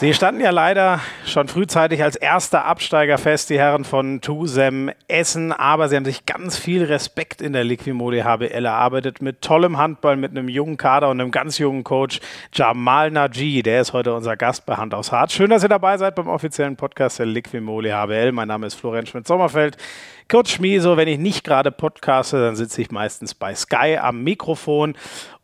Sie standen ja leider schon frühzeitig als erster Absteiger fest, die Herren von Tusem Essen, aber sie haben sich ganz viel Respekt in der Liquimoli HBL erarbeitet mit tollem Handball, mit einem jungen Kader und einem ganz jungen Coach Jamal Naji, der ist heute unser Gast bei Hand aus Hart. Schön, dass ihr dabei seid beim offiziellen Podcast der Liquimoli HBL. Mein Name ist Florian Schmidt-Sommerfeld. Kurz Schmieso, wenn ich nicht gerade podcaste, dann sitze ich meistens bei Sky am Mikrofon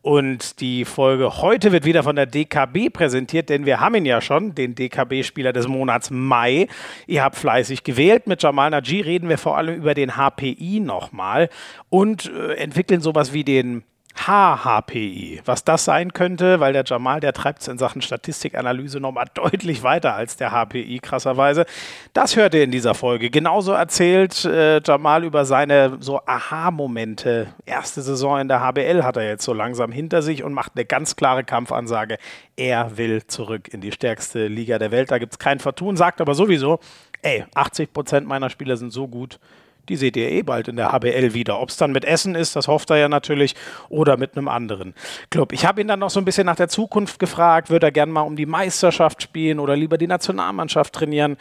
und die Folge heute wird wieder von der DKB präsentiert, denn wir haben ihn ja schon, den DKB-Spieler des Monats Mai. Ihr habt fleißig gewählt. Mit Jamal Naji reden wir vor allem über den HPI nochmal und äh, entwickeln sowas wie den HHPI. Was das sein könnte, weil der Jamal, der treibt es in Sachen Statistikanalyse nochmal deutlich weiter als der HPI, krasserweise. Das hört ihr in dieser Folge. Genauso erzählt äh, Jamal über seine so Aha-Momente. Erste Saison in der HBL hat er jetzt so langsam hinter sich und macht eine ganz klare Kampfansage. Er will zurück in die stärkste Liga der Welt. Da gibt es kein Vertun, sagt aber sowieso, ey, 80 Prozent meiner Spieler sind so gut, die seht ihr eh bald in der HBL wieder. Ob es dann mit Essen ist, das hofft er ja natürlich, oder mit einem anderen Club. Ich habe ihn dann noch so ein bisschen nach der Zukunft gefragt, würde er gerne mal um die Meisterschaft spielen oder lieber die Nationalmannschaft trainieren.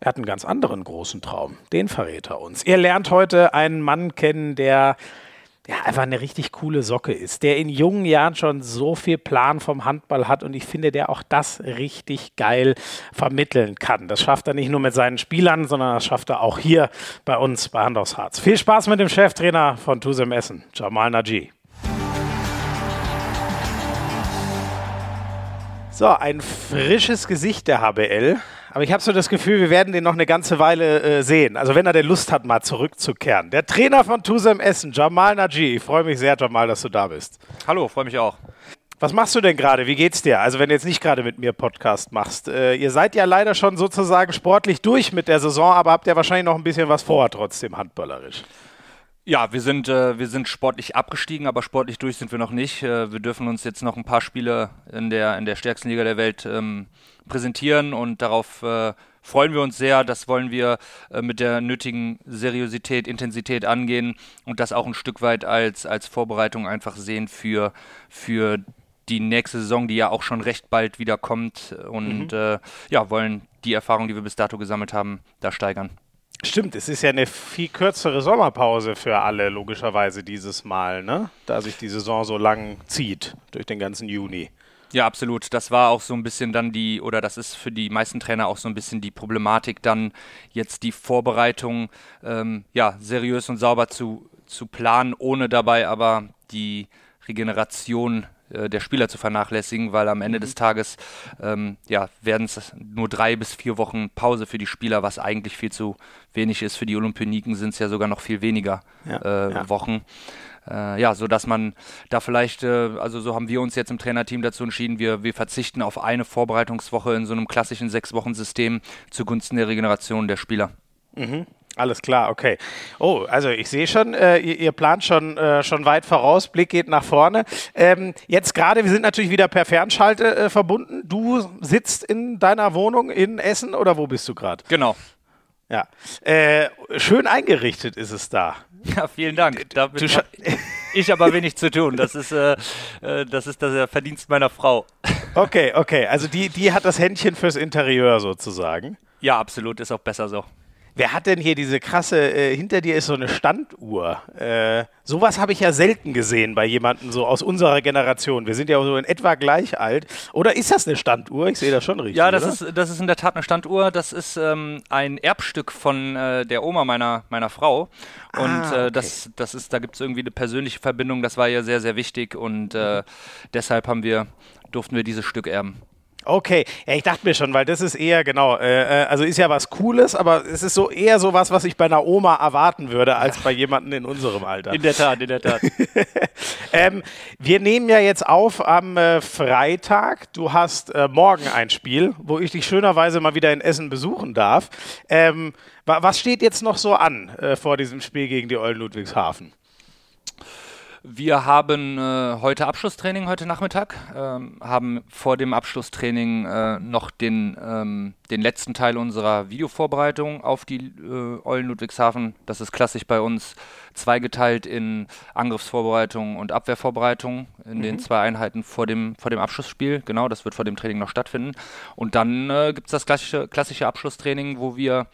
Er hat einen ganz anderen großen Traum. Den verrät er uns. Ihr lernt heute einen Mann kennen, der ja, einfach eine richtig coole Socke ist, der in jungen Jahren schon so viel Plan vom Handball hat und ich finde, der auch das richtig geil vermitteln kann. Das schafft er nicht nur mit seinen Spielern, sondern das schafft er auch hier bei uns bei Hand aufs Harz. Viel Spaß mit dem Cheftrainer von Tusem Essen, Jamal Naji. So, ein frisches Gesicht der HBL. Aber ich habe so das Gefühl, wir werden den noch eine ganze Weile äh, sehen. Also wenn er denn Lust hat, mal zurückzukehren. Der Trainer von Tusem Essen, Jamal Naji. Ich freue mich sehr, Jamal, dass du da bist. Hallo, freue mich auch. Was machst du denn gerade? Wie geht's dir? Also wenn du jetzt nicht gerade mit mir Podcast machst. Äh, ihr seid ja leider schon sozusagen sportlich durch mit der Saison, aber habt ja wahrscheinlich noch ein bisschen was vor, trotzdem handballerisch. Ja, wir sind, äh, wir sind sportlich abgestiegen, aber sportlich durch sind wir noch nicht. Äh, wir dürfen uns jetzt noch ein paar Spiele in der, in der stärksten Liga der Welt ähm, präsentieren und darauf äh, freuen wir uns sehr. Das wollen wir äh, mit der nötigen Seriosität, Intensität angehen und das auch ein Stück weit als, als Vorbereitung einfach sehen für, für die nächste Saison, die ja auch schon recht bald wieder kommt und mhm. Äh, ja, wollen die Erfahrung, die wir bis dato gesammelt haben, da steigern. Stimmt, es ist ja eine viel kürzere Sommerpause für alle, logischerweise dieses Mal, ne? Da sich die Saison so lang zieht durch den ganzen Juni. Ja, absolut. Das war auch so ein bisschen dann die, oder das ist für die meisten Trainer auch so ein bisschen die Problematik, dann jetzt die Vorbereitung ähm, ja, seriös und sauber zu, zu planen, ohne dabei aber die Regeneration der Spieler zu vernachlässigen, weil am Ende mhm. des Tages ähm, ja, werden es nur drei bis vier Wochen Pause für die Spieler, was eigentlich viel zu wenig ist. Für die Olympioniken sind es ja sogar noch viel weniger ja, äh, ja. Wochen. Äh, ja, so dass man da vielleicht, äh, also so haben wir uns jetzt im Trainerteam dazu entschieden, wir, wir verzichten auf eine Vorbereitungswoche in so einem klassischen Sechs-Wochen-System zugunsten der Regeneration der Spieler. Mhm. Alles klar, okay. Oh, also ich sehe schon, äh, ihr, ihr, plant schon, äh, schon weit voraus, Blick geht nach vorne. Ähm, jetzt gerade, wir sind natürlich wieder per Fernschalte äh, verbunden. Du sitzt in deiner Wohnung in Essen oder wo bist du gerade? Genau. Ja. Äh, schön eingerichtet ist es da. Ja, vielen Dank. Damit du ich aber wenig zu tun. Das ist, äh, äh, das ist das Verdienst meiner Frau. Okay, okay. Also die, die hat das Händchen fürs Interieur sozusagen. Ja, absolut. Ist auch besser so. Wer hat denn hier diese krasse, äh, hinter dir ist so eine Standuhr. Äh, sowas habe ich ja selten gesehen bei jemandem so aus unserer Generation. Wir sind ja so in etwa gleich alt. Oder ist das eine Standuhr? Ich sehe das schon richtig. Ja, das, ist, das ist in der Tat eine Standuhr. Das ist ähm, ein Erbstück von äh, der Oma meiner, meiner Frau. Und ah, äh, okay. das, das ist, da gibt es irgendwie eine persönliche Verbindung. Das war ihr sehr, sehr wichtig. Und äh, deshalb haben wir, durften wir dieses Stück erben. Okay, ja, ich dachte mir schon, weil das ist eher, genau, äh, äh, also ist ja was Cooles, aber es ist so eher so was, was ich bei einer Oma erwarten würde, als bei jemandem in unserem Alter. In der Tat, in der Tat. ähm, wir nehmen ja jetzt auf am äh, Freitag. Du hast äh, morgen ein Spiel, wo ich dich schönerweise mal wieder in Essen besuchen darf. Ähm, wa was steht jetzt noch so an äh, vor diesem Spiel gegen die Eulen Ludwigshafen? Wir haben äh, heute Abschlusstraining heute Nachmittag, ähm, haben vor dem Abschlusstraining äh, noch den, ähm, den letzten Teil unserer Videovorbereitung auf die äh, Eulen Ludwigshafen. Das ist klassisch bei uns zweigeteilt in Angriffsvorbereitung und Abwehrvorbereitung in mhm. den zwei Einheiten vor dem, vor dem Abschlussspiel. Genau, das wird vor dem Training noch stattfinden. Und dann äh, gibt es das klassische, klassische Abschlusstraining, wo wir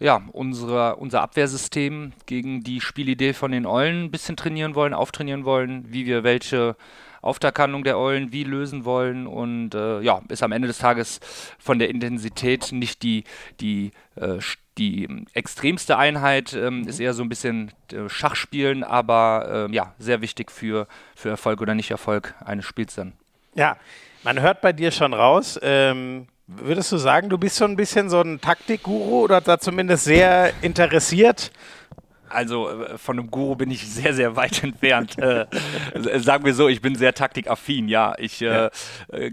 ja, unsere, unser Abwehrsystem gegen die Spielidee von den Eulen ein bisschen trainieren wollen, auftrainieren wollen, wie wir welche Auftakthandlung der Eulen wie lösen wollen und äh, ja, ist am Ende des Tages von der Intensität nicht die, die, äh, die extremste Einheit, ähm, ist eher so ein bisschen äh, Schachspielen, aber ähm, ja, sehr wichtig für, für Erfolg oder Nicht-Erfolg eines Spiels dann. Ja, man hört bei dir schon raus, ähm, Würdest du sagen, du bist schon ein bisschen so ein Taktikguru oder da zumindest sehr interessiert? Also äh, von einem Guru bin ich sehr, sehr weit entfernt. äh, sagen wir so, ich bin sehr taktikaffin, ja. Ich äh, ja. Äh,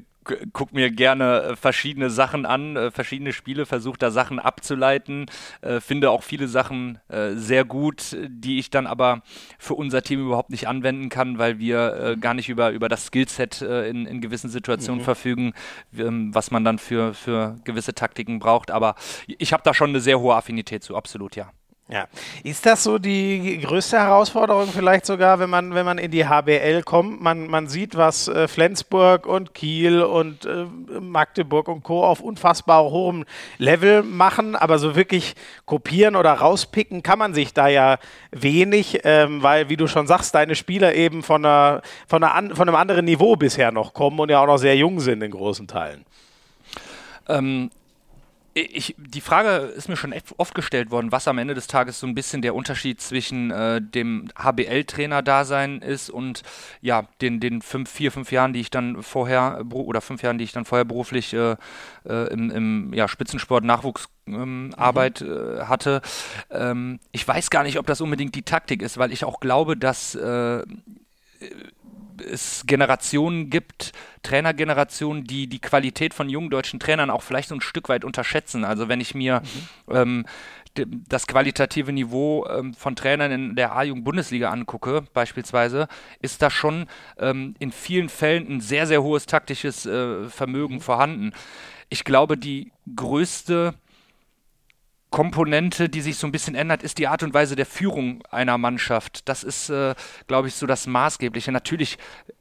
gucke mir gerne äh, verschiedene Sachen an, äh, verschiedene Spiele, versuche da Sachen abzuleiten, äh, finde auch viele Sachen äh, sehr gut, die ich dann aber für unser Team überhaupt nicht anwenden kann, weil wir äh, gar nicht über, über das Skillset äh, in, in gewissen Situationen mhm. verfügen, ähm, was man dann für, für gewisse Taktiken braucht. Aber ich habe da schon eine sehr hohe Affinität zu, absolut, ja. Ja. Ist das so die größte Herausforderung vielleicht sogar, wenn man, wenn man in die HBL kommt? Man, man sieht, was äh, Flensburg und Kiel und äh, Magdeburg und Co. auf unfassbar hohem Level machen, aber so wirklich kopieren oder rauspicken kann man sich da ja wenig, ähm, weil, wie du schon sagst, deine Spieler eben von, einer, von, einer von einem anderen Niveau bisher noch kommen und ja auch noch sehr jung sind in großen Teilen. Ähm, ich, die Frage ist mir schon oft gestellt worden, was am Ende des Tages so ein bisschen der Unterschied zwischen äh, dem HBL-Trainer-Dasein ist und ja, den, den fünf, vier, fünf Jahren, die ich dann vorher, oder fünf Jahren, die ich dann vorher beruflich äh, äh, im, im ja, Spitzensport Nachwuchsarbeit ähm, mhm. Äh, hatte. Ähm, ich weiß gar nicht, ob das unbedingt die Taktik ist, weil ich auch glaube, dass äh, es Generationen gibt, Trainergenerationen, die die Qualität von jungen deutschen Trainern auch vielleicht so ein Stück weit unterschätzen. Also wenn ich mir mhm. ähm, das qualitative Niveau ähm, von Trainern in der A-Jugend-Bundesliga angucke, beispielsweise, ist da schon ähm, in vielen Fällen ein sehr, sehr hohes taktisches äh, Vermögen mhm. vorhanden. Ich glaube, die größte Komponente, die sich so ein bisschen ändert, ist die Art und Weise der Führung einer Mannschaft. Das ist, äh, glaube ich, so das Maßgebliche. Natürlich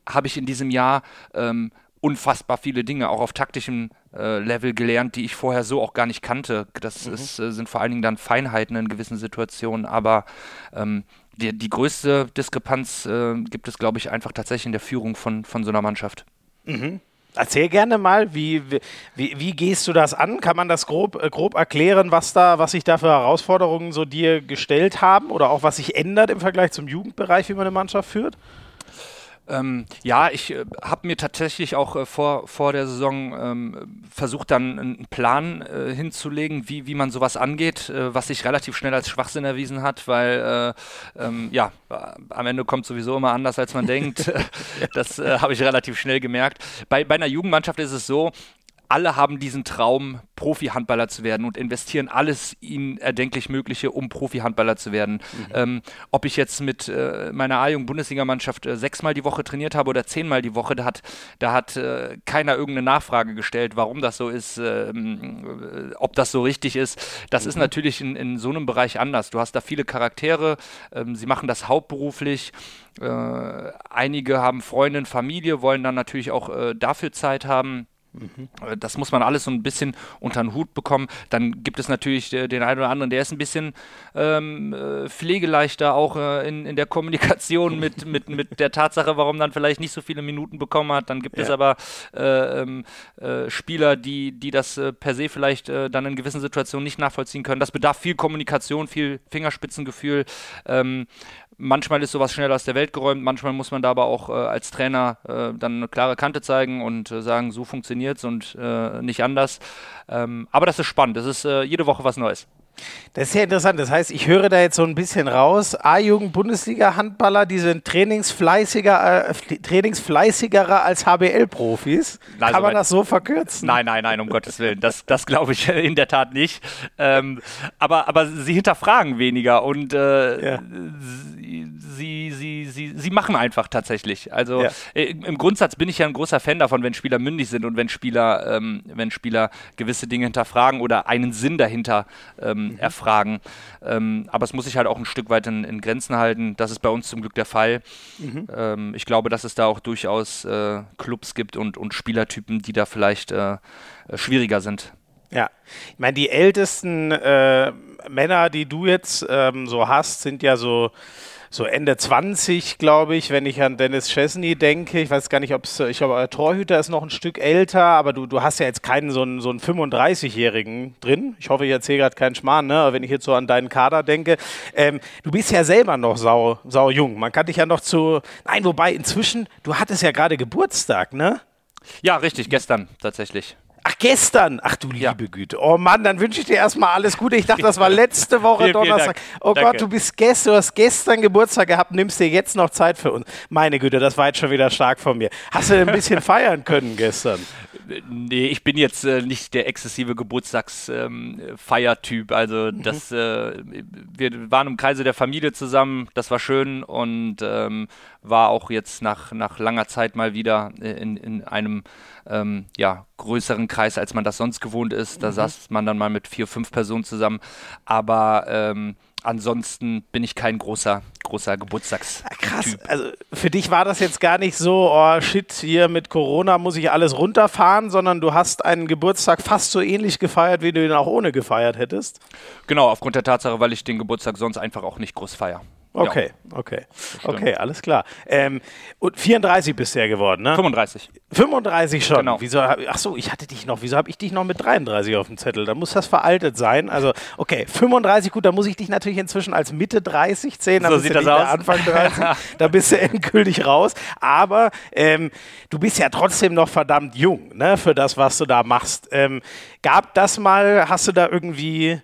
habe ich in diesem Jahr ähm, unfassbar viele Dinge auch auf taktischem äh, Level gelernt, die ich vorher so auch gar nicht kannte. Das mhm. ist, äh, sind vor allen Dingen dann Feinheiten in gewissen Situationen, aber ähm, die, die größte Diskrepanz äh, gibt es, glaube ich, einfach tatsächlich in der Führung von, von so einer Mannschaft. Mhm. Erzähl gerne mal, wie, wie, wie gehst du das an? Kann man das grob, äh, grob erklären, was, da, was sich da für Herausforderungen so dir gestellt haben oder auch was sich ändert im Vergleich zum Jugendbereich, wie man eine Mannschaft führt? Ähm, ja, ich äh, habe mir tatsächlich auch äh, vor, vor der Saison ähm, versucht, dann einen Plan äh, hinzulegen, wie, wie man sowas angeht, äh, was sich relativ schnell als Schwachsinn erwiesen hat, weil äh, ähm, ja, am Ende kommt sowieso immer anders, als man denkt. das äh, habe ich relativ schnell gemerkt. Bei, bei einer Jugendmannschaft ist es so, alle haben diesen Traum, Profi-Handballer zu werden und investieren alles ihnen erdenklich Mögliche, um Profi-Handballer zu werden. Mhm. Ähm, ob ich jetzt mit äh, meiner A-Jugend-Bundesligamannschaft äh, sechsmal die Woche trainiert habe oder zehnmal die Woche, da hat, da hat äh, keiner irgendeine Nachfrage gestellt, warum das so ist, ähm, äh, ob das so richtig ist. Das mhm. ist natürlich in, in so einem Bereich anders. Du hast da viele Charaktere, ähm, sie machen das hauptberuflich. Äh, einige haben Freundin, Familie, wollen dann natürlich auch äh, dafür Zeit haben. Mhm. Das muss man alles so ein bisschen unter den Hut bekommen. Dann gibt es natürlich äh, den einen oder anderen, der ist ein bisschen ähm, äh, pflegeleichter auch äh, in, in der Kommunikation mit, mit, mit der Tatsache, warum dann vielleicht nicht so viele Minuten bekommen hat. Dann gibt ja. es aber äh, ähm, äh, Spieler, die, die das äh, per se vielleicht dann in gewissen Situationen nicht nachvollziehen können. Das bedarf viel Kommunikation, viel Fingerspitzengefühl. Ähm, Manchmal ist sowas schnell aus der Welt geräumt, manchmal muss man da aber auch äh, als Trainer äh, dann eine klare Kante zeigen und äh, sagen, so funktioniert es und äh, nicht anders. Ähm, aber das ist spannend, das ist äh, jede Woche was Neues. Das ist ja interessant. Das heißt, ich höre da jetzt so ein bisschen raus. A-Jugend-Bundesliga-Handballer, die sind trainingsfleißiger, äh, trainingsfleißigerer als HBL-Profis. Also Kann man das so verkürzen? Nein, nein, nein, um Gottes Willen. Das, das glaube ich in der Tat nicht. Ähm, aber, aber sie hinterfragen weniger und äh, ja. sie, sie, sie, sie machen einfach tatsächlich. Also ja. äh, im Grundsatz bin ich ja ein großer Fan davon, wenn Spieler mündig sind und wenn Spieler, ähm, wenn Spieler gewisse Dinge hinterfragen oder einen Sinn dahinter ähm, mhm. erfragen. Ähm, aber es muss sich halt auch ein Stück weit in, in, Grenzen halten. Das ist bei uns zum Glück der Fall. Mhm. Ähm, ich glaube, dass es da auch durchaus äh, Clubs gibt und, und Spielertypen, die da vielleicht äh, äh schwieriger sind. Ja, ich meine, die ältesten äh, Männer, die du jetzt ähm, so hast, sind ja so so Ende 20, glaube ich, wenn ich an Dennis Chesney denke. Ich weiß gar nicht, ob es, ich glaube, der Torhüter ist noch ein Stück älter, aber du, du hast ja jetzt keinen so einen, so einen 35-Jährigen drin. Ich hoffe, ich erzähle gerade keinen Schmarrn, ne? wenn ich jetzt so an deinen Kader denke. Ähm, du bist ja selber noch sau, sau jung. Man kann dich ja noch zu, nein, wobei inzwischen, du hattest ja gerade Geburtstag, ne? Ja, richtig, gestern tatsächlich. Ach, gestern. Ach du liebe ja. Güte. Oh Mann, dann wünsche ich dir erstmal alles Gute. Ich dachte, das war letzte Woche vielen, Donnerstag. Vielen oh Danke. Gott, du bist gestern, du hast gestern Geburtstag gehabt, nimmst dir jetzt noch Zeit für uns. Meine Güte, das war jetzt schon wieder stark von mir. Hast du ein bisschen feiern können gestern? Nee, ich bin jetzt äh, nicht der exzessive Geburtstagsfeiertyp. Ähm, also mhm. das, äh, wir waren im Kreise der Familie zusammen, das war schön und ähm, war auch jetzt nach, nach langer Zeit mal wieder in, in einem ähm, ja, größeren Kreis, als man das sonst gewohnt ist. Da mhm. saß man dann mal mit vier, fünf Personen zusammen. Aber ähm, ansonsten bin ich kein großer, großer Geburtstags. Ah, krass. Also für dich war das jetzt gar nicht so, oh shit, hier mit Corona muss ich alles runterfahren, sondern du hast einen Geburtstag fast so ähnlich gefeiert, wie du ihn auch ohne gefeiert hättest. Genau, aufgrund der Tatsache, weil ich den Geburtstag sonst einfach auch nicht groß feiere. Okay, ja. okay. Okay, alles klar. Ähm, und 34 bist du ja geworden, ne? 35. 35 schon. Genau. Wieso, ach so, ich hatte dich noch, wieso habe ich dich noch mit 33 auf dem Zettel? Da muss das veraltet sein. Also, okay, 35, gut, da muss ich dich natürlich inzwischen als Mitte 30 zählen. So sieht das aus. Anfang 30. da bist du endgültig raus. Aber ähm, du bist ja trotzdem noch verdammt jung, ne, für das, was du da machst. Ähm, gab das mal, hast du da irgendwie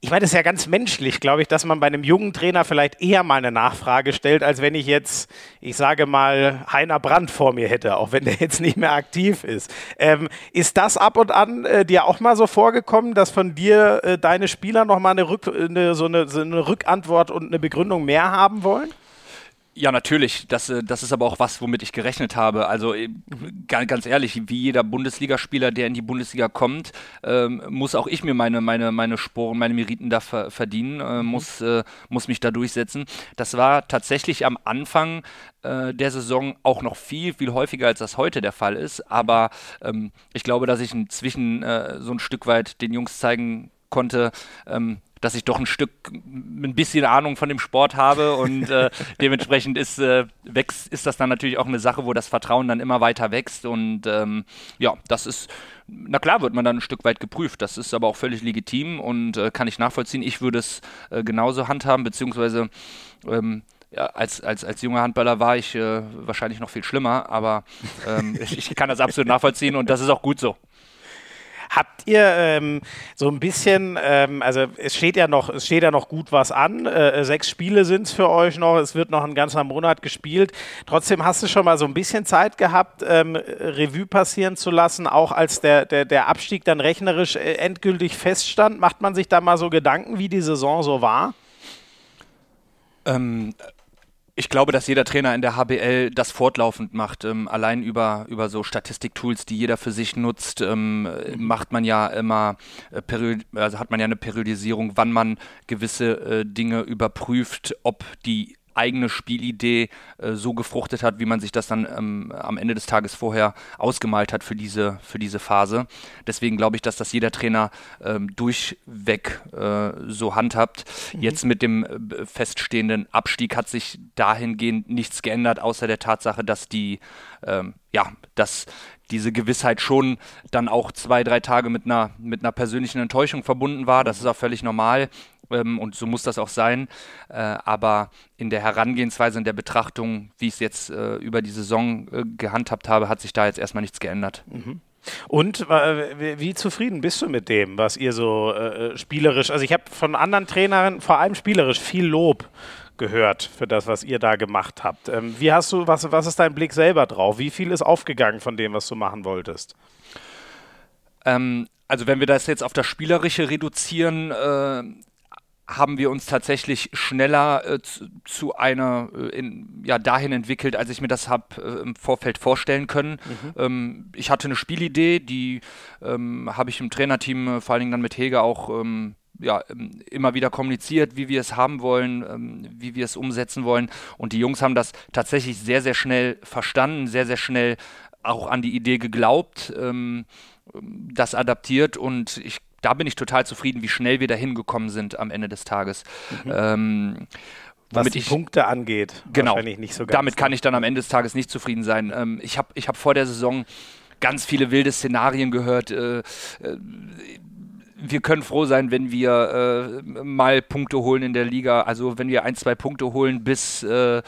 ich meine, das ist ja ganz menschlich, glaube ich, dass man bei einem jungen Trainer vielleicht eher mal eine Nachfrage stellt, als wenn ich jetzt, ich sage mal, Heiner Brandt vor mir hätte, auch wenn der jetzt nicht mehr aktiv ist. Ähm, ist das ab und an äh, dir auch mal so vorgekommen, dass von dir äh, deine Spieler nochmal eine, Rück, eine, so eine, so eine Rückantwort und eine Begründung mehr haben wollen? Ja, natürlich. Das, äh, das ist aber auch was, womit ich gerechnet habe. Also äh, ganz ehrlich, wie jeder Bundesligaspieler, der in die Bundesliga kommt, ähm, muss auch ich mir meine, meine, meine Sporen, meine Meriten da ver verdienen, äh, mhm. muss, äh, muss mich da durchsetzen. Das war tatsächlich am Anfang äh, der Saison auch noch viel, viel häufiger, als das heute der Fall ist. Aber ähm, ich glaube, dass ich inzwischen äh, so ein Stück weit den Jungs zeigen konnte, ähm, dass ich doch ein Stück, ein bisschen Ahnung von dem Sport habe und äh, dementsprechend ist, äh, wächst, ist das dann natürlich auch eine Sache, wo das Vertrauen dann immer weiter wächst und ähm, ja, das ist, na klar wird man dann ein Stück weit geprüft, das ist aber auch völlig legitim und äh, kann ich nachvollziehen. Ich würde es äh, genauso handhaben, beziehungsweise ähm, ja, als, als, als junger Handballer war ich äh, wahrscheinlich noch viel schlimmer, aber ähm, ich, ich kann das absolut nachvollziehen und das ist auch gut so. Habt ihr ähm, so ein bisschen, ähm, also es steht ja noch, es steht ja noch gut was an. Äh, sechs Spiele sind es für euch noch. Es wird noch ein ganzer Monat gespielt. Trotzdem hast du schon mal so ein bisschen Zeit gehabt, ähm, Revue passieren zu lassen, auch als der, der, der Abstieg dann rechnerisch äh, endgültig feststand. Macht man sich da mal so Gedanken, wie die Saison so war? Ähm, ich glaube, dass jeder Trainer in der HBL das fortlaufend macht. Ähm, allein über, über so Statistiktools, die jeder für sich nutzt, ähm, macht man ja immer, äh, also hat man ja eine Periodisierung, wann man gewisse äh, Dinge überprüft, ob die eigene Spielidee äh, so gefruchtet hat, wie man sich das dann ähm, am Ende des Tages vorher ausgemalt hat für diese, für diese Phase. Deswegen glaube ich, dass das jeder Trainer ähm, durchweg äh, so handhabt. Mhm. Jetzt mit dem äh, feststehenden Abstieg hat sich dahingehend nichts geändert, außer der Tatsache, dass die, ähm, ja, dass diese Gewissheit schon dann auch zwei, drei Tage mit einer, mit einer persönlichen Enttäuschung verbunden war. Das ist auch völlig normal ähm, und so muss das auch sein. Äh, aber in der Herangehensweise, in der Betrachtung, wie ich es jetzt äh, über die Saison äh, gehandhabt habe, hat sich da jetzt erstmal nichts geändert. Mhm. Und äh, wie zufrieden bist du mit dem, was ihr so äh, spielerisch, also ich habe von anderen Trainern vor allem spielerisch viel Lob gehört für das, was ihr da gemacht habt. Ähm, wie hast du, was, was ist dein Blick selber drauf? Wie viel ist aufgegangen von dem, was du machen wolltest? Ähm, also wenn wir das jetzt auf das Spielerische reduzieren, äh, haben wir uns tatsächlich schneller äh, zu, zu, einer äh, in, ja dahin entwickelt, als ich mir das habe äh, im Vorfeld vorstellen können. Mhm. Ähm, ich hatte eine Spielidee, die ähm, habe ich im Trainerteam äh, vor allen Dingen dann mit Hege auch ähm, ja, ähm, immer wieder kommuniziert, wie wir es haben wollen, ähm, wie wir es umsetzen wollen. Und die Jungs haben das tatsächlich sehr, sehr schnell verstanden, sehr, sehr schnell auch an die Idee geglaubt, ähm, das adaptiert und ich da bin ich total zufrieden, wie schnell wir dahin gekommen sind am Ende des Tages. Mhm. Ähm, was die ich, Punkte angeht, genau, nicht so damit kann ich dann am Ende des Tages nicht zufrieden sein. Ähm, ich habe ich hab vor der Saison ganz viele wilde Szenarien gehört. Äh, äh, wir können froh sein, wenn wir äh, mal Punkte holen in der Liga. Also wenn wir ein, zwei Punkte holen bis äh,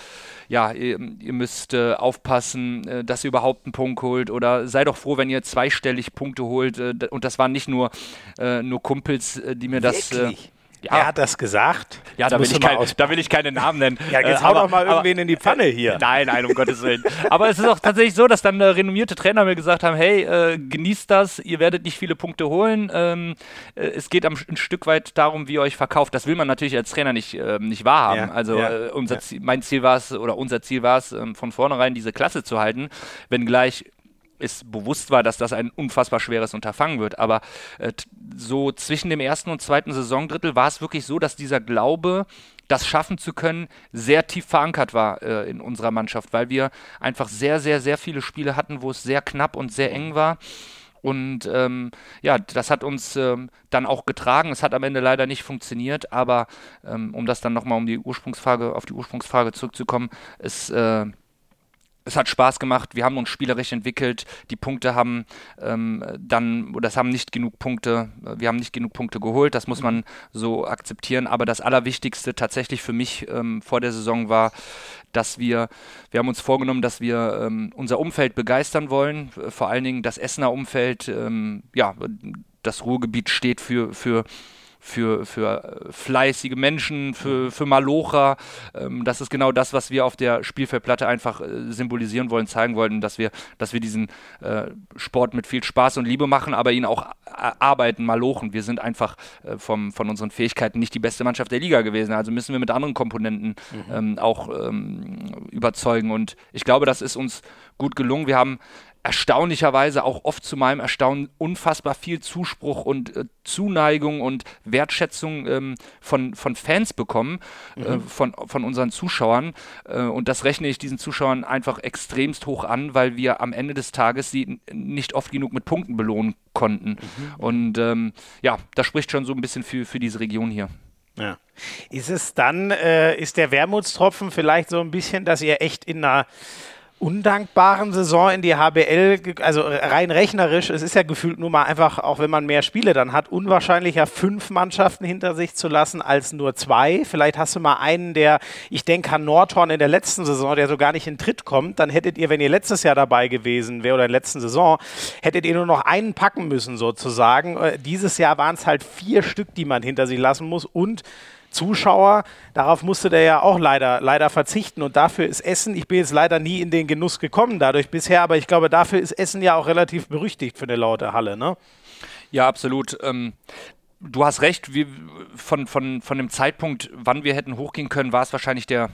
ja, ihr, ihr müsst äh, aufpassen, äh, dass ihr überhaupt einen Punkt holt oder sei doch froh, wenn ihr zweistellig Punkte holt. Äh, und das waren nicht nur, äh, nur Kumpels, die mir Wirklich? das. Äh, ja. Er hat das gesagt. Ja, da will, ich kein, da will ich keine Namen nennen. Ja, jetzt äh, hau doch mal irgendwen aber, in die Pfanne hier. Nein, nein, um Gottes Willen. Aber es ist auch tatsächlich so, dass dann äh, renommierte Trainer mir gesagt haben, hey, äh, genießt das, ihr werdet nicht viele Punkte holen. Ähm, äh, es geht am, ein Stück weit darum, wie ihr euch verkauft. Das will man natürlich als Trainer nicht, ähm, nicht wahrhaben. Ja, also ja, äh, unser Ziel, mein Ziel war es, oder unser Ziel war es, ähm, von vornherein diese Klasse zu halten, wenngleich es bewusst war, dass das ein unfassbar schweres Unterfangen wird. Aber äh, so zwischen dem ersten und zweiten Saisondrittel war es wirklich so, dass dieser Glaube, das schaffen zu können, sehr tief verankert war äh, in unserer Mannschaft, weil wir einfach sehr, sehr, sehr viele Spiele hatten, wo es sehr knapp und sehr eng war. Und ähm, ja, das hat uns ähm, dann auch getragen. Es hat am Ende leider nicht funktioniert, aber ähm, um das dann nochmal um die Ursprungsfrage, auf die Ursprungsfrage zurückzukommen, ist äh, es hat Spaß gemacht, wir haben uns spielerisch entwickelt, die Punkte haben ähm, dann, oder es haben nicht genug Punkte, wir haben nicht genug Punkte geholt, das muss man so akzeptieren, aber das Allerwichtigste tatsächlich für mich ähm, vor der Saison war, dass wir, wir haben uns vorgenommen, dass wir ähm, unser Umfeld begeistern wollen, vor allen Dingen das Essener Umfeld, ähm, ja, das Ruhrgebiet steht für, für für, für äh, fleißige Menschen, für, mhm. für Malocher. Ähm, das ist genau das, was wir auf der Spielfeldplatte einfach äh, symbolisieren wollen, zeigen wollten, dass wir, dass wir diesen äh, Sport mit viel Spaß und Liebe machen, aber ihn auch arbeiten, malochen. Wir sind einfach äh, vom, von unseren Fähigkeiten nicht die beste Mannschaft der Liga gewesen. Also müssen wir mit anderen Komponenten mhm. ähm, auch ähm, überzeugen. Und ich glaube, das ist uns gut gelungen. Wir haben erstaunlicherweise auch oft zu meinem Erstaunen unfassbar viel Zuspruch und äh, Zuneigung und Wertschätzung ähm, von, von Fans bekommen, äh, mhm. äh, von, von unseren Zuschauern. Äh, und das rechne ich diesen Zuschauern einfach extremst hoch an, weil wir am Ende des Tages sie nicht oft genug mit Punkten belohnen konnten. Mhm. Und ähm, ja, das spricht schon so ein bisschen für, für diese Region hier. Ja. Ist es dann, äh, ist der Wermutstropfen vielleicht so ein bisschen, dass ihr echt in einer undankbaren Saison in die HBL, also rein rechnerisch, es ist ja gefühlt nur mal einfach, auch wenn man mehr Spiele dann hat, unwahrscheinlicher fünf Mannschaften hinter sich zu lassen als nur zwei. Vielleicht hast du mal einen, der, ich denke an Nordhorn in der letzten Saison, der so gar nicht in Tritt kommt, dann hättet ihr, wenn ihr letztes Jahr dabei gewesen wäre oder in der letzten Saison, hättet ihr nur noch einen packen müssen sozusagen. Äh, dieses Jahr waren es halt vier Stück, die man hinter sich lassen muss und Zuschauer. Darauf musste der ja auch leider, leider verzichten. Und dafür ist Essen, ich bin jetzt leider nie in den Genuss gekommen dadurch bisher, aber ich glaube, dafür ist Essen ja auch relativ berüchtigt für eine laute Halle, ne? Ja, absolut. Ähm, du hast recht, wir, von, von, von dem Zeitpunkt, wann wir hätten hochgehen können, war es wahrscheinlich der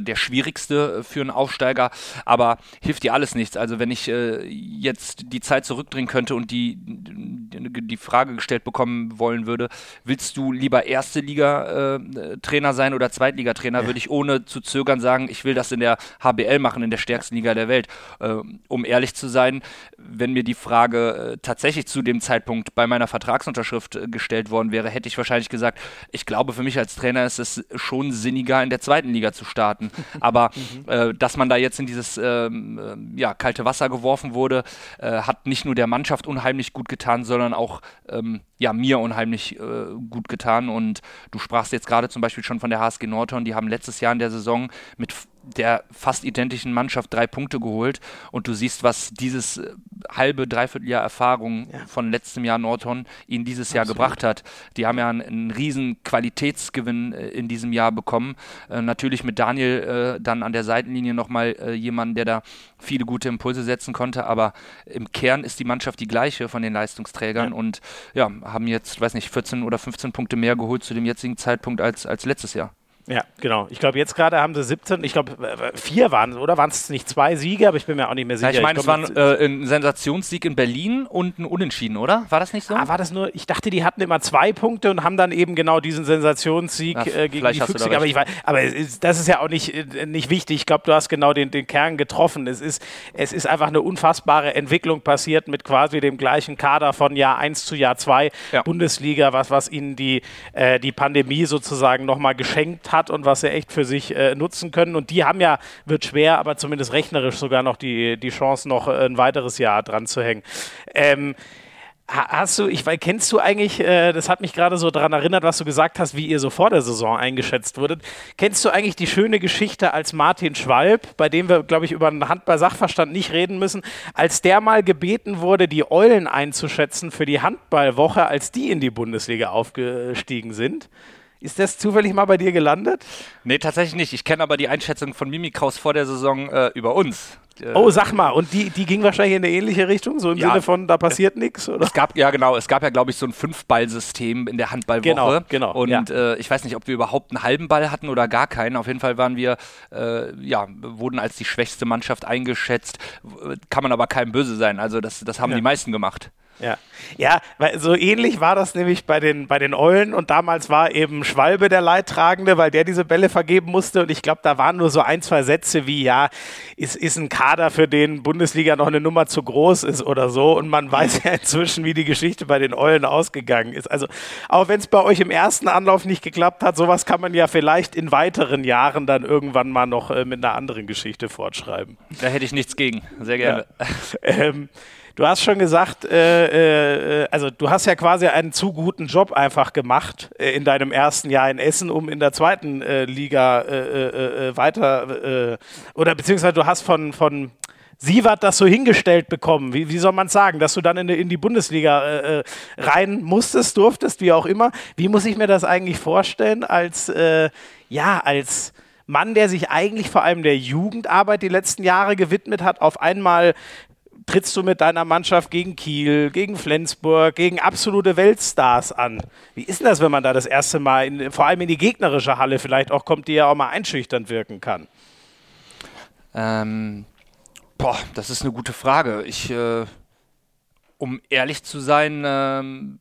der schwierigste für einen Aufsteiger, aber hilft dir alles nichts. Also wenn ich äh, jetzt die Zeit zurückdrehen könnte und die, die Frage gestellt bekommen wollen würde, willst du lieber erste Liga äh, Trainer sein oder Zweitligatrainer, ja. würde ich ohne zu zögern sagen, ich will das in der HBL machen, in der stärksten Liga der Welt. Äh, um ehrlich zu sein, wenn mir die Frage äh, tatsächlich zu dem Zeitpunkt bei meiner Vertragsunterschrift äh, gestellt worden wäre, hätte ich wahrscheinlich gesagt, ich glaube für mich als Trainer ist es schon sinniger in der zweiten Liga zu starten starten. Aber mhm. äh, dass man da jetzt in dieses ähm, äh, ja, kalte Wasser geworfen wurde, äh, hat nicht nur der Mannschaft unheimlich gut getan, sondern auch ähm, ja, mir unheimlich äh, gut getan. Und du sprachst jetzt gerade zum Beispiel schon von der HSG Nordhorn, die haben letztes Jahr in der Saison mit der fast identischen Mannschaft drei Punkte geholt und du siehst, was dieses äh, halbe, dreiviertel Jahr Erfahrung ja. von letztem Jahr Norton ihnen dieses Jahr gebracht hat. Die haben ja einen, einen riesen Qualitätsgewinn äh, in diesem Jahr bekommen. Äh, natürlich mit Daniel äh, dann an der Seitenlinie nochmal äh, jemanden, der da viele gute Impulse setzen konnte, aber im Kern ist die Mannschaft die gleiche von den Leistungsträgern ja. und ja, haben jetzt, weiß nicht, 14 oder 15 Punkte mehr geholt zu dem jetzigen Zeitpunkt als, als letztes Jahr. Ja, genau. Ich glaube, jetzt gerade haben sie 17, ich glaube, vier waren es, oder? Waren es nicht zwei Siege? Aber ich bin mir auch nicht mehr sicher. Ja, ich meine, es war ein, äh, ein, Sensationssieg in Berlin und ein Unentschieden, oder? War das nicht so? Ah, war das nur, ich dachte, die hatten immer zwei Punkte und haben dann eben genau diesen Sensationssieg ja, äh, gegen die Füchse. Aber, ich weiß, aber ist, das ist ja auch nicht, äh, nicht wichtig. Ich glaube, du hast genau den, den Kern getroffen. Es ist, es ist einfach eine unfassbare Entwicklung passiert mit quasi dem gleichen Kader von Jahr 1 zu Jahr 2 ja. Bundesliga, was, was ihnen die, äh, die Pandemie sozusagen nochmal geschenkt hat und was sie echt für sich äh, nutzen können. Und die haben ja, wird schwer, aber zumindest rechnerisch sogar noch die, die Chance, noch äh, ein weiteres Jahr dran zu hängen. Ähm, Hast du, ich weil kennst du eigentlich, äh, das hat mich gerade so daran erinnert, was du gesagt hast, wie ihr so vor der Saison eingeschätzt wurdet. Kennst du eigentlich die schöne Geschichte als Martin Schwalb, bei dem wir, glaube ich, über einen Handball-Sachverstand nicht reden müssen, als der mal gebeten wurde, die Eulen einzuschätzen für die Handballwoche, als die in die Bundesliga aufgestiegen sind? Ist das zufällig mal bei dir gelandet? Nee, tatsächlich nicht. Ich kenne aber die Einschätzung von Mimi Kraus vor der Saison äh, über uns. Äh, oh, sag mal, und die, die ging wahrscheinlich in eine ähnliche Richtung, so im ja, Sinne von, da passiert nichts, oder? Es gab, ja genau, es gab ja, glaube ich, so ein Fünfball-System in der Handballwoche. Genau, genau. Und ja. äh, ich weiß nicht, ob wir überhaupt einen halben Ball hatten oder gar keinen. Auf jeden Fall waren wir, äh, ja, wurden als die schwächste Mannschaft eingeschätzt. Kann man aber keinem böse sein. Also das, das haben ja. die meisten gemacht. Ja, ja, weil so ähnlich war das nämlich bei den, bei den Eulen und damals war eben Schwalbe der Leidtragende, weil der diese Bälle vergeben musste und ich glaube, da waren nur so ein, zwei Sätze wie, ja, ist, ist ein Kader, für den Bundesliga noch eine Nummer zu groß ist oder so und man weiß ja inzwischen, wie die Geschichte bei den Eulen ausgegangen ist. Also auch wenn es bei euch im ersten Anlauf nicht geklappt hat, sowas kann man ja vielleicht in weiteren Jahren dann irgendwann mal noch äh, mit einer anderen Geschichte fortschreiben. Da hätte ich nichts gegen, sehr gerne. Ja. ähm, Du hast schon gesagt, äh, äh, also du hast ja quasi einen zu guten Job einfach gemacht äh, in deinem ersten Jahr in Essen, um in der zweiten äh, Liga äh, äh, weiter oder beziehungsweise du hast von, von Sievert das so hingestellt bekommen. Wie, wie soll man sagen, dass du dann in, in die Bundesliga rein musstest, durftest, wie auch immer. Wie muss ich mir das eigentlich vorstellen als, ja, als Mann, der sich eigentlich vor allem der Jugendarbeit die letzten Jahre gewidmet hat, auf einmal trittst du mit deiner Mannschaft gegen Kiel, gegen Flensburg, gegen absolute Weltstars an. Wie ist denn das, wenn man da das erste Mal, in, vor allem in die gegnerische Halle vielleicht auch kommt, die ja auch mal einschüchternd wirken kann? Ähm, boah, das ist eine gute Frage. Ich, äh, um ehrlich zu sein, ähm,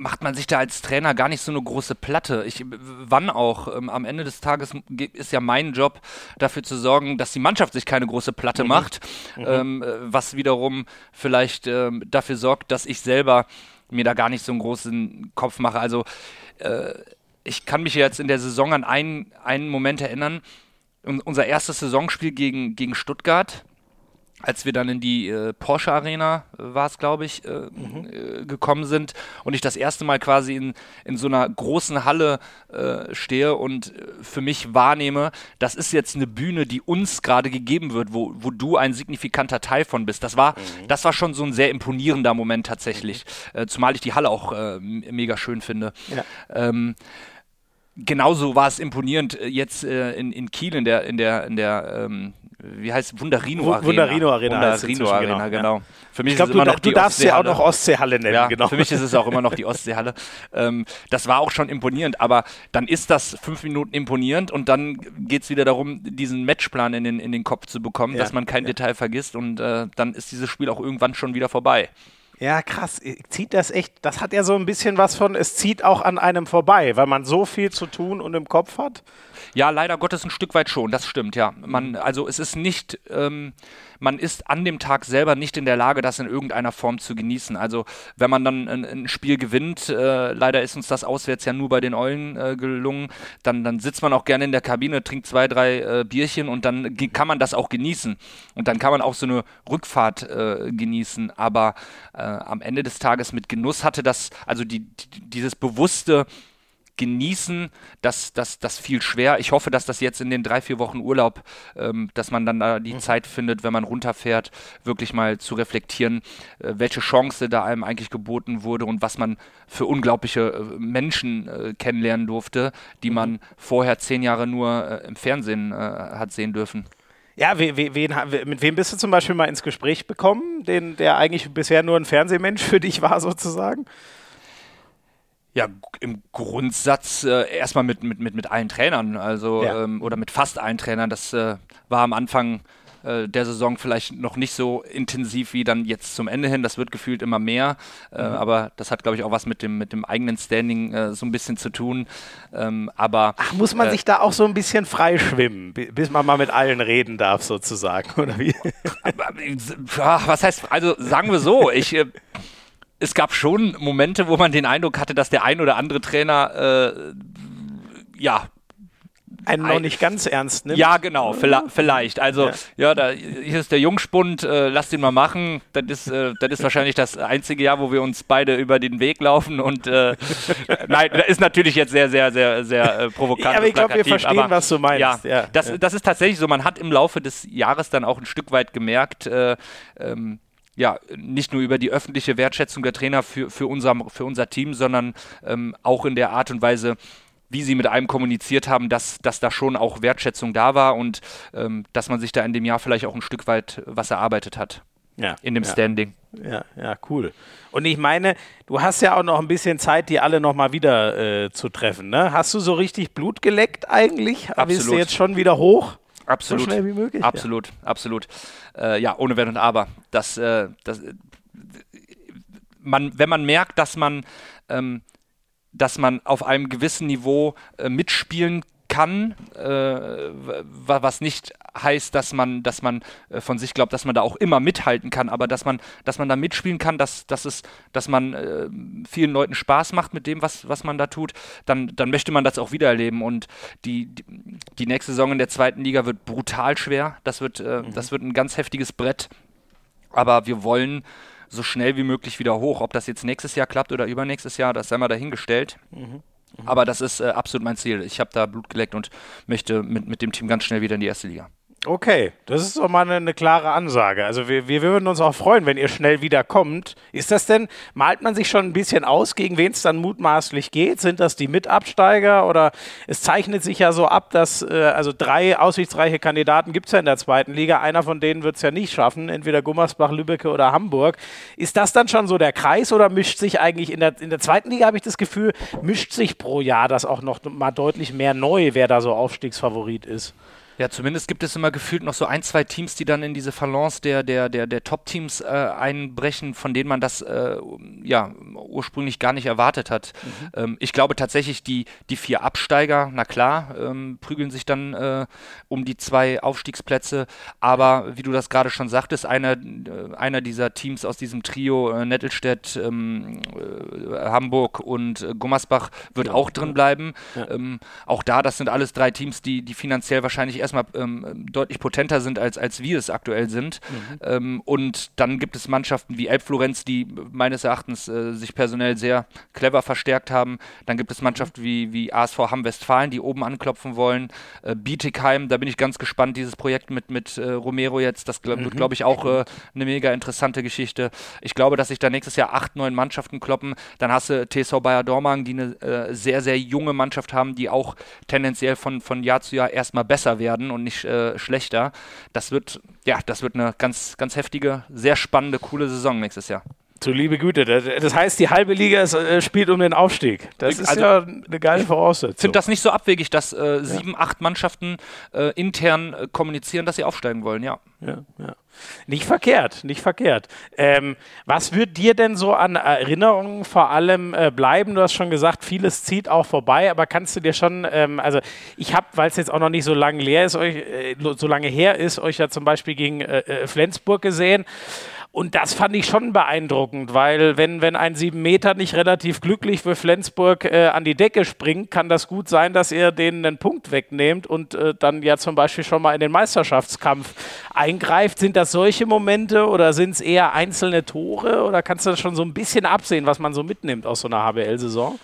macht man sich da als Trainer gar nicht so eine große Platte. Ich, wann auch? Ähm, am Ende des Tages ist ja mein Job, dafür zu sorgen, dass die Mannschaft sich keine große Platte mhm. macht, mhm. Ähm, äh, was wiederum vielleicht ähm, dafür sorgt, dass ich selber mir da gar nicht so einen großen Kopf mache. Also äh, ich kann mich jetzt in der Saison an einen, einen Moment erinnern. Unser erstes Saisonspiel gegen, gegen Stuttgart als wir dann in die äh, Porsche Arena, äh, war es glaube ich, äh, mhm. Äh, gekommen sind und ich das erste Mal quasi in, in so einer großen Halle äh, stehe und äh, für mich wahrnehme, das ist jetzt eine Bühne, die uns gerade gegeben wird, wo, wo du ein signifikanter Teil von bist. Das war, mhm. das war schon so ein sehr imponierender Moment tatsächlich, mhm. zumal ich die Halle auch mega schön finde. Ja. Ähm, genauso war es imponierend jetzt in, in Kiel in der, in der, in der ähm, wie heißt es? Wunderino Arena. Wunderino Arena. Wunderino Arena, genau. genau. Für mich ich glaube, du, du darfst ja auch noch Ostseehalle nennen, ja, genau. Für mich ist es auch immer noch die Ostseehalle. Ähm, das war auch schon imponierend, aber dann ist das fünf Minuten imponierend und dann geht es wieder darum, diesen Matchplan in den, in den Kopf zu bekommen, ja, dass man kein ja. Detail vergisst und äh, dann ist dieses Spiel auch irgendwann schon wieder vorbei. Ja, krass. Zieht das echt, das hat ja so ein bisschen was von, es zieht auch an einem vorbei, weil man so viel zu tun und im Kopf hat. Ja, leider Gottes ein Stück weit schon, das stimmt, ja. Man, also es ist nicht, ähm, man ist an dem Tag selber nicht in der Lage, das in irgendeiner Form zu genießen. Also wenn man dann ein, ein Spiel gewinnt, äh, leider ist uns das auswärts ja nur bei den Eulen äh, gelungen, dann, dann sitzt man auch gerne in der Kabine, trinkt zwei, drei äh, Bierchen und dann kann man das auch genießen. Und dann kann man auch so eine Rückfahrt äh, genießen. Aber äh, am Ende des Tages mit Genuss hatte das, also die, die dieses bewusste genießen, das, das, das viel schwer. Ich hoffe, dass das jetzt in den drei, vier Wochen Urlaub, ähm, dass man dann da die mhm. Zeit findet, wenn man runterfährt, wirklich mal zu reflektieren, äh, welche Chance da einem eigentlich geboten wurde und was man für unglaubliche äh, Menschen äh, kennenlernen durfte, die mhm. man vorher zehn Jahre nur äh, im Fernsehen äh, hat sehen dürfen. Ja, wen, wen, mit wem bist du zum Beispiel mal ins Gespräch bekommen, den, der eigentlich bisher nur ein Fernsehmensch für dich war, sozusagen? Ja, im Grundsatz äh, erstmal mit, mit, mit, mit allen Trainern, also ja. ähm, oder mit fast allen Trainern. Das äh, war am Anfang äh, der Saison vielleicht noch nicht so intensiv wie dann jetzt zum Ende hin. Das wird gefühlt immer mehr, äh, mhm. aber das hat, glaube ich, auch was mit dem, mit dem eigenen Standing äh, so ein bisschen zu tun. Ähm, aber Ach, muss man äh, sich da auch so ein bisschen freischwimmen, bis man mal mit allen reden darf, sozusagen, oder wie? was heißt, also sagen wir so, ich es gab schon Momente, wo man den Eindruck hatte, dass der ein oder andere Trainer äh, ja einen noch nicht ganz ernst nimmt. Ja, genau, vielleicht. Also, ja, ja da, hier ist der Jungspund, äh, lass den mal machen. Das ist, äh, das ist wahrscheinlich das einzige Jahr, wo wir uns beide über den Weg laufen. Und äh, nein, das ist natürlich jetzt sehr, sehr, sehr, sehr äh, provokant. Ja, aber ich glaube, wir verstehen, aber, was du meinst. Ja, ja, das, das ist tatsächlich so. Man hat im Laufe des Jahres dann auch ein Stück weit gemerkt, äh, ähm, ja, nicht nur über die öffentliche Wertschätzung der Trainer für, für, unser, für unser Team, sondern ähm, auch in der Art und Weise, wie sie mit einem kommuniziert haben, dass, dass da schon auch Wertschätzung da war und ähm, dass man sich da in dem Jahr vielleicht auch ein Stück weit was erarbeitet hat. Ja, in dem ja. Standing. Ja, ja, cool. Und ich meine, du hast ja auch noch ein bisschen Zeit, die alle nochmal wieder äh, zu treffen. Ne? Hast du so richtig Blut geleckt eigentlich? Absolut. Bist du jetzt schon wieder hoch? Absolut. So schnell wie möglich? Absolut, ja. absolut. Äh, ja, ohne Wenn und Aber. Das, äh, das, man, wenn man merkt, dass man, ähm, dass man auf einem gewissen Niveau äh, mitspielen kann, äh, was nicht heißt, dass man, dass man äh, von sich glaubt, dass man da auch immer mithalten kann, aber dass man, dass man da mitspielen kann, dass, dass, es, dass man äh, vielen Leuten Spaß macht mit dem, was, was man da tut, dann, dann möchte man das auch wieder erleben. Und die, die, die nächste Saison in der zweiten Liga wird brutal schwer. Das wird, äh, mhm. das wird ein ganz heftiges Brett. Aber wir wollen so schnell wie möglich wieder hoch. Ob das jetzt nächstes Jahr klappt oder übernächstes Jahr, das sei mal dahingestellt. Mhm. Aber das ist äh, absolut mein Ziel. Ich habe da Blut geleckt und möchte mit, mit dem Team ganz schnell wieder in die erste Liga. Okay, das ist doch mal eine, eine, klare Ansage. Also wir, wir würden uns auch freuen, wenn ihr schnell wieder kommt. Ist das denn, malt man sich schon ein bisschen aus, gegen wen es dann mutmaßlich geht? Sind das die Mitabsteiger oder es zeichnet sich ja so ab, dass äh, also drei aussichtsreiche Kandidaten gibt es ja in der zweiten Liga. Einer von denen wird es ja nicht schaffen, entweder Gummersbach, Lübbecke oder Hamburg. Ist das dann schon so der Kreis oder mischt sich eigentlich in der, in der zweiten Liga, habe ich das Gefühl, mischt sich pro Jahr das auch noch mal deutlich mehr neu, wer da so Aufstiegsfavorit ist? Ja, zumindest gibt es immer gefühlt noch so ein, zwei Teams, die dann in diese Balance der, der, der, der Top-Teams äh, einbrechen, von denen man das äh, ja ursprünglich gar nicht erwartet hat. Mhm. Ähm, ich glaube tatsächlich, die, die vier Absteiger, na klar, ähm, prügeln sich dann äh, um die zwei Aufstiegsplätze, aber wie du das gerade schon sagtest, einer, äh, einer dieser Teams aus diesem Trio, äh, Nettelstedt, ähm, äh, Hamburg und Gummersbach, wird ja. auch drin bleiben. Ja. Ähm, auch da, das sind alles drei Teams, die, die finanziell wahrscheinlich erst erstmal ähm, deutlich potenter sind, als, als wir es aktuell sind. Mhm. Ähm, und dann gibt es Mannschaften wie Elbflorenz, die meines Erachtens äh, sich personell sehr clever verstärkt haben. Dann gibt es Mannschaften wie, wie ASV Hamm-Westfalen, die oben anklopfen wollen. Äh, Bietigheim, da bin ich ganz gespannt, dieses Projekt mit, mit äh, Romero jetzt, das glaub, mhm. wird, glaube ich, auch äh, eine mega interessante Geschichte. Ich glaube, dass sich da nächstes Jahr acht, neun Mannschaften kloppen. Dann hast du TSV Bayer Dormagen, die eine äh, sehr, sehr junge Mannschaft haben, die auch tendenziell von, von Jahr zu Jahr erstmal besser werden werden und nicht äh, schlechter. Das wird, ja, das wird eine ganz, ganz heftige, sehr spannende, coole Saison nächstes Jahr. Du liebe Güte, das heißt, die halbe Liga ist, äh, spielt um den Aufstieg. Das ist also, ja eine geile Voraussetzung. Ich finde das nicht so abwegig, dass äh, sieben, ja. acht Mannschaften äh, intern äh, kommunizieren, dass sie aufsteigen wollen, ja. Ja, ja. Nicht verkehrt, nicht verkehrt. Ähm, was wird dir denn so an Erinnerungen vor allem äh, bleiben? Du hast schon gesagt, vieles zieht auch vorbei, aber kannst du dir schon, ähm, also ich habe, weil es jetzt auch noch nicht so lange leer ist, euch, so lange her ist, euch ja zum Beispiel gegen Flensburg gesehen. Und das fand ich schon beeindruckend, weil wenn, wenn ein sieben Meter nicht relativ glücklich für Flensburg äh, an die Decke springt, kann das gut sein, dass ihr denen einen Punkt wegnehmt und äh, dann ja zum Beispiel schon mal in den Meisterschaftskampf eingreift. Sind das solche Momente oder sind es eher einzelne Tore oder kannst du das schon so ein bisschen absehen, was man so mitnimmt aus so einer HBL-Saison?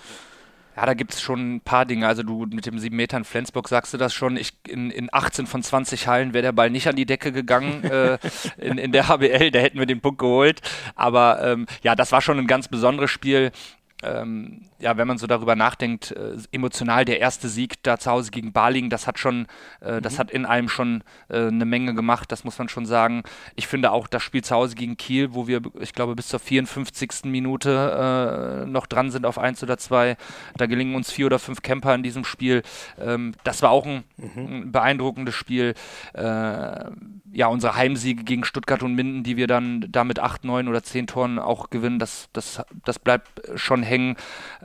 Ja, da gibt es schon ein paar Dinge. Also du mit dem 7 Metern Flensburg sagst du das schon. Ich, in, in 18 von 20 Hallen wäre der Ball nicht an die Decke gegangen äh, in, in der HBL, da hätten wir den Punkt geholt. Aber ähm, ja, das war schon ein ganz besonderes Spiel ähm, ja, wenn man so darüber nachdenkt, äh, emotional der erste Sieg da zu Hause gegen Balingen, das hat schon, äh, mhm. das hat in einem schon äh, eine Menge gemacht, das muss man schon sagen. Ich finde auch das Spiel zu Hause gegen Kiel, wo wir, ich glaube, bis zur 54. Minute äh, noch dran sind auf 1 oder 2, da gelingen uns vier oder fünf Camper in diesem Spiel. Ähm, das war auch ein, mhm. ein beeindruckendes Spiel. Äh, ja, unsere Heimsiege gegen Stuttgart und Minden, die wir dann da mit 8, 9 oder 10 Toren auch gewinnen, das, das, das bleibt schon hängen.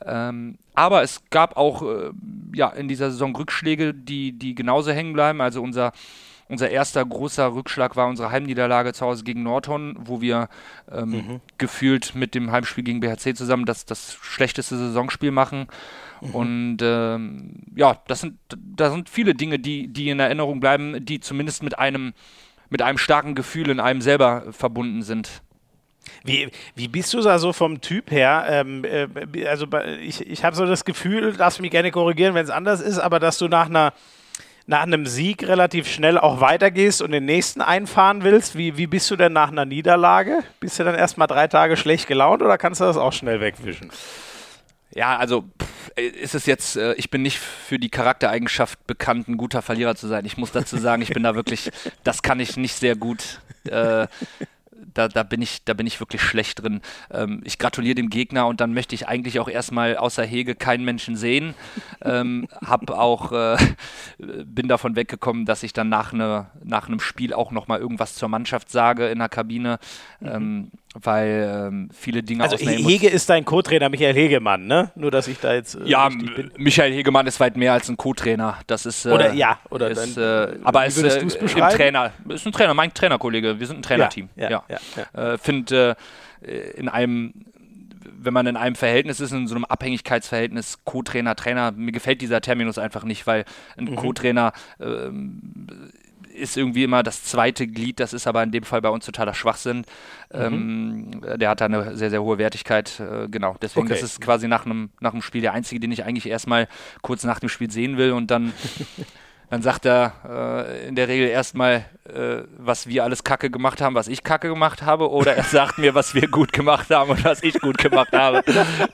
Ähm, aber es gab auch äh, ja, in dieser Saison Rückschläge, die, die genauso hängen bleiben. Also unser, unser erster großer Rückschlag war unsere Heimniederlage zu Hause gegen Norton, wo wir ähm, mhm. gefühlt mit dem Heimspiel gegen BHC zusammen das, das schlechteste Saisonspiel machen. Mhm. Und ähm, ja, das sind, da sind viele Dinge, die, die in Erinnerung bleiben, die zumindest mit einem, mit einem starken Gefühl in einem selber verbunden sind. Wie, wie bist du da so vom Typ her? Ähm, äh, also ich, ich habe so das Gefühl, darfst mich gerne korrigieren, wenn es anders ist, aber dass du nach einer nach einem Sieg relativ schnell auch weitergehst und den nächsten einfahren willst. Wie, wie bist du denn nach einer Niederlage? Bist du dann erstmal drei Tage schlecht gelaunt oder kannst du das auch schnell wegwischen? Ja, also ist es jetzt, äh, ich bin nicht für die Charaktereigenschaft bekannt, ein guter Verlierer zu sein. Ich muss dazu sagen, ich bin da wirklich, das kann ich nicht sehr gut. Äh, da, da, bin ich, da bin ich wirklich schlecht drin. Ähm, ich gratuliere dem Gegner und dann möchte ich eigentlich auch erstmal außer Hege keinen Menschen sehen. Ähm, hab auch, äh, bin davon weggekommen, dass ich dann nach, ne, nach einem Spiel auch nochmal irgendwas zur Mannschaft sage in der Kabine. Mhm. Ähm, weil ähm, viele Dinge also aus Hege ist dein Co-Trainer Michael Hegemann, ne? Nur dass ich da jetzt äh, ja Michael Hegemann ist weit mehr als ein Co-Trainer. Das ist äh, oder ja oder ist, äh, aber ist äh, im Trainer ist ein Trainer, mein Trainerkollege. Wir sind ein Trainerteam. Ja, ja, ja. ja. Äh, Finde äh, in einem wenn man in einem Verhältnis ist, in so einem Abhängigkeitsverhältnis, Co-Trainer, Trainer, mir gefällt dieser Terminus einfach nicht, weil ein mhm. Co-Trainer ähm, ist irgendwie immer das zweite Glied, das ist aber in dem Fall bei uns totaler Schwachsinn. Mhm. Ähm, der hat da eine sehr, sehr hohe Wertigkeit. Äh, genau, deswegen okay. das ist quasi nach einem nach dem Spiel der einzige, den ich eigentlich erstmal kurz nach dem Spiel sehen will und dann dann sagt er äh, in der Regel erstmal, äh, was wir alles Kacke gemacht haben, was ich Kacke gemacht habe, oder er sagt mir, was wir gut gemacht haben und was ich gut gemacht habe.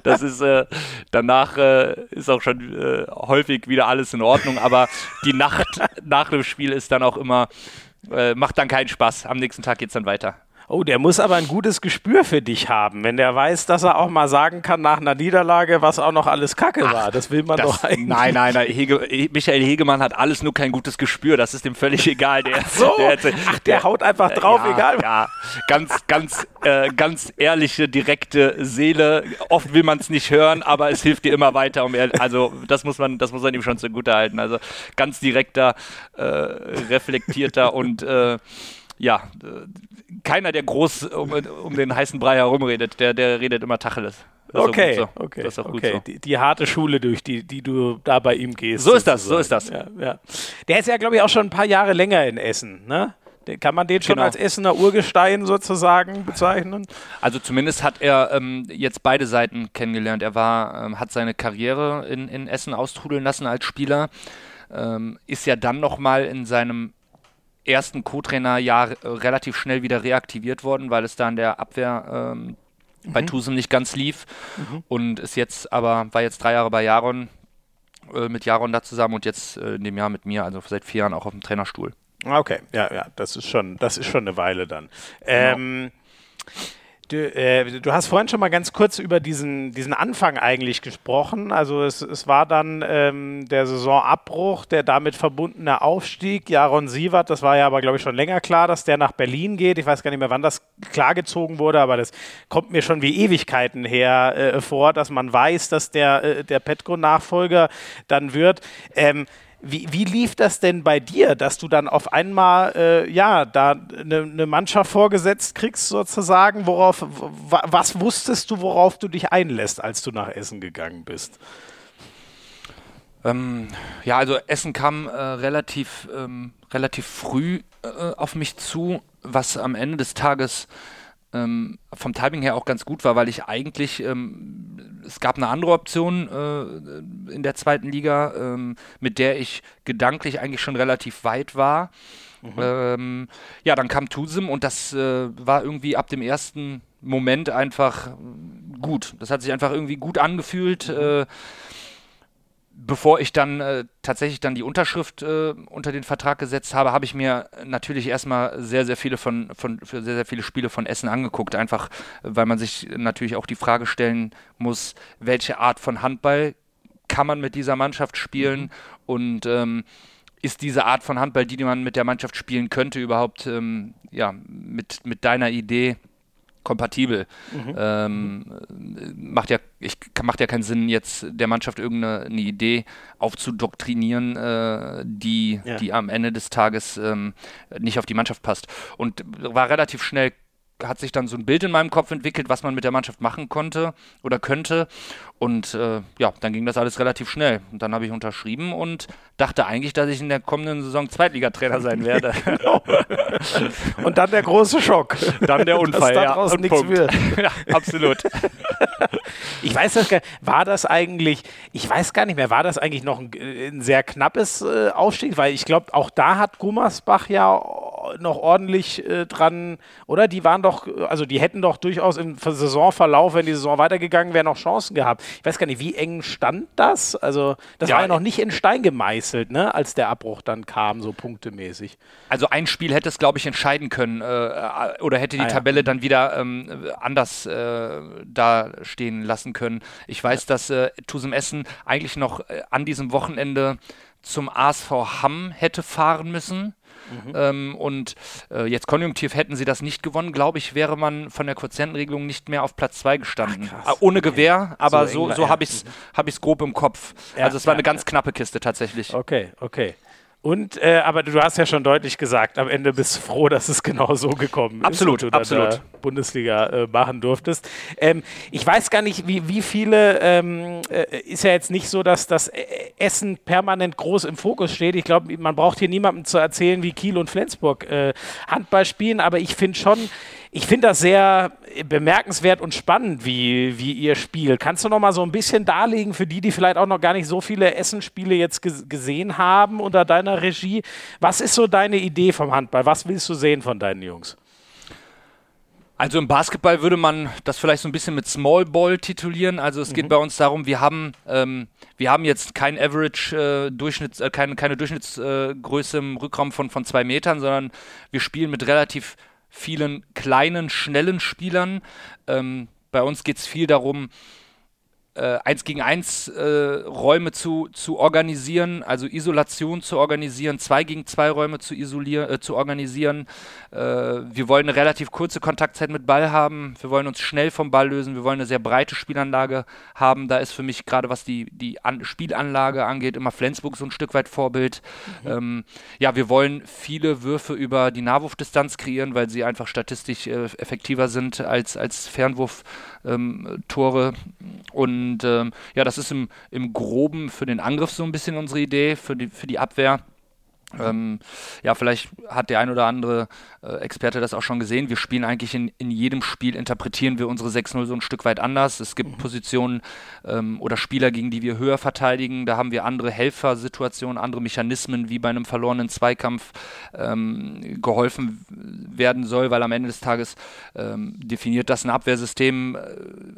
Das ist äh, danach äh, ist auch schon äh, häufig wieder alles in Ordnung, aber die Nacht nach dem Spiel ist dann auch immer, äh, macht dann keinen Spaß. Am nächsten Tag geht es dann weiter. Oh, der muss aber ein gutes Gespür für dich haben, wenn der weiß, dass er auch mal sagen kann nach einer Niederlage, was auch noch alles Kacke Ach, war. Das will man das, doch eigentlich. Nein, nein, nein. Hege, Michael Hegemann hat alles nur kein gutes Gespür. Das ist ihm völlig egal. Der, Ach so. Der, der, Ach, der haut einfach drauf, ja, egal. Ja, ganz, ganz, äh, ganz ehrliche, direkte Seele. Oft will man es nicht hören, aber es hilft dir immer weiter. Um er, also das muss man, das muss man ihm schon zugute halten. Also ganz direkter, äh, reflektierter und äh, ja, keiner, der groß um, um, den heißen Brei herumredet, der, der redet immer Tacheles. Okay, so. okay, das ist auch okay. So. Die, die, harte Schule, durch die, die du da bei ihm gehst. So ist das, so ist das. Ja, ja. Der ist ja, glaube ich, auch schon ein paar Jahre länger in Essen, ne? Kann man den schon genau. als Essener Urgestein sozusagen bezeichnen? Also zumindest hat er ähm, jetzt beide Seiten kennengelernt. Er war, ähm, hat seine Karriere in, in Essen austrudeln lassen als Spieler, ähm, ist ja dann nochmal in seinem ersten Co-Trainer-Jahr äh, relativ schnell wieder reaktiviert worden, weil es da in der Abwehr ähm, mhm. bei Tusem nicht ganz lief mhm. und ist jetzt aber, war jetzt drei Jahre bei Jaron, äh, mit Jaron da zusammen und jetzt äh, in dem Jahr mit mir, also seit vier Jahren auch auf dem Trainerstuhl. Okay, ja, ja, das ist schon, das ist schon eine Weile dann. Genau. Du, äh, du, hast vorhin schon mal ganz kurz über diesen, diesen Anfang eigentlich gesprochen. Also es, es war dann ähm, der Saisonabbruch, der damit verbundene Aufstieg. Jaron Sievert, das war ja aber, glaube ich, schon länger klar, dass der nach Berlin geht. Ich weiß gar nicht mehr, wann das klargezogen wurde, aber das kommt mir schon wie Ewigkeiten her äh, vor, dass man weiß, dass der, äh, der Petko-Nachfolger dann wird. Ähm, wie, wie lief das denn bei dir, dass du dann auf einmal äh, ja da eine ne Mannschaft vorgesetzt kriegst sozusagen? Worauf, was wusstest du, worauf du dich einlässt, als du nach Essen gegangen bist? Ähm, ja, also Essen kam äh, relativ ähm, relativ früh äh, auf mich zu, was am Ende des Tages ähm, vom Timing her auch ganz gut war, weil ich eigentlich ähm, es gab eine andere Option äh, in der zweiten Liga, ähm, mit der ich gedanklich eigentlich schon relativ weit war. Mhm. Ähm, ja, dann kam Tusem und das äh, war irgendwie ab dem ersten Moment einfach gut. Das hat sich einfach irgendwie gut angefühlt. Mhm. Äh, bevor ich dann äh, tatsächlich dann die Unterschrift äh, unter den Vertrag gesetzt habe, habe ich mir natürlich erstmal sehr, sehr viele von, von sehr, sehr viele Spiele von Essen angeguckt. Einfach, weil man sich natürlich auch die Frage stellen muss, welche Art von Handball kann man mit dieser Mannschaft spielen mhm. und ähm, ist diese Art von Handball, die man mit der Mannschaft spielen könnte, überhaupt ähm, ja, mit, mit deiner Idee kompatibel. Mhm. Ähm, macht, ja, ich, macht ja keinen Sinn, jetzt der Mannschaft irgendeine Idee aufzudoktrinieren, äh, die, ja. die am Ende des Tages ähm, nicht auf die Mannschaft passt. Und war relativ schnell hat sich dann so ein Bild in meinem Kopf entwickelt, was man mit der Mannschaft machen konnte oder könnte. Und äh, ja, dann ging das alles relativ schnell. Und dann habe ich unterschrieben und dachte eigentlich, dass ich in der kommenden Saison Zweitligatrainer sein werde. Genau. und dann der große Schock. Dann der Unfall. Dass daraus ja, nichts wird. ja, absolut. ich weiß das gar war das eigentlich, ich weiß gar nicht mehr, war das eigentlich noch ein, ein sehr knappes äh, Aufstieg? Weil ich glaube, auch da hat Gummersbach ja noch ordentlich äh, dran, oder? Die waren doch, also die hätten doch durchaus im Saisonverlauf, wenn die Saison weitergegangen wäre, noch Chancen gehabt. Ich weiß gar nicht, wie eng stand das? Also, das ja, war ja noch nicht in Stein gemeißelt, ne? Als der Abbruch dann kam, so punktemäßig. Also ein Spiel hätte es, glaube ich, entscheiden können, äh, oder hätte die ah, Tabelle ja. dann wieder ähm, anders äh, dastehen lassen können. Ich weiß, dass äh, Tusem Essen eigentlich noch äh, an diesem Wochenende zum ASV Hamm hätte fahren müssen. Mhm. Ähm, und äh, jetzt konjunktiv hätten sie das nicht gewonnen, glaube ich, wäre man von der Quotientenregelung nicht mehr auf Platz 2 gestanden. Ach, äh, ohne okay. Gewehr, aber so, so, so habe ich es hab grob im Kopf. Ja, also es war ja, eine ganz knappe Kiste tatsächlich. Okay, okay. Und, äh, aber du hast ja schon deutlich gesagt, am Ende bist du froh, dass es genau so gekommen absolut, ist. Absolut, absolut. Bundesliga äh, machen durftest. Ähm, ich weiß gar nicht, wie, wie viele, ähm, äh, ist ja jetzt nicht so, dass das Essen permanent groß im Fokus steht. Ich glaube, man braucht hier niemandem zu erzählen, wie Kiel und Flensburg äh, Handball spielen, aber ich finde schon, ich finde das sehr bemerkenswert und spannend, wie, wie ihr spielt. Kannst du noch mal so ein bisschen darlegen für die, die vielleicht auch noch gar nicht so viele Essenspiele jetzt gesehen haben unter deiner Regie? Was ist so deine Idee vom Handball? Was willst du sehen von deinen Jungs? Also im Basketball würde man das vielleicht so ein bisschen mit Small Ball titulieren. Also es geht mhm. bei uns darum, wir haben, ähm, wir haben jetzt kein Average äh, Durchschnitts, äh, keine, keine Durchschnittsgröße äh, im Rückraum von, von zwei Metern, sondern wir spielen mit relativ vielen kleinen, schnellen Spielern. Ähm, bei uns geht es viel darum, äh, eins gegen eins äh, Räume zu, zu organisieren, also Isolation zu organisieren, zwei gegen zwei Räume zu isolieren, äh, zu organisieren. Äh, wir wollen eine relativ kurze Kontaktzeit mit Ball haben. Wir wollen uns schnell vom Ball lösen. Wir wollen eine sehr breite Spielanlage haben. Da ist für mich gerade was die, die An Spielanlage angeht immer Flensburg so ein Stück weit Vorbild. Mhm. Ähm, ja, wir wollen viele Würfe über die Nahwurfdistanz kreieren, weil sie einfach statistisch äh, effektiver sind als, als Fernwurf-Tore. Ähm, und ähm, ja, das ist im, im Groben für den Angriff so ein bisschen unsere Idee, für die, für die Abwehr. Ähm, ja, vielleicht hat der ein oder andere äh, Experte das auch schon gesehen. Wir spielen eigentlich in, in jedem Spiel, interpretieren wir unsere 6-0 so ein Stück weit anders. Es gibt mhm. Positionen ähm, oder Spieler, gegen die wir höher verteidigen. Da haben wir andere Helfersituationen, andere Mechanismen, wie bei einem verlorenen Zweikampf ähm, geholfen werden soll, weil am Ende des Tages ähm, definiert das ein Abwehrsystem, äh,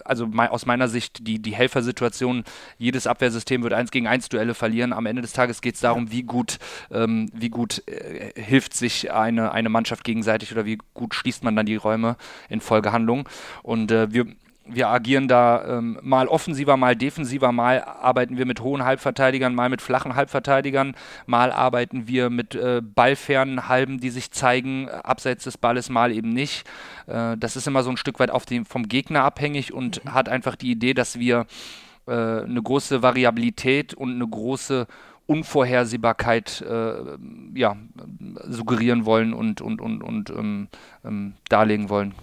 also me aus meiner Sicht die, die Helfersituation, jedes Abwehrsystem wird 1 gegen 1 Duelle verlieren. Am Ende des Tages geht es darum, wie gut ähm, wie gut äh, hilft sich eine, eine Mannschaft gegenseitig oder wie gut schließt man dann die Räume in Folgehandlungen. Und äh, wir, wir agieren da ähm, mal offensiver, mal defensiver, mal arbeiten wir mit hohen Halbverteidigern, mal mit flachen Halbverteidigern, mal arbeiten wir mit äh, ballfernen Halben, die sich zeigen, äh, abseits des Balles, mal eben nicht. Äh, das ist immer so ein Stück weit auf dem, vom Gegner abhängig und mhm. hat einfach die Idee, dass wir äh, eine große Variabilität und eine große Unvorhersehbarkeit äh, ja, suggerieren wollen und, und, und, und ähm, ähm, darlegen wollen.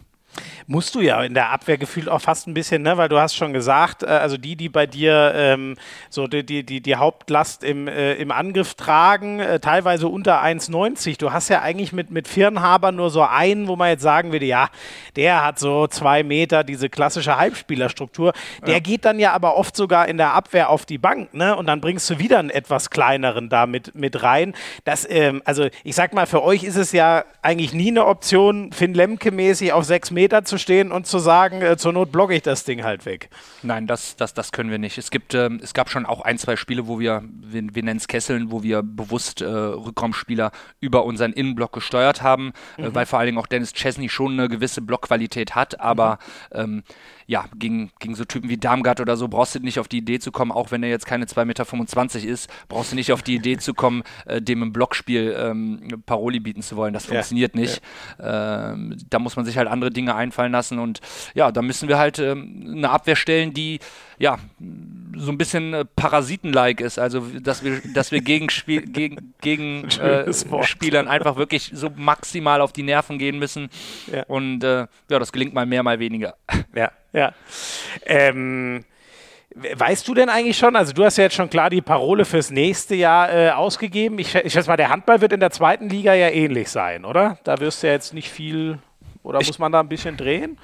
Musst du ja in der Abwehr gefühlt auch fast ein bisschen, ne? weil du hast schon gesagt, äh, also die, die bei dir ähm, so die, die, die, die Hauptlast im, äh, im Angriff tragen, äh, teilweise unter 1,90. Du hast ja eigentlich mit, mit Firnhaber nur so einen, wo man jetzt sagen würde, ja, der hat so zwei Meter, diese klassische Halbspielerstruktur. Der ja. geht dann ja aber oft sogar in der Abwehr auf die Bank, ne? Und dann bringst du wieder einen etwas kleineren da mit, mit rein. Das, ähm, also ich sag mal, für euch ist es ja eigentlich nie eine Option, Finn Lemke-mäßig auf sechs Meter zu stehen und zu sagen, äh, zur Not blogge ich das Ding halt weg. Nein, das, das, das können wir nicht. Es gibt, ähm, es gab schon auch ein, zwei Spiele, wo wir, wir, wir nennen es Kesseln, wo wir bewusst äh, Rückraumspieler über unseren Innenblock gesteuert haben, äh, mhm. äh, weil vor allen Dingen auch Dennis Chesney schon eine gewisse Blockqualität hat, aber mhm. ähm, ja, gegen, gegen so Typen wie Darmgard oder so brauchst du nicht auf die Idee zu kommen, auch wenn er jetzt keine 2,25 Meter ist, brauchst du nicht auf die Idee zu kommen, äh, dem im Blockspiel ähm, Paroli bieten zu wollen. Das funktioniert ja, nicht. Ja. Ähm, da muss man sich halt andere Dinge einfallen lassen und ja, da müssen wir halt ähm, eine Abwehr stellen, die ja, so ein bisschen äh, Parasiten-like ist. Also, dass wir, dass wir gegen, Spiel, gegen, gegen äh, Spielern einfach wirklich so maximal auf die Nerven gehen müssen. Ja. Und äh, ja, das gelingt mal mehr, mal weniger. Ja, ja. Ähm, weißt du denn eigentlich schon, also du hast ja jetzt schon klar die Parole fürs nächste Jahr äh, ausgegeben. Ich, ich schätze mal, der Handball wird in der zweiten Liga ja ähnlich sein, oder? Da wirst du ja jetzt nicht viel, oder ich, muss man da ein bisschen drehen?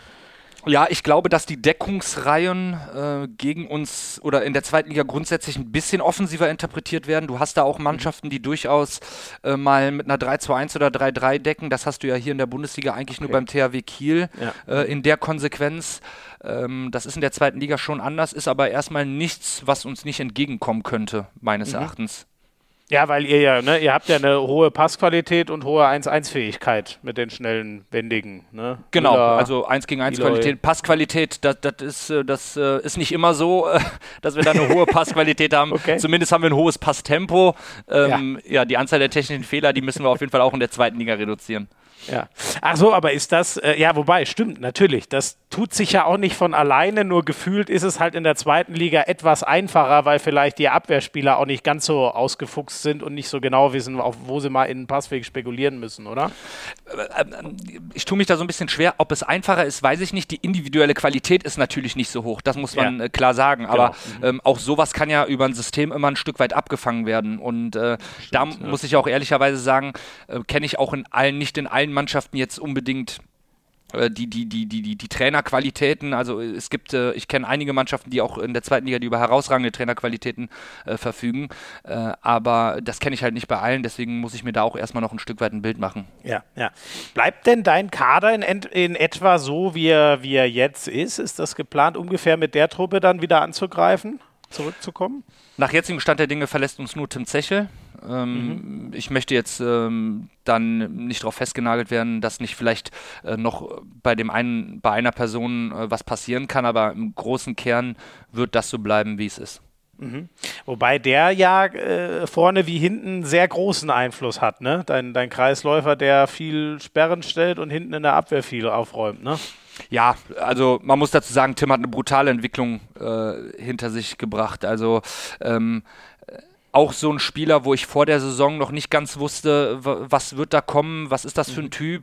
Ja, ich glaube, dass die Deckungsreihen äh, gegen uns oder in der zweiten Liga grundsätzlich ein bisschen offensiver interpretiert werden. Du hast da auch Mannschaften, die durchaus äh, mal mit einer 3-2-1 oder 3-3 decken. Das hast du ja hier in der Bundesliga eigentlich okay. nur beim THW Kiel ja. äh, in der Konsequenz. Ähm, das ist in der zweiten Liga schon anders, ist aber erstmal nichts, was uns nicht entgegenkommen könnte, meines mhm. Erachtens. Ja, weil ihr ja, ne, ihr habt ja eine hohe Passqualität und hohe 1-1-Fähigkeit mit den schnellen Wendigen. Ne? Genau, Oder also 1 gegen 1 Qualität. Passqualität, das, das, ist, äh, das äh, ist nicht immer so, dass wir da eine hohe Passqualität haben. Okay. Zumindest haben wir ein hohes Passtempo. Ähm, ja. ja, die Anzahl der technischen Fehler, die müssen wir auf jeden Fall auch in der zweiten Liga reduzieren. Ja. Ach so, aber ist das, äh, ja, wobei, stimmt, natürlich. Das tut sich ja auch nicht von alleine, nur gefühlt ist es halt in der zweiten Liga etwas einfacher, weil vielleicht die Abwehrspieler auch nicht ganz so ausgefuchst sind und nicht so genau wissen, auf wo sie mal in den Passweg spekulieren müssen, oder? Äh, ähm, ich tue mich da so ein bisschen schwer. Ob es einfacher ist, weiß ich nicht. Die individuelle Qualität ist natürlich nicht so hoch, das muss man ja. Äh, klar sagen. Genau. Aber mhm. ähm, auch sowas kann ja über ein System immer ein Stück weit abgefangen werden. Und äh, Stimmt, da ja. muss ich auch ehrlicherweise sagen, äh, kenne ich auch in allen, nicht in allen Mannschaften jetzt unbedingt äh, die, die, die, die, die, die Trainerqualitäten, also es gibt, äh, ich kenne einige Mannschaften, die auch in der zweiten Liga, die über herausragende Trainerqualitäten äh, verfügen, äh, aber das kenne ich halt nicht bei allen, deswegen muss ich mir da auch erstmal noch ein Stück weit ein Bild machen. Ja, ja. Bleibt denn dein Kader in, in etwa so, wie er, wie er jetzt ist? Ist das geplant, ungefähr mit der Truppe dann wieder anzugreifen, zurückzukommen? Nach jetzigem Stand der Dinge verlässt uns nur Tim Zechel. Ähm, mhm. Ich möchte jetzt ähm, dann nicht darauf festgenagelt werden, dass nicht vielleicht äh, noch bei dem einen, bei einer Person äh, was passieren kann, aber im großen Kern wird das so bleiben, wie es ist. Mhm. Wobei der ja äh, vorne wie hinten sehr großen Einfluss hat, ne? Dein, dein Kreisläufer, der viel Sperren stellt und hinten in der Abwehr viel aufräumt, ne? Ja, also man muss dazu sagen, Tim hat eine brutale Entwicklung äh, hinter sich gebracht. Also ähm, auch so ein Spieler, wo ich vor der Saison noch nicht ganz wusste, was wird da kommen, was ist das für ein mhm. Typ.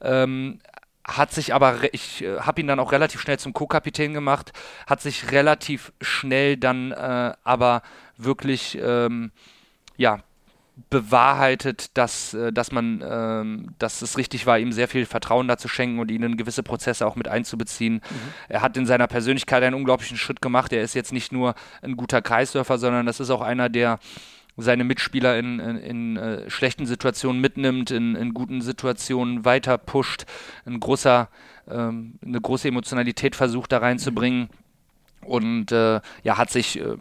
Ähm, hat sich aber, ich äh, habe ihn dann auch relativ schnell zum Co-Kapitän gemacht, hat sich relativ schnell dann äh, aber wirklich, ähm, ja, bewahrheitet, dass, äh, dass man, ähm, dass es richtig war, ihm sehr viel Vertrauen dazu schenken und ihn in gewisse Prozesse auch mit einzubeziehen. Mhm. Er hat in seiner Persönlichkeit einen unglaublichen Schritt gemacht. Er ist jetzt nicht nur ein guter Kreisläufer, sondern das ist auch einer, der seine Mitspieler in, in, in äh, schlechten Situationen mitnimmt, in, in, guten Situationen weiter pusht, ein großer, ähm, eine große Emotionalität versucht da reinzubringen. Und äh, ja, hat sich äh,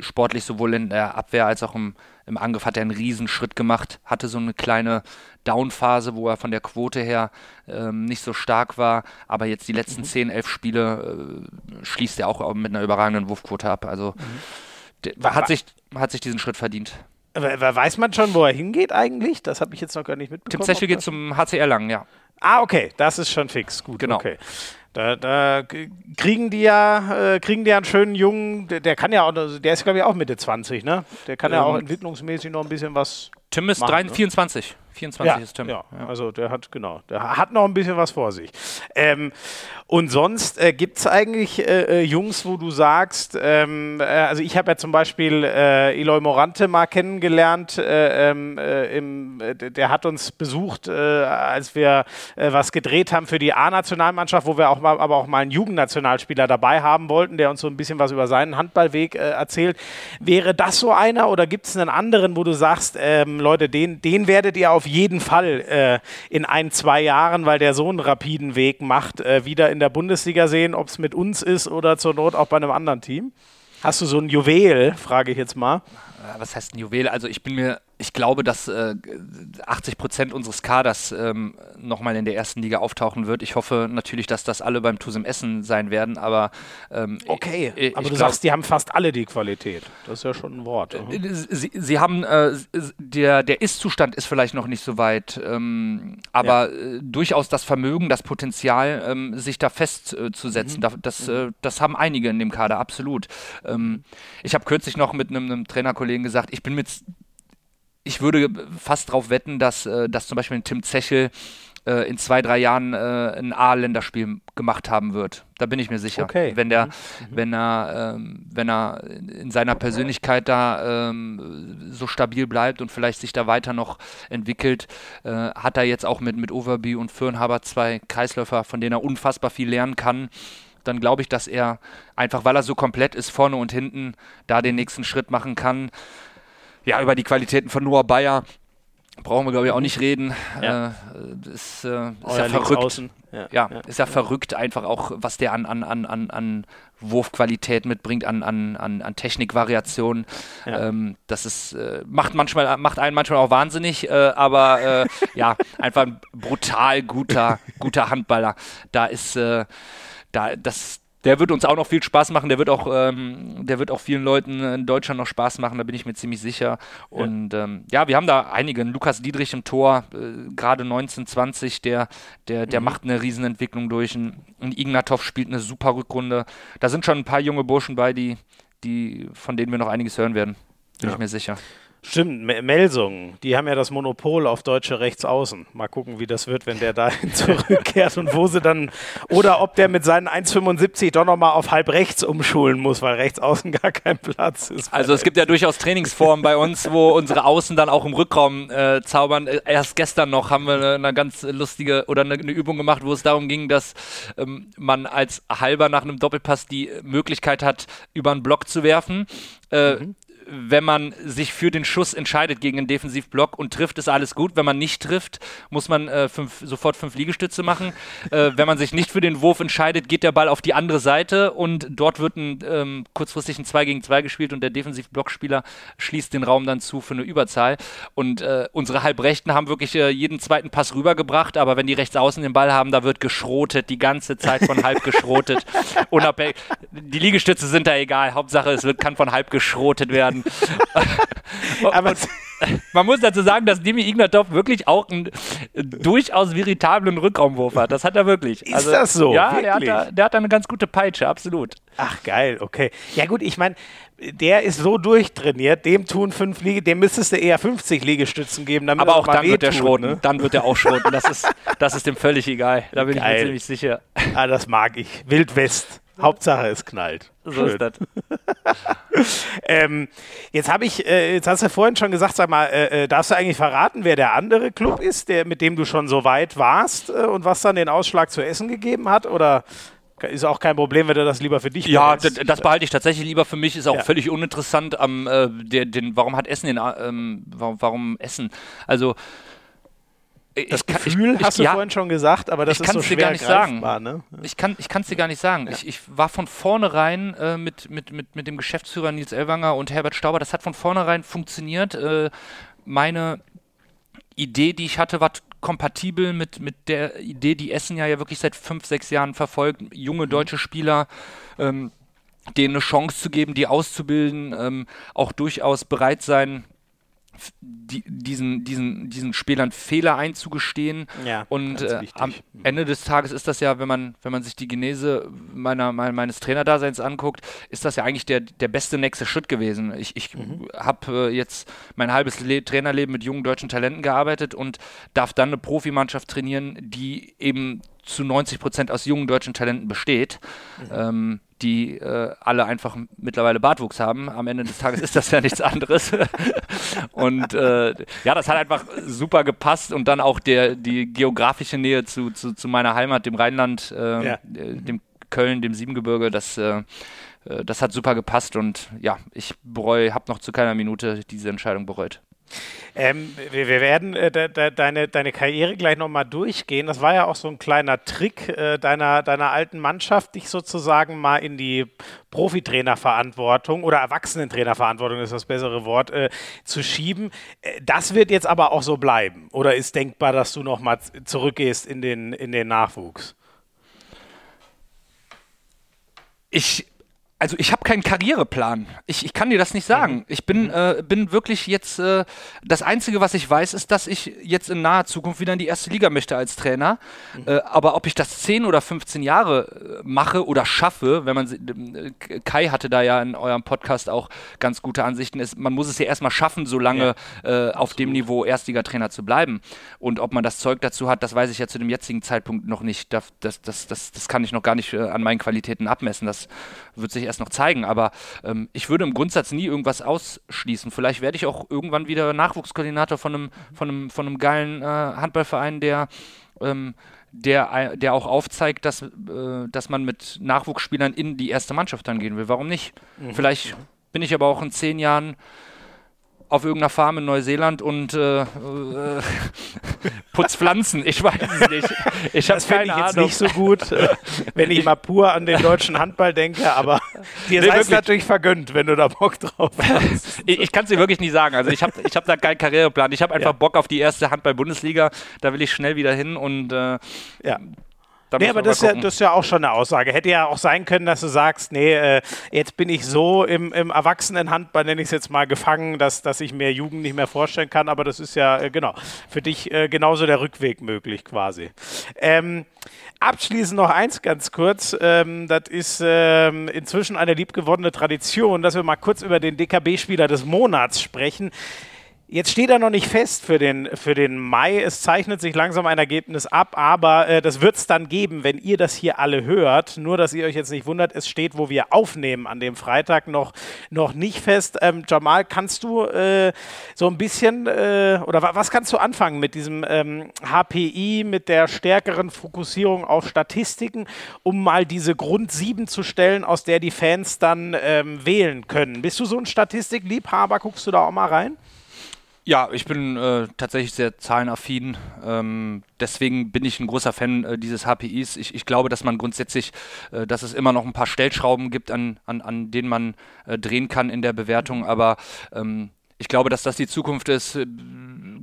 sportlich sowohl in der Abwehr als auch im, im Angriff hat er einen Riesenschritt gemacht, hatte so eine kleine Downphase, wo er von der Quote her ähm, nicht so stark war, aber jetzt die letzten mhm. 10, 11 Spiele äh, schließt er auch mit einer überragenden Wurfquote ab. Also mhm. hat, sich, hat sich diesen Schritt verdient. Weiß man schon, wo er hingeht eigentlich? Das habe ich jetzt noch gar nicht mitbekommen. Tim Zechel geht zum HCR Lang, ja. Ah, okay, das ist schon fix. Gut, genau. Okay. Da, da, kriegen die ja, äh, kriegen die ja einen schönen Jungen, der, der kann ja auch, der ist glaube ich auch Mitte 20, ne? Der kann ähm, ja auch ähm, entwicklungsmäßig noch ein bisschen was. Tim ist machen, 3, 24. 24 ja, ist Tim. Ja, ja, also der hat, genau, der hat noch ein bisschen was vor sich. Ähm, und sonst äh, gibt es eigentlich äh, äh, Jungs, wo du sagst, ähm, äh, also ich habe ja zum Beispiel äh, Eloy Morante mal kennengelernt, äh, ähm, im, der hat uns besucht, als wir was gedreht haben für die A-Nationalmannschaft, wo wir auch mal, aber auch mal einen Jugendnationalspieler dabei haben wollten, der uns so ein bisschen was über seinen Handballweg erzählt. Wäre das so einer oder gibt es einen anderen, wo du sagst, ähm, Leute, den, den werdet ihr auf jeden Fall in ein, zwei Jahren, weil der so einen rapiden Weg macht, wieder in in der Bundesliga sehen, ob es mit uns ist oder zur Not auch bei einem anderen Team? Hast du so ein Juwel, frage ich jetzt mal? Was heißt ein Juwel? Also ich bin mir ich glaube, dass äh, 80 Prozent unseres Kaders ähm, nochmal in der ersten Liga auftauchen wird. Ich hoffe natürlich, dass das alle beim Tusem Essen sein werden, aber ähm, okay. Ich, aber ich du glaub, sagst, die haben fast alle die Qualität. Das ist ja schon ein Wort. Mhm. Sie, sie, haben äh, der der Ist-Zustand ist vielleicht noch nicht so weit, ähm, aber ja. äh, durchaus das Vermögen, das Potenzial, ähm, sich da festzusetzen. Mhm. das, mhm. Äh, das haben einige in dem Kader absolut. Ähm, ich habe kürzlich noch mit einem Trainerkollegen gesagt, ich bin mit ich würde fast darauf wetten, dass, äh, dass zum Beispiel ein Tim Zechel äh, in zwei, drei Jahren äh, ein A-Länderspiel gemacht haben wird. Da bin ich mir sicher. Okay. Wenn, der, mhm. wenn, er, ähm, wenn er in seiner Persönlichkeit da ähm, so stabil bleibt und vielleicht sich da weiter noch entwickelt, äh, hat er jetzt auch mit, mit Overby und Fürnhaber zwei Kreisläufer, von denen er unfassbar viel lernen kann dann glaube ich, dass er einfach, weil er so komplett ist, vorne und hinten, da den nächsten Schritt machen kann. Ja, über die Qualitäten von Noah Bayer brauchen wir, glaube ich, auch nicht reden. Ja. Äh, ist, äh, ist ja verrückt. Ja, ja, ja, ist ja verrückt einfach auch, was der an, an, an, an Wurfqualität mitbringt, an, an, an Technikvariationen. Ja. Ähm, das ist, äh, macht manchmal, macht einen manchmal auch wahnsinnig, äh, aber äh, ja, einfach ein brutal guter, guter Handballer. Da ist, äh, da, das, der wird uns auch noch viel Spaß machen. Der wird auch, ähm, der wird auch vielen Leuten in Deutschland noch Spaß machen. Da bin ich mir ziemlich sicher. Und ja, ähm, ja wir haben da einige. Lukas Dietrich im Tor, äh, gerade 1920, der, der, der mhm. macht eine Riesenentwicklung durch. Ein, ein Ignatov spielt eine super Rückrunde. Da sind schon ein paar junge Burschen bei, die, die, von denen wir noch einiges hören werden. Bin ja. ich mir sicher. Stimmt, Melsung, die haben ja das Monopol auf deutsche Rechtsaußen. Mal gucken, wie das wird, wenn der dahin zurückkehrt und wo sie dann, oder ob der mit seinen 1,75 doch nochmal auf halb rechts umschulen muss, weil rechtsaußen gar kein Platz ist. Also es gibt ja durchaus Trainingsformen bei uns, wo unsere Außen dann auch im Rückraum äh, zaubern. Äh, erst gestern noch haben wir eine, eine ganz lustige oder eine, eine, Übung gemacht, wo es darum ging, dass ähm, man als Halber nach einem Doppelpass die Möglichkeit hat, über einen Block zu werfen. Äh, mhm wenn man sich für den Schuss entscheidet gegen einen Defensivblock und trifft, ist alles gut. Wenn man nicht trifft, muss man äh, fünf, sofort fünf Liegestütze machen. äh, wenn man sich nicht für den Wurf entscheidet, geht der Ball auf die andere Seite und dort wird ein, ähm, kurzfristig ein 2 gegen 2 gespielt und der Defensivblockspieler schließt den Raum dann zu für eine Überzahl. Und äh, unsere Halbrechten haben wirklich äh, jeden zweiten Pass rübergebracht, aber wenn die rechts außen den Ball haben, da wird geschrotet, die ganze Zeit von halb geschrotet. Unabhängig. Die Liegestütze sind da egal. Hauptsache, es wird, kann von halb geschrotet werden haben. Aber man muss dazu sagen, dass Dimi Ignatov wirklich auch einen durchaus veritablen Rückraumwurf hat. Das hat er wirklich. Ist also, das so? Ja, der hat, da, der hat da eine ganz gute Peitsche, absolut. Ach geil, okay. Ja gut, ich meine, der ist so durchtrainiert, dem tun fünf Liege, dem müsstest du eher 50 Liegestützen geben. Aber auch dann wird er schroten. Ne? Dann wird er auch schroten. Das ist, das ist dem völlig egal. Da bin geil. ich mir ziemlich sicher. Ah, das mag ich. Wild West. Hauptsache es knallt. So Schön. ist das. ähm, jetzt habe ich, äh, jetzt hast du vorhin schon gesagt, sag mal, äh, äh, darfst du eigentlich verraten, wer der andere Club ist, der, mit dem du schon so weit warst äh, und was dann den Ausschlag zu essen gegeben hat? Oder ist auch kein Problem, wenn du das lieber für dich Ja, das behalte ich tatsächlich lieber für mich. Ist auch ja. völlig uninteressant. Am, äh, der, den, warum hat Essen den, ähm, warum, warum Essen? Also das Gefühl ich, ich, hast du ja, vorhin schon gesagt, aber das ist so schwer dir gar nicht sagen. Ne? Ich kann es dir gar nicht sagen. Ja. Ich, ich, war von vornherein äh, mit, mit, mit, mit dem Geschäftsführer Nils Elwanger und Herbert Stauber, das hat von vornherein funktioniert. Äh, meine Idee, die ich hatte, war kompatibel mit, mit der Idee, die Essen ja, ja wirklich seit fünf, sechs Jahren verfolgt. Junge mhm. deutsche Spieler, ähm, denen eine Chance zu geben, die auszubilden, ähm, auch durchaus bereit sein, die, diesen, diesen, diesen Spielern Fehler einzugestehen. Ja, und äh, am Ende des Tages ist das ja, wenn man, wenn man sich die Genese meiner, meines Trainerdaseins anguckt, ist das ja eigentlich der, der beste nächste Schritt gewesen. Ich, ich mhm. habe äh, jetzt mein halbes Le Trainerleben mit jungen deutschen Talenten gearbeitet und darf dann eine Profimannschaft trainieren, die eben zu 90 Prozent aus jungen deutschen Talenten besteht. Mhm. Ähm, die äh, alle einfach mittlerweile Bartwuchs haben. Am Ende des Tages ist das ja nichts anderes. und äh, ja, das hat einfach super gepasst und dann auch der, die geografische Nähe zu, zu, zu meiner Heimat, dem Rheinland, äh, ja. Dem Köln, dem Siebengebirge, das, äh, äh, das hat super gepasst und ja, ich bereue, habe noch zu keiner Minute diese Entscheidung bereut. Ähm, wir, wir, werden äh, de, de, deine, deine Karriere gleich nochmal durchgehen. Das war ja auch so ein kleiner Trick äh, deiner, deiner alten Mannschaft, dich sozusagen mal in die Profitrainerverantwortung oder Erwachsenentrainerverantwortung ist das bessere Wort, äh, zu schieben. Äh, das wird jetzt aber auch so bleiben. Oder ist denkbar, dass du nochmal zurückgehst in den, in den Nachwuchs? Ich also ich habe keinen Karriereplan. Ich, ich kann dir das nicht sagen. Mhm. Ich bin, mhm. äh, bin wirklich jetzt, äh, das Einzige, was ich weiß, ist, dass ich jetzt in naher Zukunft wieder in die erste Liga möchte als Trainer. Mhm. Äh, aber ob ich das 10 oder 15 Jahre äh, mache oder schaffe, wenn man, äh, Kai hatte da ja in eurem Podcast auch ganz gute Ansichten, ist, man muss es ja erstmal schaffen, so lange ja, äh, auf dem Niveau Erstligatrainer zu bleiben. Und ob man das Zeug dazu hat, das weiß ich ja zu dem jetzigen Zeitpunkt noch nicht. Das, das, das, das, das kann ich noch gar nicht an meinen Qualitäten abmessen. Das wird sich erst noch zeigen, aber ähm, ich würde im Grundsatz nie irgendwas ausschließen. Vielleicht werde ich auch irgendwann wieder Nachwuchskoordinator von einem, von einem, von einem geilen äh, Handballverein, der ähm, der, der auch aufzeigt, dass, äh, dass man mit Nachwuchsspielern in die erste Mannschaft dann gehen will. Warum nicht? Mhm. Vielleicht bin ich aber auch in zehn Jahren auf irgendeiner Farm in Neuseeland und äh, äh, putz Pflanzen. Ich weiß es nicht. Ich habe keine ich jetzt Ahnung. nicht so gut, äh, wenn ich mal pur an den deutschen Handball denke, aber dir nee, sei es natürlich vergönnt, wenn du da Bock drauf hast. ich, ich kann es dir wirklich nicht sagen. Also ich habe ich hab da keinen Karriereplan. Ich habe einfach ja. Bock auf die erste Handball-Bundesliga. Da will ich schnell wieder hin und äh, ja. Da nee, aber das ist, ja, das ist, ja, auch schon eine Aussage. Hätte ja auch sein können, dass du sagst, nee, äh, jetzt bin ich so im, im Erwachsenenhandball, nenne ich es jetzt mal, gefangen, dass, dass ich mir Jugend nicht mehr vorstellen kann. Aber das ist ja, äh, genau, für dich äh, genauso der Rückweg möglich quasi. Ähm, abschließend noch eins ganz kurz. Ähm, das ist ähm, inzwischen eine liebgewonnene Tradition, dass wir mal kurz über den DKB-Spieler des Monats sprechen. Jetzt steht er noch nicht fest für den, für den Mai. Es zeichnet sich langsam ein Ergebnis ab, aber äh, das wird es dann geben, wenn ihr das hier alle hört. Nur, dass ihr euch jetzt nicht wundert, es steht, wo wir aufnehmen an dem Freitag noch, noch nicht fest. Ähm, Jamal, kannst du äh, so ein bisschen, äh, oder was kannst du anfangen mit diesem ähm, HPI, mit der stärkeren Fokussierung auf Statistiken, um mal diese Grund 7 zu stellen, aus der die Fans dann ähm, wählen können? Bist du so ein Statistikliebhaber? Guckst du da auch mal rein? Ja, ich bin äh, tatsächlich sehr zahlenaffin. Ähm, deswegen bin ich ein großer Fan äh, dieses HPIs. Ich, ich, glaube, dass man grundsätzlich, äh, dass es immer noch ein paar Stellschrauben gibt, an, an, an denen man äh, drehen kann in der Bewertung. Aber ähm, ich glaube, dass das die Zukunft ist, äh,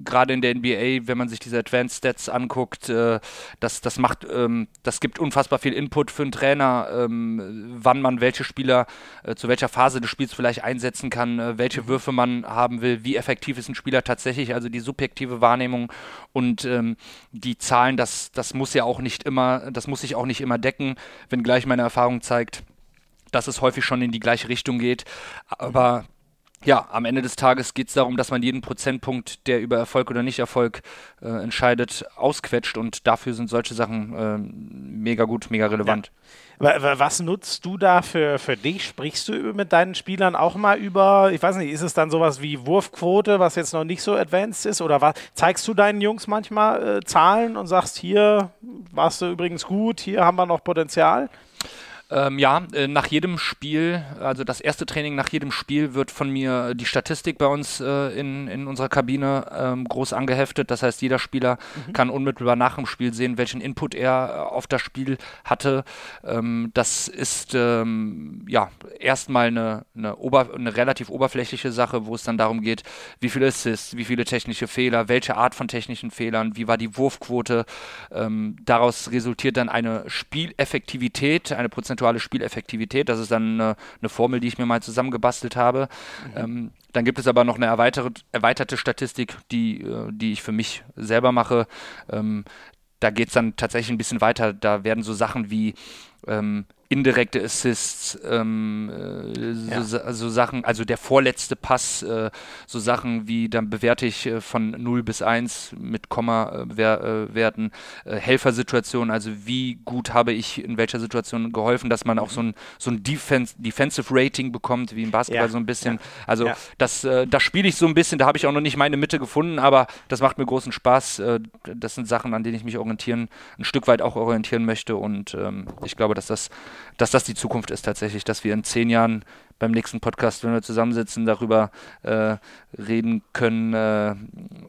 gerade in der NBA, wenn man sich diese Advanced Stats anguckt, äh, das, das macht, ähm, das gibt unfassbar viel Input für einen Trainer, ähm, wann man welche Spieler äh, zu welcher Phase des Spiels vielleicht einsetzen kann, äh, welche mhm. Würfe man haben will, wie effektiv ist ein Spieler tatsächlich, also die subjektive Wahrnehmung und ähm, die Zahlen, das, das muss ja auch nicht immer, das muss sich auch nicht immer decken, wenngleich meine Erfahrung zeigt, dass es häufig schon in die gleiche Richtung geht. Aber ja, am Ende des Tages geht es darum, dass man jeden Prozentpunkt, der über Erfolg oder Nicht-Erfolg äh, entscheidet, ausquetscht und dafür sind solche Sachen äh, mega gut, mega relevant. Ja. Was nutzt du da für, für dich? Sprichst du mit deinen Spielern auch mal über, ich weiß nicht, ist es dann sowas wie Wurfquote, was jetzt noch nicht so advanced ist? Oder was, zeigst du deinen Jungs manchmal äh, Zahlen und sagst, hier warst du übrigens gut, hier haben wir noch Potenzial? Ähm, ja, äh, nach jedem Spiel, also das erste Training nach jedem Spiel wird von mir die Statistik bei uns äh, in, in unserer Kabine ähm, groß angeheftet. Das heißt, jeder Spieler mhm. kann unmittelbar nach dem Spiel sehen, welchen Input er äh, auf das Spiel hatte. Ähm, das ist ähm, ja erstmal eine, eine, Ober-, eine relativ oberflächliche Sache, wo es dann darum geht, wie viele Assists, wie viele technische Fehler, welche Art von technischen Fehlern, wie war die Wurfquote. Ähm, daraus resultiert dann eine Spieleffektivität, eine Prozent prozentuale Spieleffektivität. Das ist dann eine, eine Formel, die ich mir mal zusammengebastelt habe. Mhm. Ähm, dann gibt es aber noch eine erweiterte, erweiterte Statistik, die, äh, die ich für mich selber mache. Ähm, da geht es dann tatsächlich ein bisschen weiter. Da werden so Sachen wie ähm, indirekte Assists, ähm, äh, ja. so, so, Sachen, also der vorletzte Pass, äh, so Sachen wie, dann bewerte ich äh, von 0 bis 1 mit Komma-Werten, äh, äh, Helfersituationen, also wie gut habe ich in welcher Situation geholfen, dass man mhm. auch so ein, so ein Defense, Defensive Rating bekommt, wie im Basketball ja. so ein bisschen. Ja. Also das, äh, das spiele ich so ein bisschen, da habe ich auch noch nicht meine Mitte gefunden, aber das macht mir großen Spaß. das sind Sachen, an denen ich mich orientieren, ein Stück weit auch orientieren möchte und ähm, ich glaube, dass das dass das die Zukunft ist tatsächlich, dass wir in zehn Jahren beim nächsten Podcast, wenn wir zusammensitzen, darüber äh, reden können äh,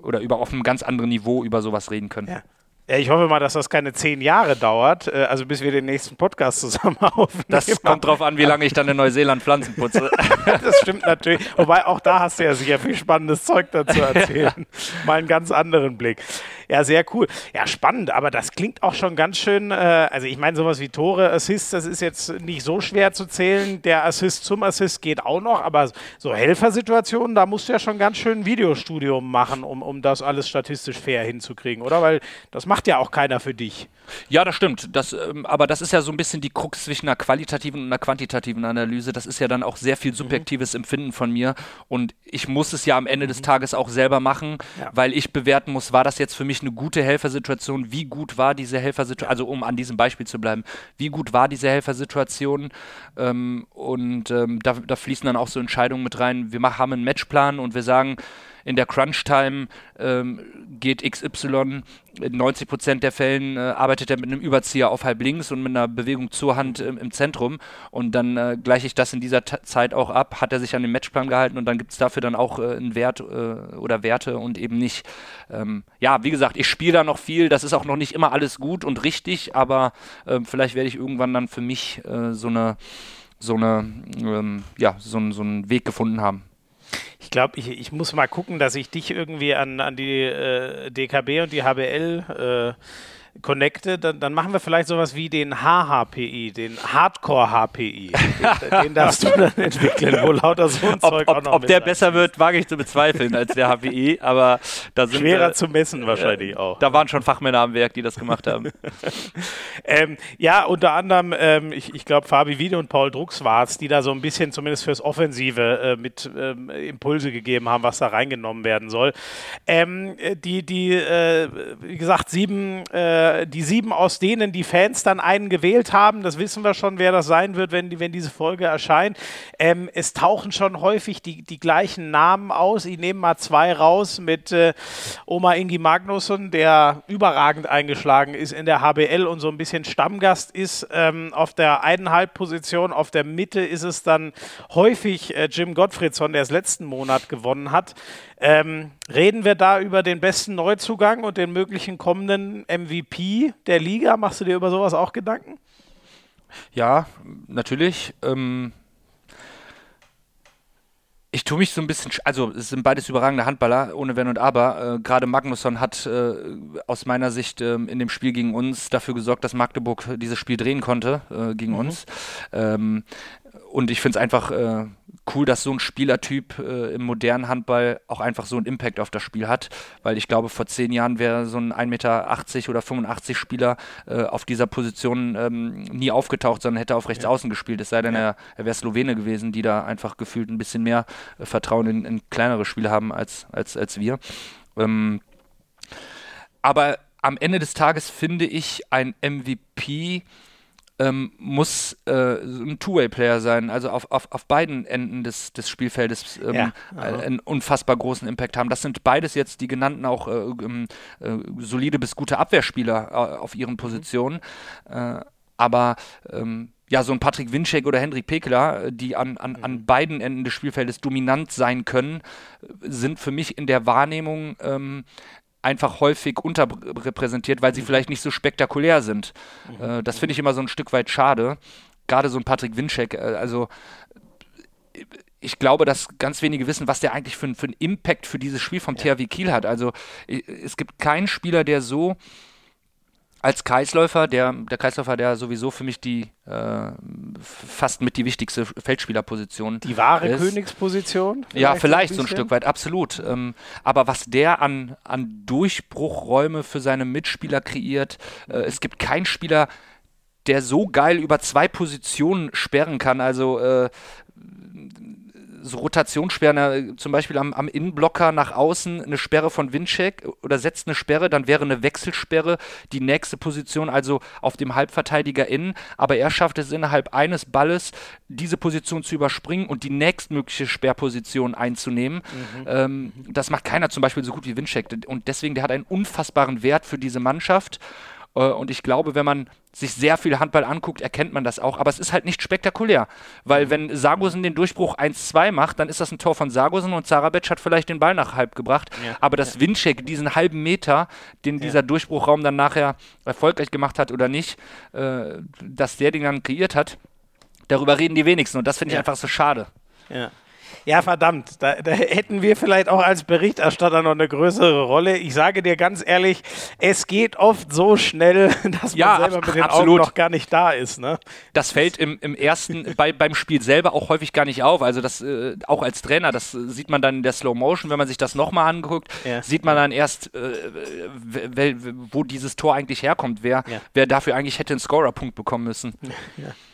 oder über auf einem ganz anderen Niveau über sowas reden können. Ja. Ja, ich hoffe mal, dass das keine zehn Jahre dauert, äh, also bis wir den nächsten Podcast zusammen aufnehmen. Das kommt drauf an, wie lange ich dann in Neuseeland Pflanzen putze. das stimmt natürlich. Wobei auch da hast du ja sicher viel spannendes Zeug dazu erzählen. mal einen ganz anderen Blick. Ja, sehr cool. Ja, spannend, aber das klingt auch schon ganz schön. Äh, also, ich meine, sowas wie Tore, Assists, das ist jetzt nicht so schwer zu zählen. Der Assist zum Assist geht auch noch, aber so Helfersituationen, da musst du ja schon ganz schön ein Videostudium machen, um, um das alles statistisch fair hinzukriegen, oder? Weil das macht ja auch keiner für dich. Ja, das stimmt. Das, ähm, aber das ist ja so ein bisschen die Krux zwischen einer qualitativen und einer quantitativen Analyse. Das ist ja dann auch sehr viel mhm. subjektives mhm. Empfinden von mir. Und ich muss es ja am Ende mhm. des Tages auch selber machen, ja. weil ich bewerten muss, war das jetzt für mich eine gute Helfersituation? Wie gut war diese Helfersituation? Also um an diesem Beispiel zu bleiben, wie gut war diese Helfersituation? Ähm, und ähm, da, da fließen dann auch so Entscheidungen mit rein. Wir machen, haben einen Matchplan und wir sagen, in der Crunch-Time ähm, geht XY in 90 Prozent der Fällen äh, arbeitet er mit einem Überzieher auf halb links und mit einer Bewegung zur Hand im, im Zentrum und dann äh, gleiche ich das in dieser T Zeit auch ab, hat er sich an den Matchplan gehalten und dann gibt es dafür dann auch äh, einen Wert äh, oder Werte und eben nicht. Ähm, ja, wie gesagt, ich spiele da noch viel, das ist auch noch nicht immer alles gut und richtig, aber ähm, vielleicht werde ich irgendwann dann für mich äh, so eine so eine ähm, ja so, so einen Weg gefunden haben. Ich glaube, ich, ich muss mal gucken, dass ich dich irgendwie an, an die äh, DKB und die HBL äh, connecte, dann, dann, machen wir vielleicht sowas wie den HHPI, den Hardcore-HPI. Den, den, darfst du dann entwickeln, wo lauter so ein Zeug ob, auch noch Ob der besser wird, wage ich zu bezweifeln als der HPI, aber da sind Schwerer äh, zu messen wahrscheinlich äh, auch. Da waren schon Fachmänner am Werk, die das gemacht haben. ähm, ja, unter anderem, ähm, ich, ich glaube, Fabi Wiede und Paul Drucks war es, die da so ein bisschen zumindest fürs Offensive äh, mit ähm, Impulse gegeben haben, was da reingenommen werden soll. Ähm, die, die äh, wie gesagt, sieben äh, äh, die sieben, aus denen die Fans dann einen gewählt haben. Das wissen wir schon, wer das sein wird, wenn, wenn diese Folge erscheint. Ähm, es tauchen schon häufig die, die gleichen Namen aus. Ich nehme mal zwei raus mit äh, Oma Ingi Magnusson, der überragend eingeschlagen ist in der HBL und so ein bisschen Stammgast ist ähm, auf der Eineinhalb-Position. Auf der Mitte ist es dann häufig äh, Jim Gottfriedsson, der es letzten Monat gewonnen hat. Ähm, reden wir da über den besten Neuzugang und den möglichen kommenden MVP der Liga? Machst du dir über sowas auch Gedanken? Ja, natürlich. Ähm ich tue mich so ein bisschen, also es sind beides überragende Handballer, ohne Wenn und Aber. Äh, Gerade Magnusson hat äh, aus meiner Sicht äh, in dem Spiel gegen uns dafür gesorgt, dass Magdeburg dieses Spiel drehen konnte äh, gegen mhm. uns. Ähm, und ich finde es einfach äh, cool, dass so ein Spielertyp äh, im modernen Handball auch einfach so einen Impact auf das Spiel hat, weil ich glaube, vor zehn Jahren wäre so ein 1,80 Meter oder 85 Spieler äh, auf dieser Position ähm, nie aufgetaucht, sondern hätte auf rechts ja. außen gespielt, es sei denn, ja. er, er wäre Slowene gewesen, die da einfach gefühlt ein bisschen mehr äh, Vertrauen in, in, kleinere Spiele haben als, als, als wir. Ähm, aber am Ende des Tages finde ich ein MVP ähm, muss äh, ein Two-Way-Player sein, also auf, auf, auf beiden Enden des, des Spielfeldes ähm, ja, also. einen unfassbar großen Impact haben. Das sind beides jetzt die genannten auch äh, ähm, äh, solide bis gute Abwehrspieler äh, auf ihren Positionen. Mhm. aber ähm, ja, so ein Patrick Winczek oder Hendrik Pekela, die an, an, an mhm. beiden Enden des Spielfeldes dominant sein können, sind für mich in der Wahrnehmung ähm, einfach häufig unterrepräsentiert, weil sie mhm. vielleicht nicht so spektakulär sind. Mhm. Äh, das finde ich immer so ein Stück weit schade. Gerade so ein Patrick Winczek, äh, also ich glaube, dass ganz wenige wissen, was der eigentlich für, für einen Impact für dieses Spiel vom. THW Kiel hat. Also es gibt keinen Spieler, der so als Kreisläufer, der, der Kreisläufer, der sowieso für mich die äh, fast mit die wichtigste Feldspielerposition. Die wahre ist. Königsposition? Vielleicht ja, vielleicht so ein, Stück weit, absolut. Ähm, aber was der an, an Durchbruchräume für seine Mitspieler kreiert, äh, es gibt keinen Spieler, der so geil über zwei Positionen sperren kann. Also äh, so Rotationssperren, zum Beispiel am, am Innenblocker nach außen eine Sperre von Winczek oder setzt eine Sperre, dann wäre eine Wechselsperre die nächste Position, also auf dem Halbverteidiger innen. Aber er schafft es innerhalb eines Balles, diese Position zu überspringen und die nächstmögliche Sperrposition einzunehmen. Mhm. Ähm, das macht keiner zum Beispiel so gut wie Winczek. Und deswegen, der hat einen unfassbaren Wert für diese Mannschaft. Äh, und ich glaube, wenn man sich sehr viel Handball anguckt, erkennt man das auch. Aber es ist halt nicht spektakulär. Weil wenn Sargosen den Durchbruch 1-2 macht, dann ist das ein Tor von Sargosen und Zarabec hat vielleicht den Ball nach halb gebracht. Ja. Aber dass ja. Winczek diesen halben Meter, den dieser Durchbruchraum dann nachher erfolgreich gemacht hat oder nicht, äh, dass der den dann kreiert hat, darüber reden die wenigsten. Und das finde ich einfach so schade. Ja. Ja, verdammt, da, da, hätten wir vielleicht auch als Berichterstatter noch eine größere Rolle. Ich sage dir ganz ehrlich, es geht oft so schnell, dass man ja, selber mit den absolut. Augen noch gar nicht da ist. Ne? Das fällt im, im ersten, bei, beim Spiel selber auch häufig gar nicht auf. Also das äh, auch als Trainer, das sieht man dann in der Slow Motion, wenn man sich das nochmal anguckt, ja. sieht man dann erst, äh, wo dieses Tor eigentlich herkommt, wer, ja. wer dafür eigentlich hätte einen Scorerpunkt bekommen müssen.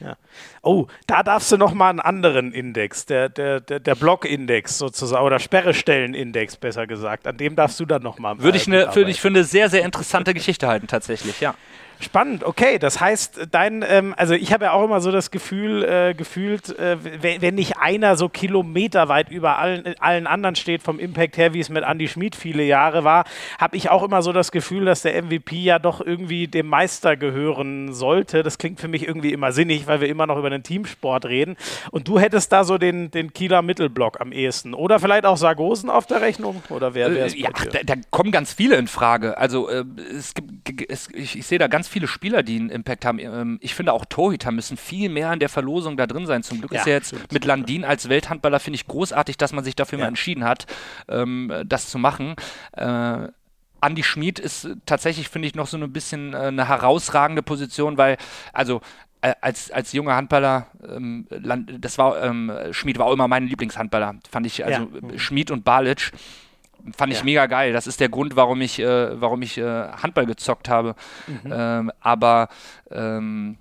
Ja, oh, da darfst du nochmal einen anderen Index, der, der, der, der Blockindex sozusagen oder Sperrestellenindex besser gesagt. An dem darfst du dann nochmal. Würde ich, ne, würde ich für eine sehr, sehr interessante Geschichte halten, tatsächlich, ja. Spannend, okay. Das heißt, dein, ähm, also ich habe ja auch immer so das Gefühl, äh, gefühlt, äh, wenn, nicht einer so kilometerweit über allen, allen anderen steht, vom Impact her, wie es mit Andy Schmid viele Jahre war, habe ich auch immer so das Gefühl, dass der MVP ja doch irgendwie dem Meister gehören sollte. Das klingt für mich irgendwie immer sinnig, weil wir immer noch über den Teamsport reden. Und du hättest da so den, den Kieler Mittelblock am ehesten. Oder vielleicht auch Sargosen auf der Rechnung? Oder wer wäre es? Äh, ja, da, da, kommen ganz viele in Frage. Also äh, es gibt, es, ich, ich sehe da ganz viele Spieler, die einen Impact haben. Ähm, ich finde auch Torhüter müssen viel mehr in der Verlosung da drin sein. Zum Glück ja, ist er jetzt stimmt, mit Landin als Welthandballer, finde ich großartig, dass man sich dafür ja. mal entschieden hat, ähm, das zu machen. Äh, Andy Schmid ist tatsächlich, finde ich, noch so ein bisschen äh, eine herausragende Position, weil, also äh, als, als junger Handballer, ähm, das war, ähm, Schmid war auch immer mein Lieblingshandballer, fand ich, also ja. Schmid und Balic Fand ich ja. mega geil. Das ist der Grund, warum ich, äh, warum ich äh, Handball gezockt habe. Mhm. Ähm, aber ähm,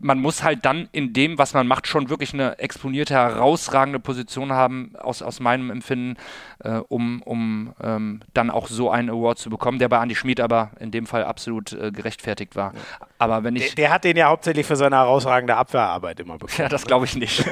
man muss halt dann in dem, was man macht, schon wirklich eine exponierte, herausragende Position haben, aus, aus meinem Empfinden, äh, um, um ähm, dann auch so einen Award zu bekommen, der bei Andy Schmid aber in dem Fall absolut äh, gerechtfertigt war. Ja. Aber wenn ich. Der, der, hat den ja hauptsächlich für seine herausragende Abwehrarbeit immer bekommen. Ja, das glaube ich nicht.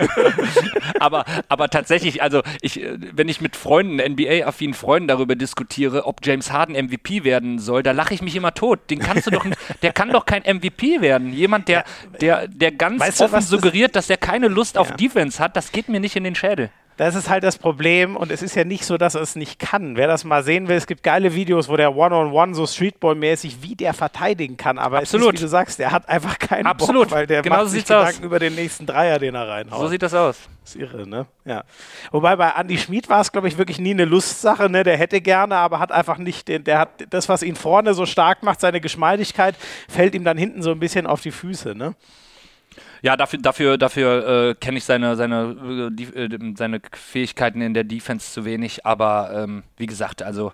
aber, aber tatsächlich, also ich, äh, wenn ich mit Freunden, NBA-affinen Freunden darüber diskutiere, ob James Harden MVP werden soll, da lache ich mich immer tot. Den kannst du doch, der kann doch kein MVP werden. Jemand, der, der, der ganz weißt offen suggeriert, dass er keine Lust auf Defense hat, das geht mir nicht in den Schädel. Das ist halt das Problem und es ist ja nicht so, dass er es nicht kann. Wer das mal sehen will, es gibt geile Videos, wo der One-on-One -on -One so Streetball-mäßig, wie der verteidigen kann. Aber Absolut. es ist, wie du sagst, der hat einfach keinen Absolut. Bock, weil der genau macht so sich Gedanken aus. über den nächsten Dreier, den er reinhaut. So sieht das aus. Das ist irre, ne? Ja. Wobei bei Andy Schmid war es, glaube ich, wirklich nie eine Lustsache, ne? Der hätte gerne, aber hat einfach nicht den, der hat das, was ihn vorne so stark macht, seine Geschmeidigkeit, fällt ihm dann hinten so ein bisschen auf die Füße, ne? Ja, dafür, dafür, dafür äh, kenne ich seine, seine, äh, die, äh, seine Fähigkeiten in der Defense zu wenig. Aber ähm, wie gesagt, also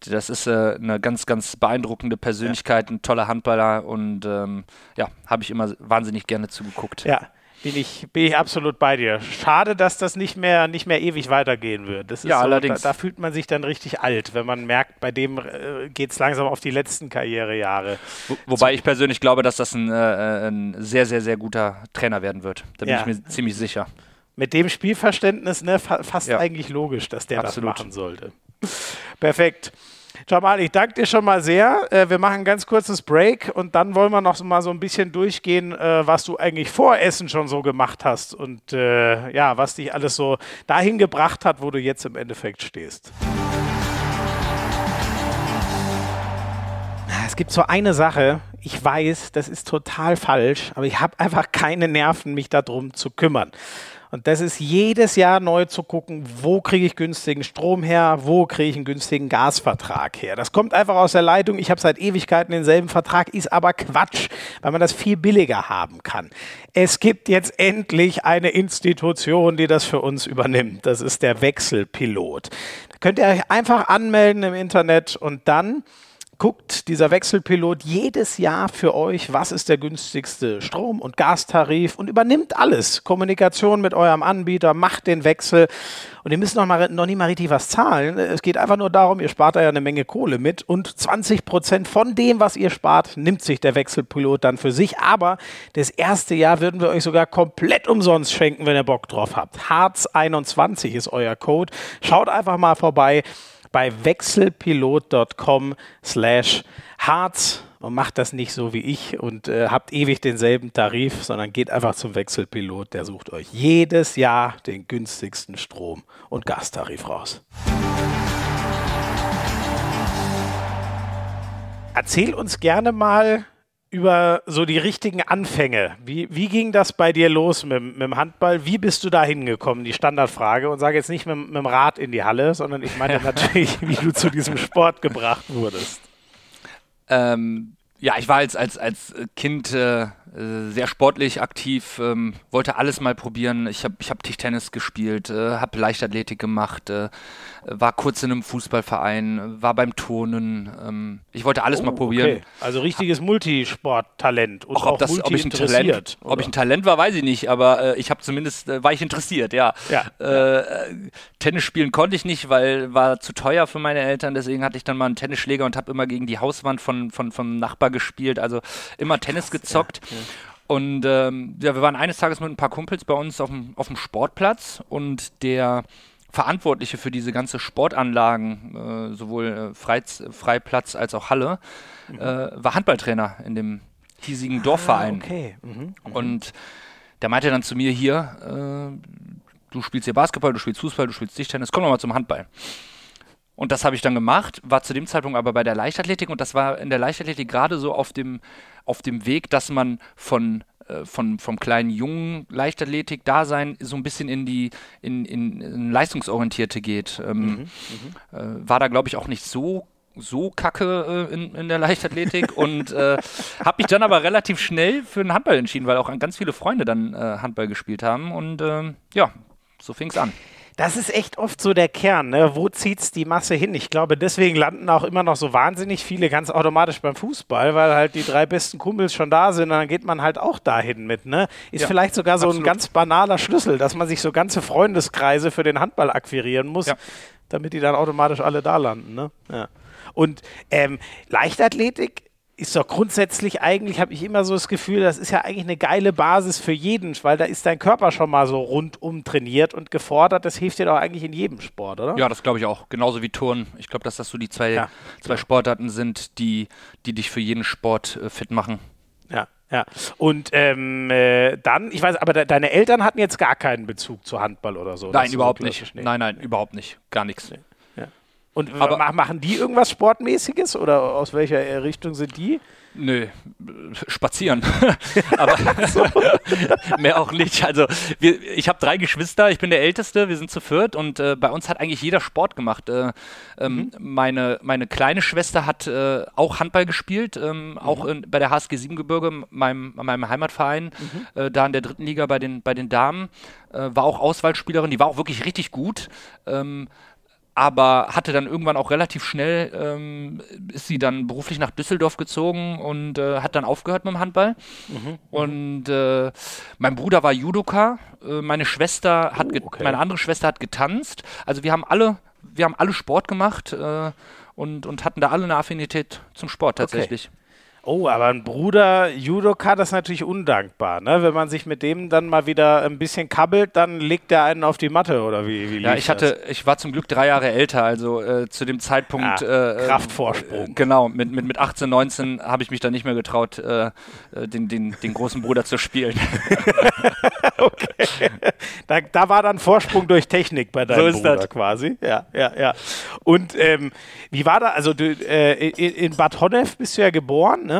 das ist äh, eine ganz, ganz beeindruckende Persönlichkeit, ja. ein toller Handballer und ähm, ja, habe ich immer wahnsinnig gerne zugeguckt. Ja, bin ich, bin ich absolut bei dir. Schade, dass das nicht mehr, nicht mehr ewig weitergehen wird. Das ja, so, allerdings. Da, da, fühlt man sich dann richtig alt, wenn man merkt, bei dem äh, geht es langsam auf die letzten Karrierejahre. Wo, wobei so. ich persönlich glaube, dass das ein, äh, ein, sehr, sehr, sehr guter Trainer werden wird. Da bin ja. ich mir ziemlich sicher. Mit dem Spielverständnis ne, fa fast ja. eigentlich logisch, dass der Absolut. das machen sollte. Perfekt. Jamal, ich danke dir schon mal sehr. Äh, wir machen ein ganz kurzes Break und dann wollen wir noch mal so ein bisschen durchgehen, äh, was du eigentlich vor Essen schon so gemacht hast und äh, ja, was dich alles so dahin gebracht hat, wo du jetzt im Endeffekt stehst. Es gibt so eine Sache, ich weiß, das ist total falsch, aber ich habe einfach keine Nerven, mich darum zu kümmern. Und das ist jedes Jahr neu zu gucken, wo kriege ich günstigen Strom her, wo kriege ich einen günstigen Gasvertrag her. Das kommt einfach aus der Leitung. Ich habe seit Ewigkeiten denselben Vertrag, ist aber Quatsch, weil man das viel billiger haben kann. Es gibt jetzt endlich eine Institution, die das für uns übernimmt. Das ist der Wechselpilot. Da könnt ihr euch einfach anmelden im Internet und dann guckt dieser Wechselpilot jedes Jahr für euch, was ist der günstigste Strom- und Gastarif und übernimmt alles. Kommunikation mit eurem Anbieter, macht den Wechsel und ihr müsst noch, mal, noch nicht mal richtig was zahlen. Es geht einfach nur darum, ihr spart da ja eine Menge Kohle mit und 20 Prozent von dem, was ihr spart, nimmt sich der Wechselpilot dann für sich. Aber das erste Jahr würden wir euch sogar komplett umsonst schenken, wenn ihr Bock drauf habt. Harz21 ist euer Code. Schaut einfach mal vorbei bei wechselpilot.com slash Harz und macht das nicht so wie ich und äh, habt ewig denselben Tarif, sondern geht einfach zum Wechselpilot, der sucht euch jedes Jahr den günstigsten Strom- und Gastarif raus. Erzähl uns gerne mal, über so die richtigen Anfänge. Wie, wie ging das bei dir los mit, mit dem Handball? Wie bist du da hingekommen? Die Standardfrage. Und sage jetzt nicht mit, mit dem Rad in die Halle, sondern ich meine natürlich, wie du zu diesem Sport gebracht wurdest. Ähm, ja, ich war als, als, als Kind äh, sehr sportlich aktiv, ähm, wollte alles mal probieren. Ich habe ich hab Tischtennis gespielt, äh, habe Leichtathletik gemacht, äh, war kurz in einem Fußballverein, war beim Turnen. Ähm, ich wollte alles oh, mal probieren. Okay. Also richtiges Multisporttalent und auch, ob, das, ob ich ein Talent, ob ich ein Talent war, weiß ich nicht, aber äh, ich habe zumindest äh, war ich interessiert. Ja. ja. Äh, Tennis spielen konnte ich nicht, weil war zu teuer für meine Eltern. Deswegen hatte ich dann mal einen Tennisschläger und habe immer gegen die Hauswand von von vom Nachbar gespielt. Also immer Tennis gezockt. Ja. Und ähm, ja, wir waren eines Tages mit ein paar Kumpels bei uns auf dem, auf dem Sportplatz und der Verantwortliche für diese ganze Sportanlagen, äh, sowohl äh, Freiz Freiplatz als auch Halle, mhm. äh, war Handballtrainer in dem hiesigen ah, Dorfverein. Okay. Mhm. Mhm. Und der meinte dann zu mir hier, äh, du spielst hier Basketball, du spielst Fußball, du spielst Tischtennis, komm doch mal zum Handball. Und das habe ich dann gemacht, war zu dem Zeitpunkt aber bei der Leichtathletik und das war in der Leichtathletik gerade so auf dem, auf dem Weg, dass man von äh, von, vom kleinen jungen Leichtathletik-Dasein so ein bisschen in die in, in, in leistungsorientierte geht. Ähm, mhm, mhm. äh, war da, glaube ich, auch nicht so so kacke äh, in, in der Leichtathletik und äh, habe mich dann aber relativ schnell für den Handball entschieden, weil auch ganz viele Freunde dann äh, Handball gespielt haben und ähm, ja, so fing es an. Das ist echt oft so der Kern. Ne? Wo zieht es die Masse hin? Ich glaube, deswegen landen auch immer noch so wahnsinnig viele ganz automatisch beim Fußball, weil halt die drei besten Kumpels schon da sind und dann geht man halt auch dahin mit. Ne? Ist ja, vielleicht sogar so absolut. ein ganz banaler Schlüssel, dass man sich so ganze Freundeskreise für den Handball akquirieren muss, ja. damit die dann automatisch alle da landen. Ne? Ja. Und ähm, Leichtathletik ist doch grundsätzlich eigentlich, habe ich immer so das Gefühl, das ist ja eigentlich eine geile Basis für jeden, weil da ist dein Körper schon mal so rundum trainiert und gefordert. Das hilft dir doch eigentlich in jedem Sport, oder? Ja, das glaube ich auch. Genauso wie Turnen. Ich glaube, dass das so die zwei, ja. zwei Sportarten sind, die, die dich für jeden Sport äh, fit machen. Ja, ja. Und ähm, äh, dann, ich weiß, aber de deine Eltern hatten jetzt gar keinen Bezug zu Handball oder so? Nein, überhaupt nicht. Nein, nein, überhaupt nicht. Gar nichts. Nee. Und aber machen die irgendwas Sportmäßiges oder aus welcher Richtung sind die? Nö, spazieren. aber mehr auch nicht. Also wir, ich habe drei Geschwister, ich bin der Älteste, wir sind zu viert und äh, bei uns hat eigentlich jeder Sport gemacht. Äh, ähm, mhm. meine, meine kleine Schwester hat äh, auch Handball gespielt, ähm, mhm. auch in, bei der HSG Siebengebirge, meinem, meinem Heimatverein, mhm. Äh, da in der dritten Liga bei den, bei den Damen. Äh, war auch Auswahlspielerin, die war auch wirklich richtig gut. Ähm, aber hatte dann irgendwann auch relativ schnell, ähm, ist sie dann beruflich nach Düsseldorf gezogen und äh, hat dann aufgehört mit dem Handball. Mhm. Und äh, mein Bruder war Judoka, äh, meine Schwester hat, oh, okay. meine andere Schwester hat getanzt. Also wir haben alle, wir haben alle Sport gemacht äh, und, und hatten da alle eine Affinität zum Sport tatsächlich. Okay. Oh, aber ein Bruder Judoka, das ist natürlich undankbar, ne? Wenn man sich mit dem dann mal wieder ein bisschen kabbelt, dann legt der einen auf die Matte oder wie? wie ja, ich hatte, das? ich war zum Glück drei Jahre älter, also äh, zu dem Zeitpunkt. Ah, äh, Kraftvorsprung. Äh, genau, mit, mit, mit 18, 19 habe ich mich dann nicht mehr getraut, äh, äh, den, den, den großen Bruder zu spielen. okay. Da, da, war dann Vorsprung durch Technik bei deinem so ist Bruder das. quasi. Ja, ja, ja. Und ähm, wie war da, also du, äh, in Bad Honnef bist du ja geboren, ne?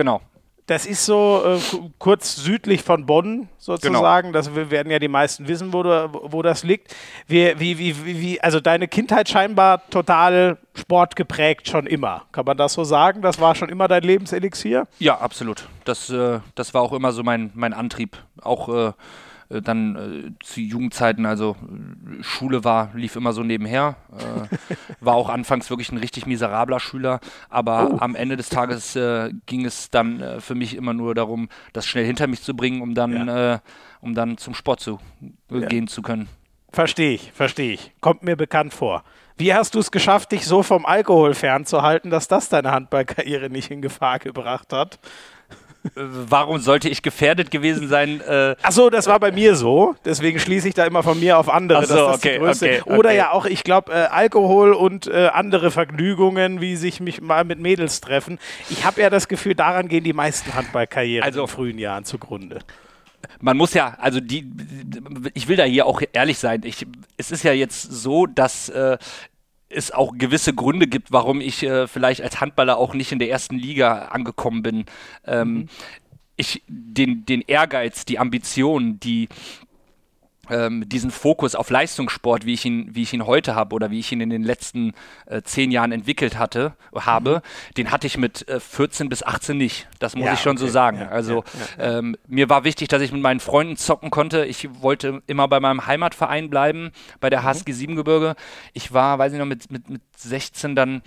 Genau. das ist so äh, kurz südlich von Bonn sozusagen. Genau. Das werden ja die meisten wissen, wo, du, wo das liegt. Wie, wie, wie, wie, also deine Kindheit scheinbar total sportgeprägt schon immer. Kann man das so sagen? Das war schon immer dein Lebenselixier? Ja, absolut. Das, äh, das war auch immer so mein, mein Antrieb. Auch äh, äh, dann äh, zu Jugendzeiten, also äh, Schule war, lief immer so nebenher. Äh, war auch anfangs wirklich ein richtig miserabler Schüler, aber oh. am Ende des Tages äh, ging es dann äh, für mich immer nur darum, das schnell hinter mich zu bringen, um dann, ja. um dann zum Sport zu ja. gehen zu können. Verstehe ich, verstehe ich. Kommt mir bekannt vor. Wie hast du es geschafft, dich so vom Alkohol fernzuhalten, dass das deine Handballkarriere nicht in Gefahr gebracht hat? Warum sollte ich gefährdet gewesen sein? Äh Achso, das war bei mir so. Deswegen schließe ich da immer von mir auf andere. So, das okay, okay, okay, Oder ja auch, ich glaube, äh, Alkohol und äh, andere Vergnügungen, wie sich mich mal mit Mädels treffen. Ich habe ja das Gefühl, daran gehen die meisten Handballkarrieren also, in frühen Jahren zugrunde man muss ja, also die, ich will da hier auch ehrlich sein. Ich, es ist ja jetzt so, dass äh, es auch gewisse Gründe gibt, warum ich äh, vielleicht als Handballer auch nicht in der ersten Liga angekommen bin. Ähm, mhm. Ich den, den Ehrgeiz, die Ambition, die ähm, diesen Fokus auf Leistungssport, wie ich ihn, wie ich ihn heute habe oder wie ich ihn in den letzten äh, zehn Jahren entwickelt hatte, habe, mhm. den hatte ich mit äh, 14 bis 18 nicht. Das muss ja, ich schon okay. so sagen. Ja, also ja, ähm, mir war wichtig, dass ich mit meinen Freunden zocken konnte. Ich wollte immer bei meinem Heimatverein bleiben, bei der HSG mhm. Siebengebirge. Ich war, weiß ich noch, mit, mit, mit 16 dann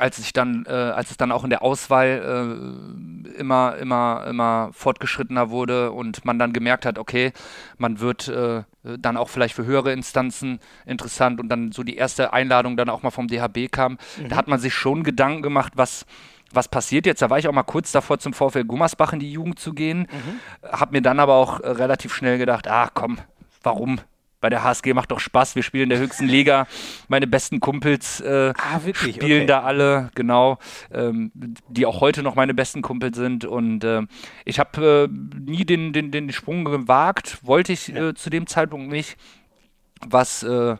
als ich dann, äh, als es dann auch in der Auswahl äh, immer, immer, immer fortgeschrittener wurde und man dann gemerkt hat, okay, man wird äh, dann auch vielleicht für höhere Instanzen interessant und dann so die erste Einladung dann auch mal vom DHB kam, mhm. da hat man sich schon Gedanken gemacht, was was passiert jetzt? Da war ich auch mal kurz davor, zum VfL Gummersbach in die Jugend zu gehen. Mhm. Hab mir dann aber auch äh, relativ schnell gedacht, ah komm, warum? Bei der HSG macht doch Spaß. Wir spielen in der höchsten Liga. Meine besten Kumpels äh, ah, spielen okay. da alle, genau, ähm, die auch heute noch meine besten Kumpels sind. Und äh, ich habe äh, nie den, den, den Sprung gewagt, wollte ich ja. Äh, zu dem Zeitpunkt nicht, was äh,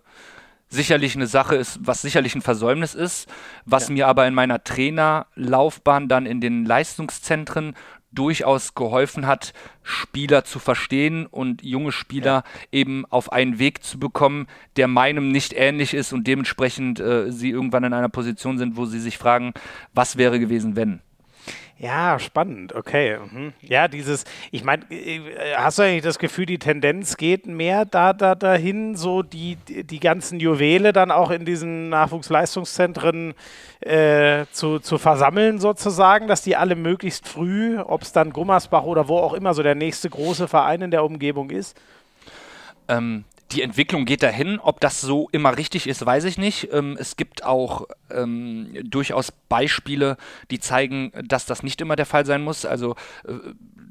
sicherlich eine Sache ist, was sicherlich ein Versäumnis ist, was ja. mir aber in meiner Trainerlaufbahn dann in den Leistungszentren durchaus geholfen hat, Spieler zu verstehen und junge Spieler ja. eben auf einen Weg zu bekommen, der meinem nicht ähnlich ist und dementsprechend äh, sie irgendwann in einer Position sind, wo sie sich fragen, was wäre gewesen, wenn. Ja, spannend, okay. Mhm. Ja, dieses, ich meine, äh, hast du eigentlich das Gefühl, die Tendenz geht mehr da, da dahin, so die, die ganzen Juwele dann auch in diesen Nachwuchsleistungszentren äh, zu, zu versammeln, sozusagen, dass die alle möglichst früh, ob es dann Gummersbach oder wo auch immer so der nächste große Verein in der Umgebung ist? Ähm, die Entwicklung geht dahin. Ob das so immer richtig ist, weiß ich nicht. Ähm, es gibt auch ähm, durchaus Beispiele, die zeigen, dass das nicht immer der Fall sein muss. Also äh,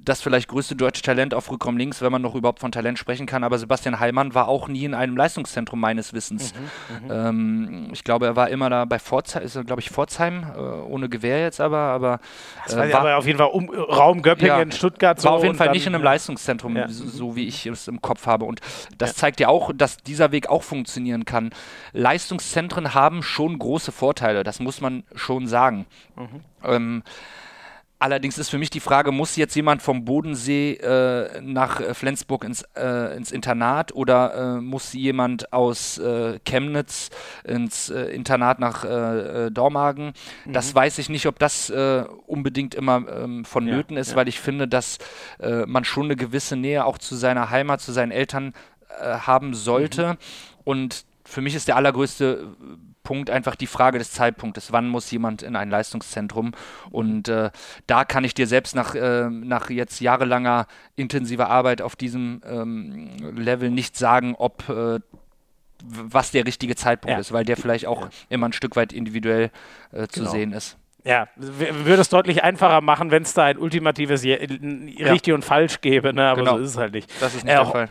das vielleicht größte deutsche Talent auf Rückraum links, wenn man noch überhaupt von Talent sprechen kann. Aber Sebastian Heilmann war auch nie in einem Leistungszentrum meines Wissens. Mhm, mhm. ähm, ich glaube, er war immer da bei Pforzheim, ist er, glaube ich, Pforzheim, äh, ohne Gewehr jetzt aber. aber äh, war aber auf jeden Fall um, Raum Göppingen, ja, Stuttgart. So war auf jeden Fall nicht in einem Leistungszentrum, ja. so, so, wie ich es im Kopf habe. Und das ja. zeigt ja auch, dass dieser Weg auch funktionieren kann. Leistungszentren haben schon große Vorteile, das muss man schon sagen. Mhm. Ähm, Allerdings ist für mich die Frage, muss jetzt jemand vom Bodensee äh, nach äh, Flensburg ins, äh, ins Internat oder äh, muss jemand aus äh, Chemnitz ins äh, Internat nach Dormagen? Mhm. Das weiß ich nicht, ob das unbedingt immer ähm, vonnöten ja, ist, ja. weil ich finde, dass man schon eine gewisse Nähe auch zu seiner Heimat, zu seinen Eltern haben sollte. Mhm. Und für mich ist der allergrößte Punkt einfach die Frage des Zeitpunktes. Wann muss jemand in ein Leistungszentrum? Und äh, da kann ich dir selbst nach, äh, nach jetzt jahrelanger intensiver Arbeit auf diesem ähm, Level nicht sagen, ob äh, was der richtige Zeitpunkt ja. ist, weil der vielleicht auch ja. immer ein Stück weit individuell äh, zu genau. sehen ist. Ja, würde es deutlich einfacher machen, wenn es da ein ultimatives Je richtig ja. und falsch gäbe, ne? aber genau. so ist es halt nicht. Das ist nicht äh, der Fall.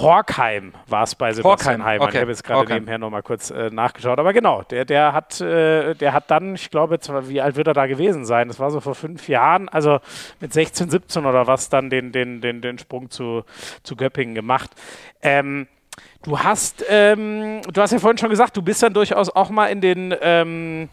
Horkheim war es bei Sebastian Heimann. Okay. Ich habe jetzt gerade nebenher nochmal kurz äh, nachgeschaut. Aber genau, der, der, hat, äh, der hat dann, ich glaube, wie alt wird er da gewesen sein? Das war so vor fünf Jahren, also mit 16, 17 oder was, dann den, den, den, den Sprung zu, zu Göppingen gemacht. Ähm, Du hast, ähm, du hast ja vorhin schon gesagt, du bist dann durchaus auch mal in den, ähm,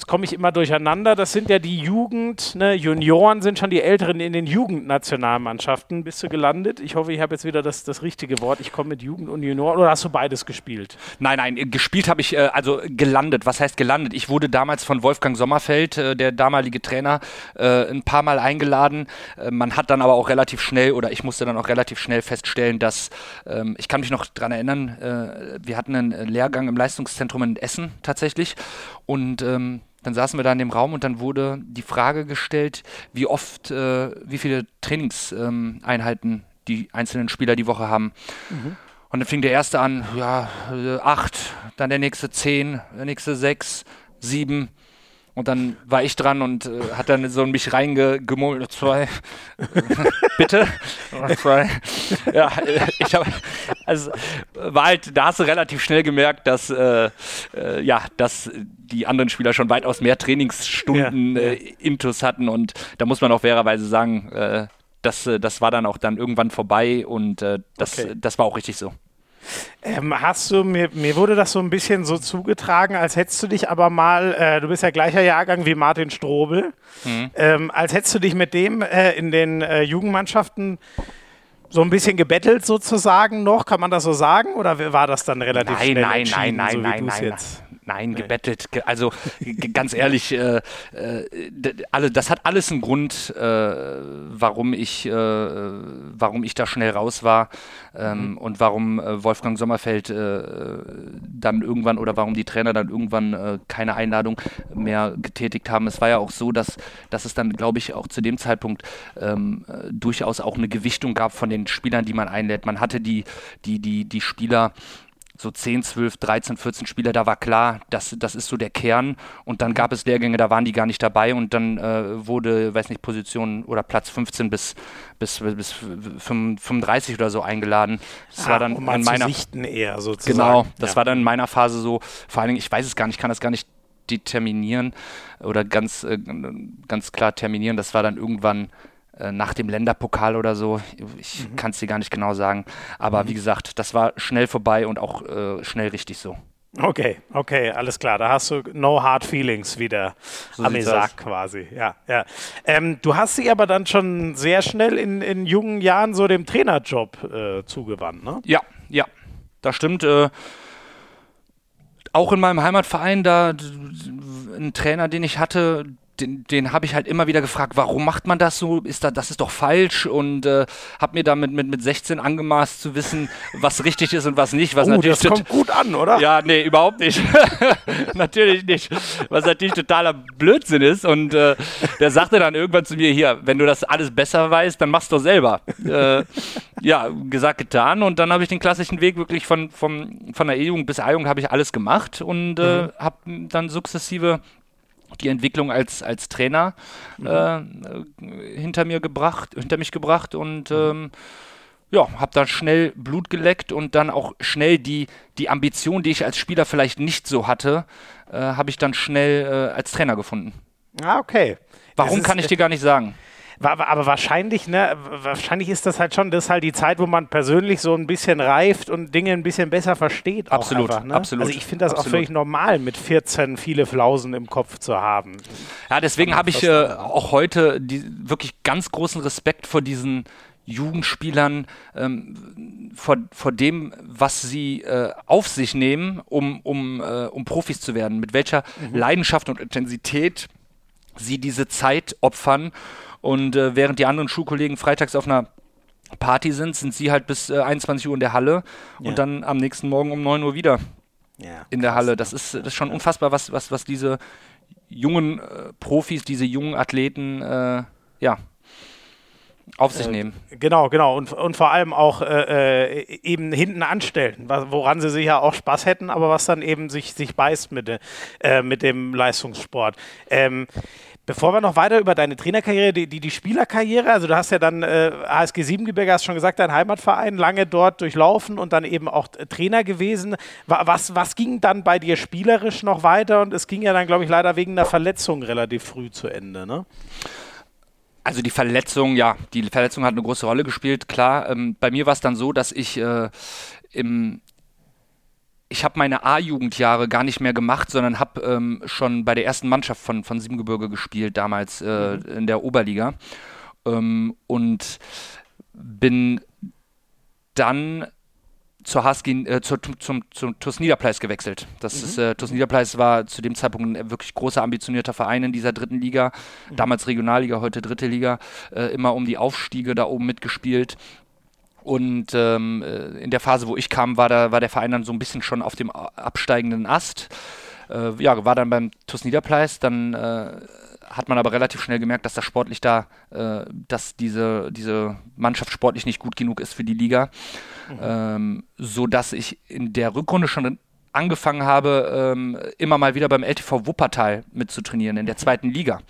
Jetzt komme ich immer durcheinander. Das sind ja die Jugend, ne? Junioren sind schon die Älteren in den Jugendnationalmannschaften. Bist du gelandet? Ich hoffe, ich habe jetzt wieder das, das richtige Wort. Ich komme mit Jugend und Junioren. Oder hast du beides gespielt? Nein, nein, gespielt habe ich, äh, also gelandet. Was heißt gelandet? Ich wurde damals von Wolfgang Sommerfeld, äh, der damalige Trainer, äh, ein paar Mal eingeladen. Man hat dann aber auch relativ schnell, oder ich musste dann auch relativ schnell feststellen, dass, ähm, ich kann mich noch daran erinnern, wir hatten einen Lehrgang im Leistungszentrum in Essen tatsächlich. Und ähm, dann saßen wir da in dem Raum und dann wurde die Frage gestellt, wie oft, äh, wie viele Trainingseinheiten die einzelnen Spieler die Woche haben. Mhm. Und dann fing der erste an, ja, äh, acht, dann der nächste zehn, der nächste sechs, sieben. Und dann war ich dran und äh, hat dann so in mich reingemurmelt, zwei, bitte, zwei. Ja, äh, ich habe, also war halt, da hast du relativ schnell gemerkt, dass, äh, äh, ja, dass die anderen Spieler schon weitaus mehr Trainingsstunden ja, ja. Äh, Intus hatten und da muss man auch fairerweise sagen, äh, das, das war dann auch dann irgendwann vorbei und das, okay. das war auch richtig so. Ähm, hast du, mir, mir wurde das so ein bisschen so zugetragen, als hättest du dich aber mal, äh, du bist ja gleicher Jahrgang wie Martin Strobel, mhm. ähm, als hättest du dich mit dem äh, in den äh, Jugendmannschaften so ein bisschen gebettelt sozusagen noch, kann man das so sagen? Oder war das dann relativ nein, schnell nein, nein, nein, so nein, nein, jetzt? Nein, gebettelt. Also ganz ehrlich, äh, äh, alle, das hat alles einen Grund, äh, warum ich, äh, warum ich da schnell raus war ähm, mhm. und warum äh, Wolfgang Sommerfeld äh, dann irgendwann oder warum die Trainer dann irgendwann keine Einladung mehr getätigt haben. Es war ja auch so, dass, dass es dann, glaube ich, auch zu dem Zeitpunkt ähm, durchaus auch eine Gewichtung gab von den Spielern, die man einlädt. Man hatte die, die, die, die Spieler so 10, 12, 13, 14 Spieler, da war klar, das, das ist so der Kern. Und dann gab es Lehrgänge, da waren die gar nicht dabei und dann äh, wurde, weiß nicht, Position oder Platz 15 bis, bis, bis 35 oder so eingeladen. Das ah, war dann um in meiner Sichten eher sozusagen. Genau, das ja. war dann in meiner Phase so, vor allen Dingen, ich weiß es gar nicht, ich kann das gar nicht determinieren oder ganz, äh, ganz klar terminieren. Das war dann irgendwann nach dem Länderpokal oder so. Ich mhm. kann es dir gar nicht genau sagen. Aber mhm. wie gesagt, das war schnell vorbei und auch äh, schnell richtig so. Okay, okay, alles klar. Da hast du no hard feelings wieder so am Isaac quasi. Ja, ja. Ähm, du hast sie aber dann schon sehr schnell in, in jungen Jahren so dem Trainerjob äh, zugewandt, ne? Ja, ja, das stimmt. Äh, auch in meinem Heimatverein, da ein Trainer, den ich hatte, den, den habe ich halt immer wieder gefragt, warum macht man das so? Ist da, das ist doch falsch und äh, habe mir damit mit, mit 16 angemaßt zu wissen, was richtig ist und was nicht. Was oh, natürlich das kommt gut an, oder? Ja, nee, überhaupt nicht. natürlich nicht. Was natürlich totaler Blödsinn ist. Und äh, der sagte dann irgendwann zu mir, hier, wenn du das alles besser weißt, dann machst du selber. Äh, ja, gesagt, getan. Und dann habe ich den klassischen Weg wirklich von, von, von der E-Jugend bis A-Jugend habe ich alles gemacht und äh, mhm. habe dann sukzessive die Entwicklung als, als Trainer mhm. äh, hinter mir gebracht, hinter mich gebracht und mhm. ähm, ja, habe dann schnell Blut geleckt und dann auch schnell die, die Ambition, die ich als Spieler vielleicht nicht so hatte, äh, habe ich dann schnell äh, als Trainer gefunden. Ah, okay. Warum kann ich dir gar nicht sagen aber wahrscheinlich, ne, wahrscheinlich ist das halt schon, das ist halt die Zeit, wo man persönlich so ein bisschen reift und Dinge ein bisschen besser versteht. Absolut, einfach, ne? absolut. Also ich finde das absolut. auch völlig normal, mit 14 viele Flausen im Kopf zu haben. Ja, deswegen habe ich äh, auch heute die, wirklich ganz großen Respekt vor diesen Jugendspielern ähm, vor, vor dem, was sie äh, auf sich nehmen, um, um, äh, um Profis zu werden, mit welcher mhm. Leidenschaft und Intensität sie diese Zeit opfern und äh, während die anderen Schulkollegen freitags auf einer Party sind, sind sie halt bis äh, 21 Uhr in der Halle ja. und dann am nächsten Morgen um 9 Uhr wieder ja, in der Halle. Das ist, das ist schon unfassbar, was, was, was diese jungen äh, Profis, diese jungen Athleten, äh, ja, auf sich äh, nehmen. Genau, genau. Und, und vor allem auch äh, äh eben hinten anstellen, woran sie sich ja auch Spaß hätten, aber was dann eben sich, sich beißt mit, äh, mit dem Leistungssport. Ähm, Bevor wir noch weiter über deine Trainerkarriere, die, die, die Spielerkarriere, also du hast ja dann äh, HSG Siebengebirge, hast schon gesagt, dein Heimatverein, lange dort durchlaufen und dann eben auch Trainer gewesen. Was, was ging dann bei dir spielerisch noch weiter? Und es ging ja dann, glaube ich, leider wegen einer Verletzung relativ früh zu Ende, ne? Also die Verletzung, ja, die Verletzung hat eine große Rolle gespielt, klar. Ähm, bei mir war es dann so, dass ich äh, im, ich habe meine A-Jugendjahre gar nicht mehr gemacht, sondern habe ähm, schon bei der ersten Mannschaft von, von Siebengebirge gespielt, damals äh, mhm. in der Oberliga. Ähm, und bin dann zur Husky, äh, zur, zum, zum TuS Niederpleis gewechselt. Das mhm. ist, äh, TuS Niederpleis war zu dem Zeitpunkt ein wirklich großer, ambitionierter Verein in dieser dritten Liga, mhm. damals Regionalliga, heute dritte Liga, äh, immer um die Aufstiege da oben mitgespielt. Und ähm, äh, in der Phase, wo ich kam, war, da, war der Verein dann so ein bisschen schon auf dem absteigenden Ast. Äh, ja, war dann beim TuS Niederpleis, dann äh, hat man aber relativ schnell gemerkt, dass das sportlich da, äh, dass diese, diese Mannschaft sportlich nicht gut genug ist für die Liga. Mhm. Ähm, so dass ich in der Rückrunde schon angefangen habe, ähm, immer mal wieder beim LTV Wuppertal mitzutrainieren in der zweiten Liga.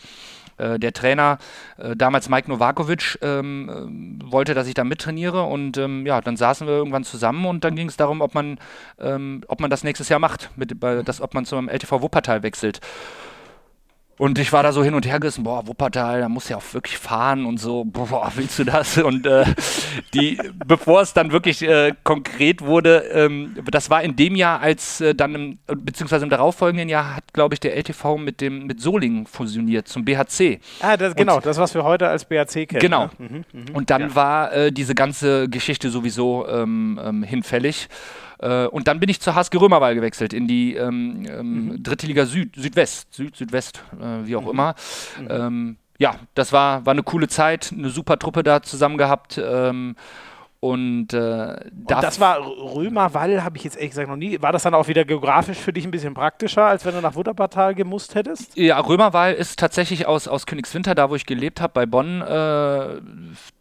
Äh, der Trainer, äh, damals Mike Novakovic, ähm, äh, wollte, dass ich da mittrainiere und ähm, ja, dann saßen wir irgendwann zusammen und dann ging es darum, ob man, ähm, ob man das nächstes Jahr macht, mit, bei, das, ob man zum LTV Wuppertal wechselt. Und ich war da so hin und her gerissen, boah, Wuppertal, da muss ja auch wirklich fahren und so, boah, willst du das? Und äh, die, bevor es dann wirklich äh, konkret wurde, ähm, das war in dem Jahr, als äh, dann, im, beziehungsweise im darauffolgenden Jahr hat, glaube ich, der LTV mit dem mit Solingen fusioniert zum BHC. Ah, das, genau, und, das, was wir heute als BHC kennen. Genau. Ne? Mhm, mh, und dann ja. war äh, diese ganze Geschichte sowieso ähm, ähm, hinfällig. Äh, und dann bin ich zur HSG Römerwahl gewechselt, in die ähm, ähm, mhm. dritte Liga Süd, Südwest, Süd, Südwest, äh, wie auch mhm. immer. Mhm. Ähm, ja, das war, war eine coole Zeit, eine super Truppe da zusammen gehabt. Und, äh, und das war Römerwall, habe ich jetzt ehrlich gesagt noch nie. War das dann auch wieder geografisch für dich ein bisschen praktischer, als wenn du nach Wutterpartal gemusst hättest? Ja, Römerwall ist tatsächlich aus, aus Königswinter, da wo ich gelebt habe, bei Bonn, äh,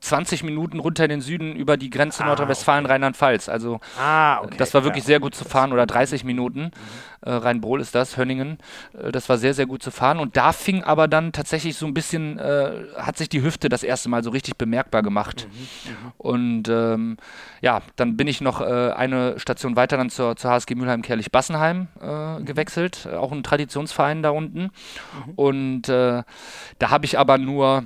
20 Minuten runter in den Süden über die Grenze ah, Nordrhein-Westfalen, okay. Rheinland-Pfalz. Also ah, okay, das war wirklich ja. sehr gut zu fahren oder 30 Minuten. Mhm. Äh, Rheinbrohl ist das, Hönningen. Äh, das war sehr, sehr gut zu fahren. Und da fing aber dann tatsächlich so ein bisschen, äh, hat sich die Hüfte das erste Mal so richtig bemerkbar gemacht. Mhm, mhm. Und ähm, ja, dann bin ich noch äh, eine Station weiter dann zur, zur HSG Mülheim-Kerlich-Bassenheim äh, mhm. gewechselt, auch ein Traditionsverein da unten. Mhm. Und äh, da habe ich aber nur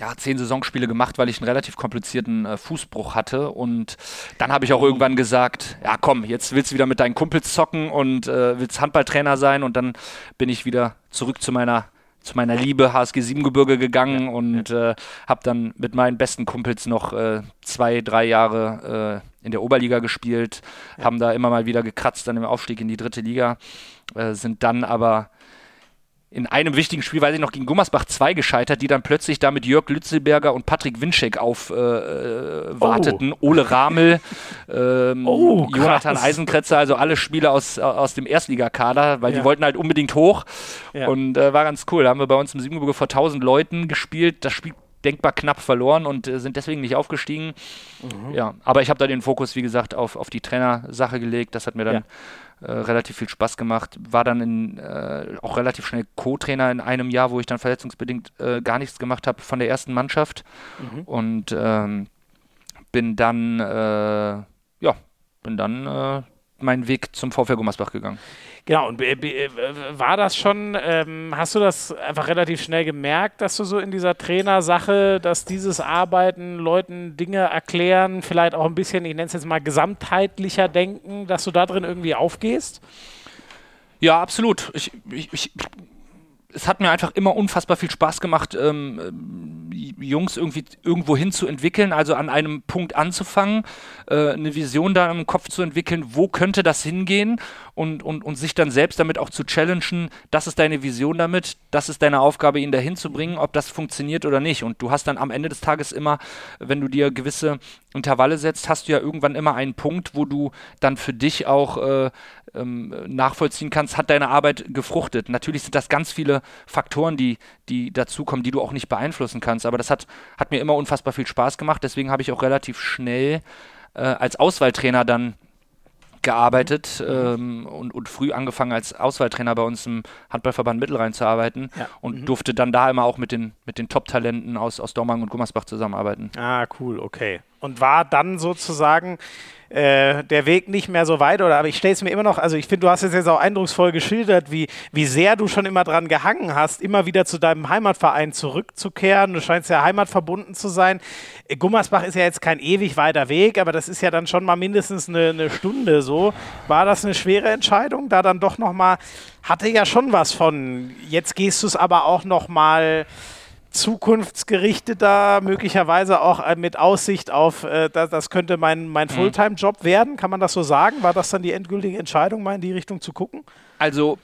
ja, zehn Saisonspiele gemacht, weil ich einen relativ komplizierten äh, Fußbruch hatte. Und dann habe ich auch irgendwann gesagt, ja komm, jetzt willst du wieder mit deinen Kumpels zocken und äh, willst Handballtrainer sein. Und dann bin ich wieder zurück zu meiner zu meiner Liebe HSG Siebengebirge gegangen ja, und ja. Äh, habe dann mit meinen besten Kumpels noch äh, zwei, drei Jahre äh, in der Oberliga gespielt, ja. haben da immer mal wieder gekratzt an dem Aufstieg in die dritte Liga, äh, sind dann aber in einem wichtigen Spiel, weil sie noch gegen Gummersbach 2 gescheitert, die dann plötzlich da mit Jörg Lützelberger und Patrick Winczek aufwarteten. Äh, oh. Ole Ramel, ähm, oh, Jonathan Eisenkretzer, also alle Spieler aus, aus dem Erstligakader, weil ja. die wollten halt unbedingt hoch. Ja. Und äh, war ganz cool. Da haben wir bei uns im Siebengebirge vor 1000 Leuten gespielt. Das Spiel denkbar knapp verloren und äh, sind deswegen nicht aufgestiegen. Mhm. Ja, aber ich habe da den Fokus, wie gesagt, auf, auf die Trainersache gelegt. Das hat mir dann ja äh, relativ viel Spaß gemacht. War dann in, äh, auch relativ schnell Co-Trainer in einem Jahr, wo ich dann verletzungsbedingt äh, gar nichts gemacht habe von der ersten Mannschaft. Mhm. Und ähm, bin dann, äh, ja, bin dann äh, meinen Weg zum VfL Gummersbach gegangen. Genau, und äh, war das schon, ähm, hast du das einfach relativ schnell gemerkt, dass du so in dieser Trainersache, dass dieses Arbeiten, Leuten Dinge erklären, vielleicht auch ein bisschen, ich nenne es jetzt mal gesamtheitlicher denken, dass du da drin irgendwie aufgehst? Ja, absolut. Ich, ich, ich es hat mir einfach immer unfassbar viel Spaß gemacht, ähm, Jungs irgendwie irgendwo hin zu entwickeln, also an einem Punkt anzufangen, äh, eine Vision da im Kopf zu entwickeln, wo könnte das hingehen und, und, und sich dann selbst damit auch zu challengen, das ist deine Vision damit, das ist deine Aufgabe, ihn dahin zu bringen, ob das funktioniert oder nicht. Und du hast dann am Ende des Tages immer, wenn du dir gewisse Intervalle setzt, hast du ja irgendwann immer einen Punkt, wo du dann für dich auch äh, ähm, nachvollziehen kannst, hat deine Arbeit gefruchtet. Natürlich sind das ganz viele Faktoren, die, die dazukommen, die du auch nicht beeinflussen kannst. Aber das hat, hat mir immer unfassbar viel Spaß gemacht. Deswegen habe ich auch relativ schnell äh, als Auswahltrainer dann gearbeitet mhm. ähm, und, und, früh angefangen als Auswahltrainer bei uns im Handballverband Mittelrhein zu arbeiten ja. und mhm. durfte dann da immer auch mit den, mit den Top-Talenten aus, aus Dormagen und Gummersbach zusammenarbeiten. Ah, cool, okay. und war dann sozusagen äh, der Weg nicht mehr so weit. Oder aber ich stelle es mir immer noch, also ich finde, du hast es jetzt auch eindrucksvoll geschildert, wie, wie sehr du schon immer dran gehangen hast, immer wieder zu deinem Heimatverein zurückzukehren. Du scheinst ja heimatverbunden zu sein. Äh, Gummersbach ist ja jetzt kein ewig weiter Weg, aber das ist ja dann schon mal mindestens eine, eine Stunde so. War das eine schwere Entscheidung, da dann doch nochmal, hatte ja schon was von, jetzt gehst du es aber auch nochmal zukunftsgerichteter, möglicherweise auch äh, mit Aussicht auf, äh, das, das, könnte mein, mein mhm. Fulltime-Job werden. Kann man das so sagen? War das dann die endgültige Entscheidung, mal in die Richtung zu gucken? Also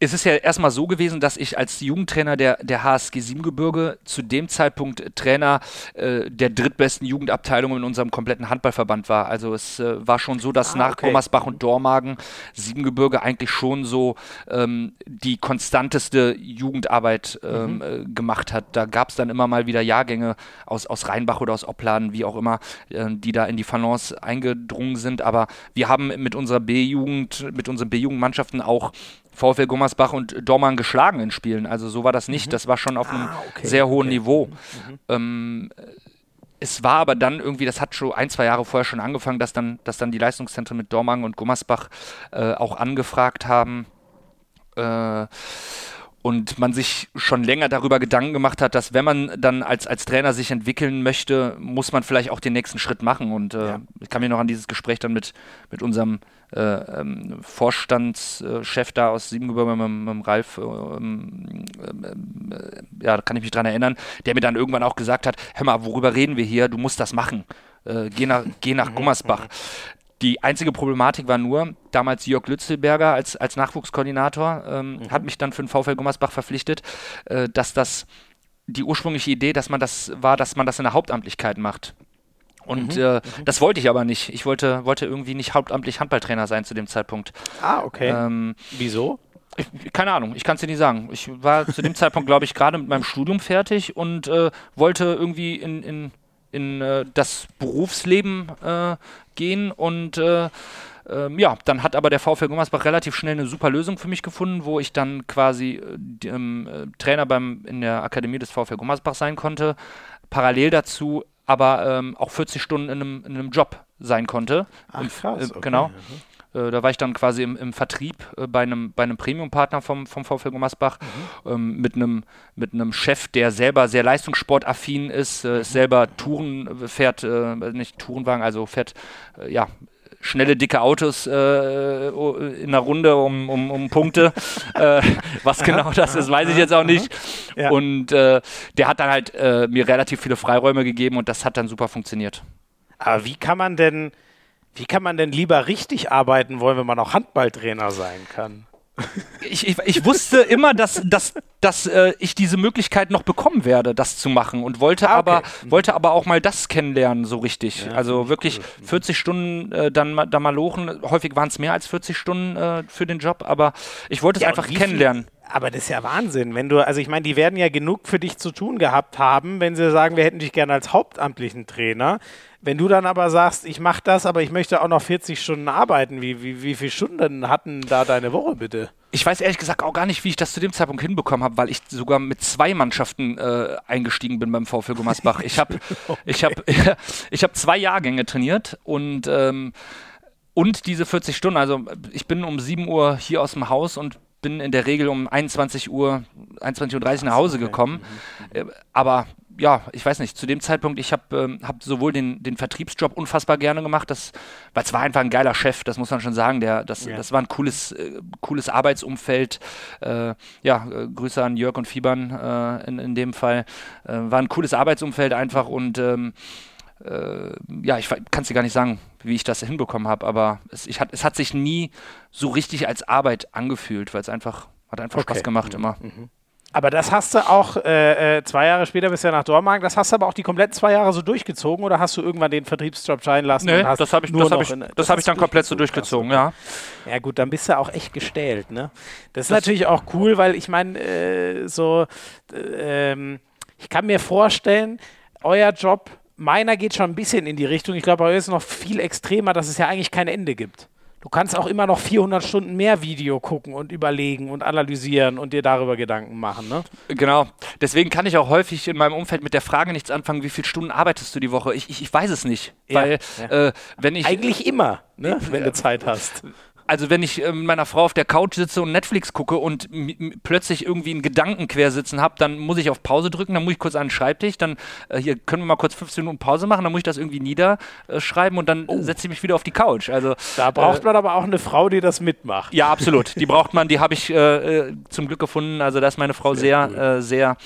es ist ja erstmal so gewesen, dass ich als Jugendtrainer der, der HSG Siebengebirge zu dem Zeitpunkt Trainer äh, der drittbesten Jugendabteilung in unserem kompletten Handballverband war. Also es äh, war schon so, dass ah, nach okay. Gommersbach und Dormagen Siebengebirge eigentlich schon so ähm, die konstanteste Jugendarbeit ähm, mhm. äh, gemacht hat. Da gab es dann immer mal wieder Jahrgänge aus, aus Rheinbach oder aus Opladen, wie auch immer, äh, die da in die Falance eingedrungen sind. Aber wir haben mit unserer B-Jugend, mit unseren B-Jugendmannschaften auch VfL Gummersbach und Dormann geschlagen in Spielen. Also so war das nicht. Mhm. Das war schon auf einem ah, okay, sehr hohen okay. Niveau. Mhm. Ähm, es war aber dann irgendwie, das hat schon ein, zwei Jahre vorher schon angefangen, dass dann, dass dann die Leistungszentren mit Dormagen und Gummersbach äh, auch angefragt haben. Äh, und man sich schon länger darüber Gedanken gemacht hat, dass wenn man dann als, als Trainer sich entwickeln möchte, muss man vielleicht auch den nächsten Schritt machen. Und äh, ja. ich kann mich noch an dieses Gespräch dann mit, mit unserem äh, ähm, Vorstandschef da aus Siebengebirge, mit, mit, Ralf, äh, ähm, äh, ja, da kann ich mich dran erinnern, der mir dann irgendwann auch gesagt hat, hör mal, worüber reden wir hier? Du musst das machen. Äh, geh nach, geh nach. Gummersbach. Die einzige Problematik war nur, damals Jörg Lützelberger als, als Nachwuchskoordinator ähm, mhm. hat mich dann für den VfL Gummersbach verpflichtet, äh, dass das die ursprüngliche Idee, dass man das war, dass man das in der Hauptamtlichkeit macht. Und mhm. Äh, mhm. das wollte ich aber nicht. Ich wollte, wollte irgendwie nicht hauptamtlich Handballtrainer sein zu dem Zeitpunkt. Ah, okay. Ähm, Wieso? Ich, keine Ahnung, ich kann es dir nicht sagen. Ich war zu dem Zeitpunkt, glaube ich, gerade mit meinem Studium fertig und äh, wollte irgendwie in, in in äh, das Berufsleben äh, gehen und äh, ähm, ja, dann hat aber der VfL Gummersbach relativ schnell eine super Lösung für mich gefunden, wo ich dann quasi äh, ähm, äh, Trainer beim, in der Akademie des VfL Gummersbach sein konnte. Parallel dazu aber ähm, auch 40 Stunden in einem, in einem Job sein konnte. Ach, krass, okay. Genau. Mhm. Äh, da war ich dann quasi im, im Vertrieb äh, bei einem, bei einem Premium-Partner vom, vom VfL Gummersbach mhm. ähm, mit einem mit einem Chef, der selber sehr leistungssportaffin ist, äh, mhm. selber Touren äh, fährt, äh, nicht Tourenwagen, also fährt äh, ja schnelle, dicke Autos äh, in der Runde um, um, um Punkte. äh, was genau das ist, weiß ich jetzt auch nicht. Ja. Und äh, der hat dann halt mir relativ viele Freiräume gegeben und das hat dann super funktioniert. Aber wie kann man denn wie kann man denn lieber richtig arbeiten wollen, wenn man auch Handballtrainer sein kann? Ich, ich, ich, wusste immer, dass, dass, dass äh, ich diese Möglichkeit noch bekommen werde, das zu machen und wollte, ah, okay. aber, mhm. wollte aber auch mal das kennenlernen, so richtig. Ja, also wirklich cool. 40 mhm. Stunden äh, dann, dann mal lochen. Häufig waren es mehr als 40 Stunden äh, für den Job, aber ich wollte es ja, einfach kennenlernen. Viel, aber das ist ja Wahnsinn, wenn du, also ich meine, die werden ja genug für dich zu tun gehabt haben, wenn sie sagen, wir hätten dich gerne als hauptamtlichen Trainer. Wenn du dann aber sagst, ich mache das, aber ich möchte auch noch 40 Stunden arbeiten, wie, wie, wie viele Stunden hatten da deine Woche bitte? Ich weiß ehrlich gesagt auch gar nicht, wie ich das zu dem Zeitpunkt hinbekommen habe, weil ich sogar mit zwei Mannschaften äh, eingestiegen bin beim VfL Gummersbach. Ich habe okay. ich hab, ich hab zwei Jahrgänge trainiert und ähm, und diese 40 Stunden, also ich bin um 7 Uhr hier aus dem Haus und bin in der Regel um 21 Uhr, 21.30 Uhr nach Hause gekommen. Mhm. Äh, aber ja, ich weiß nicht, zu dem Zeitpunkt, ich habe ähm, hab sowohl den, den Vertriebsjob unfassbar gerne gemacht, weil es war einfach ein geiler Chef, das muss man schon sagen. Der, das, ja. das war ein cooles, äh, cooles Arbeitsumfeld. Äh, ja, äh, Grüße an Jörg und Fiebern äh, in, in dem Fall. Äh, war ein cooles Arbeitsumfeld einfach und ähm, äh, ja, ich kann es dir gar nicht sagen, wie ich das hinbekommen habe, aber es, ich hat, es hat sich nie so richtig als Arbeit angefühlt, weil es einfach, hat einfach okay. Spaß gemacht mhm. immer. Mhm. Aber das hast du auch äh, äh, zwei Jahre später bist du ja nach Dormagen, das hast du aber auch die kompletten zwei Jahre so durchgezogen oder hast du irgendwann den Vertriebsjob scheinen lassen? Nee, das habe ich, das hab ich, in, das das hab ich dann komplett so durchgezogen, ja. Ja gut, dann bist du auch echt gestellt, ne? Das ist das natürlich auch cool, weil ich meine, äh, so, äh, ich kann mir vorstellen, euer Job Meiner geht schon ein bisschen in die Richtung. Ich glaube, bei euch ist es noch viel extremer, dass es ja eigentlich kein Ende gibt. Du kannst auch immer noch 400 Stunden mehr Video gucken und überlegen und analysieren und dir darüber Gedanken machen. Ne? Genau. Deswegen kann ich auch häufig in meinem Umfeld mit der Frage nichts anfangen, wie viele Stunden arbeitest du die Woche? Ich, ich, ich weiß es nicht. Ja, weil, ja. Äh, wenn ich. Eigentlich immer, ne? wenn du Zeit hast also wenn ich äh, mit meiner Frau auf der Couch sitze und Netflix gucke und plötzlich irgendwie einen Gedanken quer sitzen habe, dann muss ich auf Pause drücken, dann muss ich kurz an den Schreibtisch, dann äh, hier können wir mal kurz 15 Minuten Pause machen, dann muss ich das irgendwie niederschreiben äh, und dann oh. setze ich mich wieder auf die Couch. Also da braucht äh, man aber auch eine Frau, die das mitmacht. Ja, absolut. Die braucht man, die habe ich äh, äh, zum Glück gefunden. Also da ist meine Frau sehr, sehr, sehr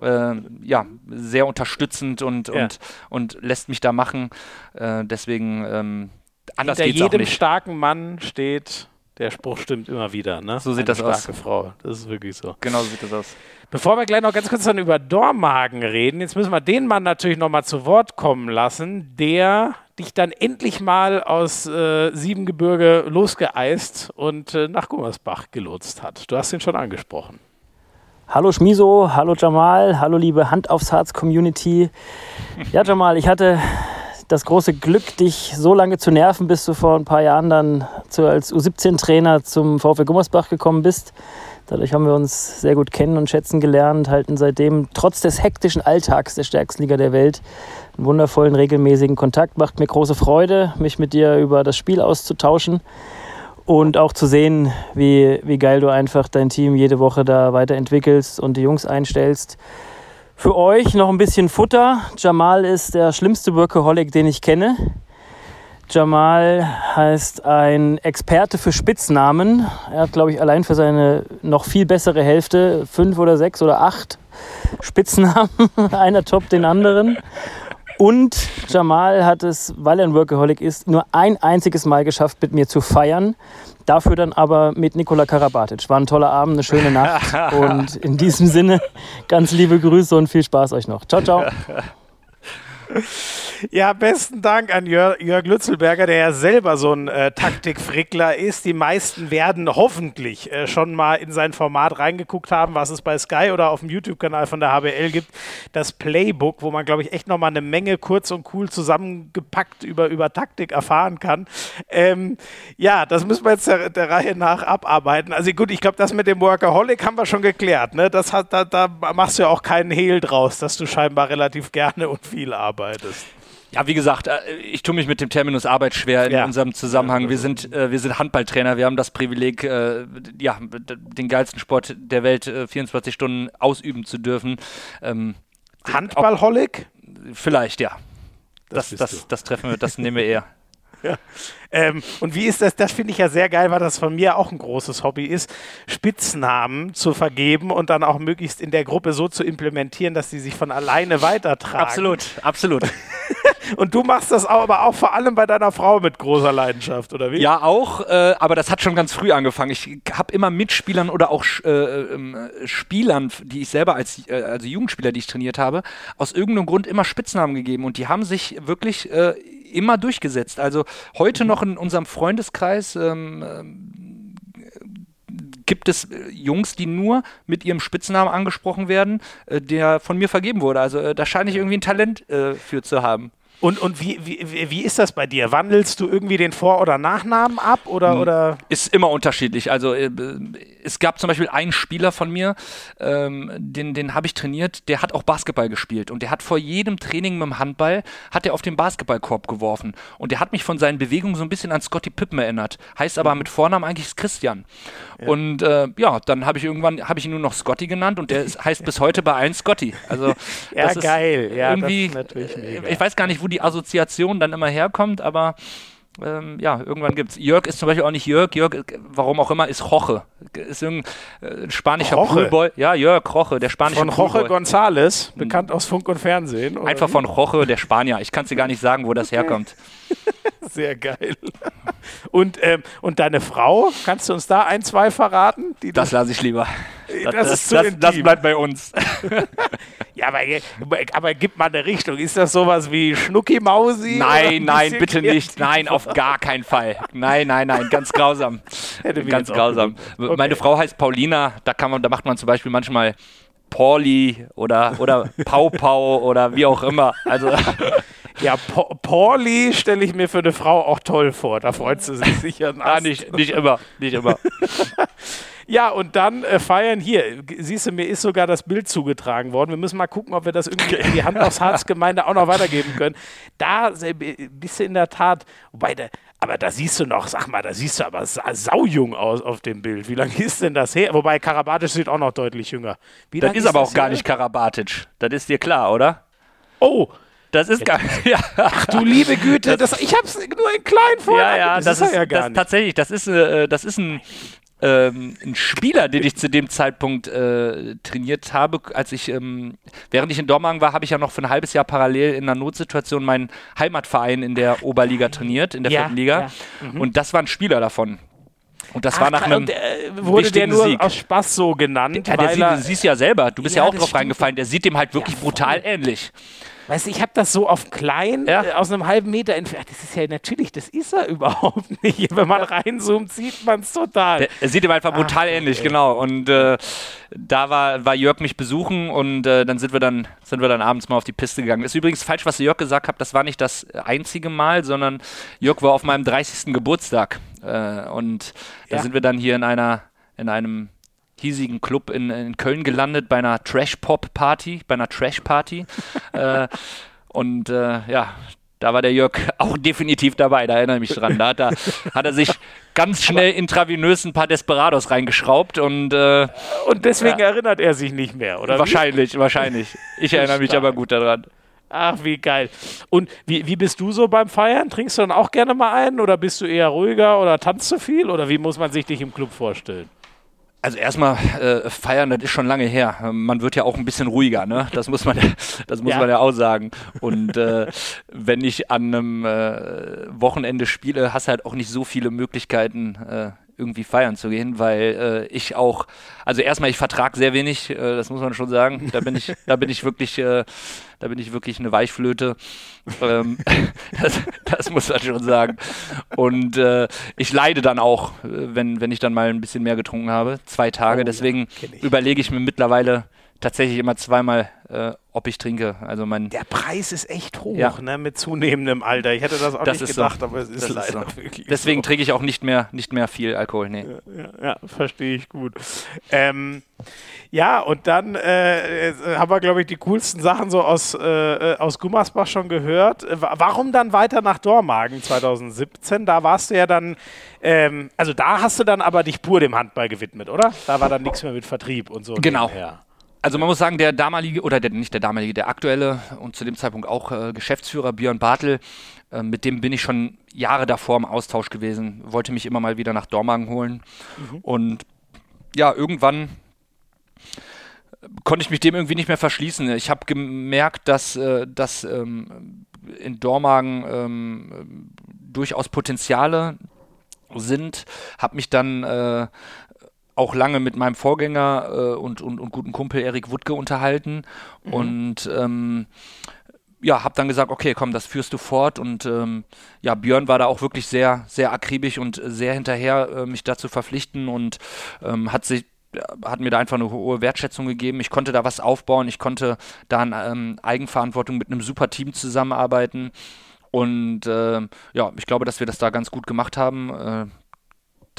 äh, ja, sehr unterstützend und, ja. und, und lässt mich da machen. Äh, deswegen ähm, anders Hinter geht's jedem starken Mann steht, der Spruch stimmt immer wieder, ne? So sieht Eine das starke aus. starke Frau, das ist wirklich so. Genau so sieht das aus. Bevor wir gleich noch ganz kurz dann über Dormagen reden, jetzt müssen wir den Mann natürlich noch mal zu Wort kommen lassen, der dich dann endlich mal aus äh, Siebengebirge losgeeist und äh, nach Gummersbach gelotst hat. Du hast ihn schon angesprochen. Hallo Schmiso, hallo Jamal, hallo liebe Hand aufs Herz Community. Ja, Jamal, ich hatte das große Glück, dich so lange zu nerven, bis du vor ein paar Jahren dann zu, als U17-Trainer zum VfL Gummersbach gekommen bist. Dadurch haben wir uns sehr gut kennen und schätzen gelernt, halten seitdem trotz des hektischen Alltags der stärksten Liga der Welt einen wundervollen, regelmäßigen Kontakt. Macht mir große Freude, mich mit dir über das Spiel auszutauschen und auch zu sehen, wie, wie geil du einfach dein Team jede Woche da weiterentwickelst und die Jungs einstellst. Für euch noch ein bisschen Futter. Jamal ist der schlimmste Workaholic, den ich kenne. Jamal heißt ein Experte für Spitznamen. Er hat, glaube ich, allein für seine noch viel bessere Hälfte fünf oder sechs oder acht Spitznamen. Einer top den anderen. Und Jamal hat es, weil er ein Workaholic ist, nur ein einziges Mal geschafft, mit mir zu feiern. Dafür dann aber mit Nikola Karabatic. War ein toller Abend, eine schöne Nacht. Und in diesem Sinne ganz liebe Grüße und viel Spaß euch noch. Ciao, ciao. Ja, besten Dank an Jörg, Jörg Lützelberger, der ja selber so ein äh, Taktikfrickler ist. Die meisten werden hoffentlich äh, schon mal in sein Format reingeguckt haben, was es bei Sky oder auf dem YouTube-Kanal von der HBL gibt. Das Playbook, wo man, glaube ich, echt noch mal eine Menge kurz und cool zusammengepackt über, über Taktik erfahren kann. Ähm, ja, das müssen wir jetzt der, der, Reihe nach abarbeiten. Also gut, ich glaube, das mit dem Workaholic haben wir schon geklärt. Ne? Das hat, da, da machst du ja auch keinen Hehl draus, dass du scheinbar relativ gerne und viel arbeitest. Ja, wie gesagt, äh, ich tue mich mit dem Terminus Arbeit schwer in ja. unserem Zusammenhang. Wir sind, äh, wir sind Handballtrainer, wir haben das Privileg, äh, ja, den geilsten Sport der Welt 24 Stunden ausüben zu dürfen. Ähm, Handballholic? Vielleicht, ja. Das, das, das, das treffen wir, das nehmen wir eher. Ja. Ähm, und wie ist das? Das finde ich ja sehr geil, weil das von mir auch ein großes Hobby ist, Spitznamen zu vergeben und dann auch möglichst in der Gruppe so zu implementieren, dass sie sich von alleine weitertragen. Absolut, absolut. und du machst das aber auch vor allem bei deiner Frau mit großer Leidenschaft, oder wie? Ja, auch, äh, aber das hat schon ganz früh angefangen. Ich habe immer Mitspielern oder auch äh, äh, Spielern, die ich selber als äh, also Jugendspieler, die ich trainiert habe, aus irgendeinem Grund immer Spitznamen gegeben und die haben sich wirklich äh, immer durchgesetzt. Also heute noch in unserem Freundeskreis ähm, ähm, gibt es äh, Jungs, die nur mit ihrem Spitznamen angesprochen werden, der von mir vergeben wurde. Also da scheine ich irgendwie ein Talent äh, für zu haben. Und, und wie, wie, wie ist das bei dir? Wandelst du irgendwie den Vor- oder Nachnamen ab? Oder, hm, oder? Ist immer unterschiedlich. Also äh, es gab zum Beispiel einen Spieler von mir, ähm, den, den habe ich trainiert, der hat auch Basketball gespielt und der hat vor jedem Training mit dem Handball, hat er auf den Basketballkorb geworfen und der hat mich von seinen Bewegungen so ein bisschen an Scotty Pippen erinnert. Heißt aber mhm. mit Vornamen eigentlich Christian. Ja. Und äh, ja, dann habe ich irgendwann, habe ich ihn nur noch Scotty genannt und der ist, heißt bis heute bei allen Scotty. Also ja, geil. Ja, irgendwie, ich weiß gar nicht, wo die Assoziation dann immer herkommt, aber ähm, ja, irgendwann gibt es. Jörg ist zum Beispiel auch nicht Jörg. Jörg, äh, warum auch immer, ist Roche. Ist irgendein äh, spanischer. Poolboy. Ja, Jörg Roche, der spanische Von Roche González, bekannt aus Funk und Fernsehen. Einfach von Roche, der Spanier. Ich kann es dir gar nicht sagen, wo das okay. herkommt. Sehr geil. Und, ähm, und deine Frau, kannst du uns da ein, zwei verraten? das lasse ich lieber. Das, das, das, das, bleibt bei uns. ja, aber, aber gib mal eine Richtung. Ist das sowas wie Schnucki-Mausi? Nein, nein, bitte nicht. Nein, auf gar keinen Fall. Nein, nein, nein, ganz grausam. ganz grausam. Okay. Meine Frau heißt Paulina. Da, kann man, da macht man zum Beispiel manchmal Pauli oder, oder Pau Pau oder wie auch immer. Also Ja, pa Pauli stelle ich mir für eine Frau auch toll vor. Da freut sie sich sicher. ah, nicht, nicht immer, nicht immer. Ja, und dann äh, feiern hier. Siehst du, mir ist sogar das Bild zugetragen worden. Wir müssen mal gucken, ob wir das irgendwie in die Hand aufs Harz-Gemeinde auch noch weitergeben können. Da bist du in der Tat, wobei, aber da siehst du noch, sag mal, da siehst du aber sa saujung aus auf dem Bild. Wie lange ist denn das her? Wobei Karabatic sieht auch noch deutlich jünger. Wie das ist, aber auch gar nicht Karabatic. Das ist dir klar, oder? Oh, das ist gar ja. Ach du liebe Güte, das, das ich hab's nur in klein vor. Ja, ja, das, das ist, ja gar das, nicht. tatsächlich, das ist, äh, das ist ein ähm, ein Spieler, den ich zu dem Zeitpunkt äh, trainiert habe, als ich, ähm, während ich in Dormagen war, habe ich ja noch für ein halbes Jahr parallel in einer Notsituation meinen Heimatverein in der Oberliga trainiert, in der ja, vierten Liga. Ja. Mhm. Und das war ein Spieler davon. Und das Ach, war nach einem. Der, wurde der nur Sieg. aus Spaß so genannt? Ja, der sieht, du siehst ja selber, du bist ja, ja auch drauf reingefallen, der sieht dem halt wirklich brutal ähnlich. Weißt du, ich habe das so auf klein, ja. äh, aus einem halben Meter entfernt. Das ist ja natürlich, das ist er überhaupt nicht. Wenn man reinzoomt, sieht man es total. er sieht ihm einfach brutal Ach, ähnlich, okay. genau. Und äh, da war, war Jörg mich besuchen und äh, dann sind wir dann sind wir dann abends mal auf die Piste gegangen. Ist übrigens falsch, was Jörg gesagt hat. Das war nicht das einzige Mal, sondern Jörg war auf meinem 30. Geburtstag äh, und da ja. sind wir dann hier in einer in einem hiesigen Club in, in Köln gelandet bei einer Trash-Pop-Party, bei einer Trash-Party. äh, und äh, ja, da war der Jörg auch definitiv dabei, da erinnere ich mich dran. Da hat er, hat er sich ganz schnell intravenös ein paar Desperados reingeschraubt und äh, Und deswegen ja, erinnert er sich nicht mehr, oder? Wahrscheinlich, wie? wahrscheinlich. Ich erinnere mich aber gut daran. Ach, wie geil. Und wie, wie bist du so beim Feiern? Trinkst du dann auch gerne mal einen oder bist du eher ruhiger oder tanzt du viel oder wie muss man sich dich im Club vorstellen? Also erstmal äh, feiern, das ist schon lange her. Man wird ja auch ein bisschen ruhiger, ne? Das muss man, das muss ja. man ja auch sagen. Und äh, wenn ich an einem äh, Wochenende spiele, hast du halt auch nicht so viele Möglichkeiten, äh, irgendwie feiern zu gehen, weil äh, ich auch, also erstmal, ich vertrage sehr wenig, äh, das muss man schon sagen. Da bin ich, da bin ich wirklich, äh, da bin ich wirklich eine Weichflöte. Ähm, das, das, muss man schon sagen. Und äh, ich leide dann auch, äh, wenn, wenn ich dann mal ein bisschen mehr getrunken habe. Zwei Tage. Oh, Deswegen ja, überlege ich mir mittlerweile tatsächlich immer zweimal, äh, ob ich trinke. Also mein der Preis ist echt hoch, ja. ne, mit zunehmendem Alter. Ich hätte das auch das nicht gedacht, so. aber es ist das leider ist so. wirklich. Deswegen so. trinke ich auch nicht mehr, nicht mehr viel Alkohol. Nee. Ja, ja, verstehe ich gut. Ähm, ja, und dann äh, haben wir, glaube ich, die coolsten Sachen so aus, äh, aus Gummersbach schon gehört. Warum dann weiter nach Dormagen 2017? Da warst du ja dann, ähm, also da hast du dann aber dich pur dem Handball gewidmet, oder? Da war dann nichts mehr mit Vertrieb und so. Genau. Nebenher. Also man muss sagen, der damalige, oder der, nicht der damalige, der aktuelle und zu dem Zeitpunkt auch äh, Geschäftsführer Björn Bartel, äh, mit dem bin ich schon Jahre davor im Austausch gewesen, wollte mich immer mal wieder nach Dormagen holen. Mhm. Und ja, irgendwann konnte ich mich dem irgendwie nicht mehr verschließen. Ich habe gemerkt, dass, äh, dass ähm, in Dormagen ähm, durchaus Potenziale sind, habe mich dann äh, auch lange mit meinem Vorgänger äh, und, und, und guten Kumpel Erik Wuttke unterhalten mhm. und ähm, ja, habe dann gesagt, okay, komm, das führst du fort und ähm, ja, Björn war da auch wirklich sehr, sehr akribisch und sehr hinterher, äh, mich da zu verpflichten und ähm, hat sich hat mir da einfach eine hohe Wertschätzung gegeben. Ich konnte da was aufbauen, ich konnte da in ähm, Eigenverantwortung mit einem super Team zusammenarbeiten. Und äh, ja, ich glaube, dass wir das da ganz gut gemacht haben. Äh,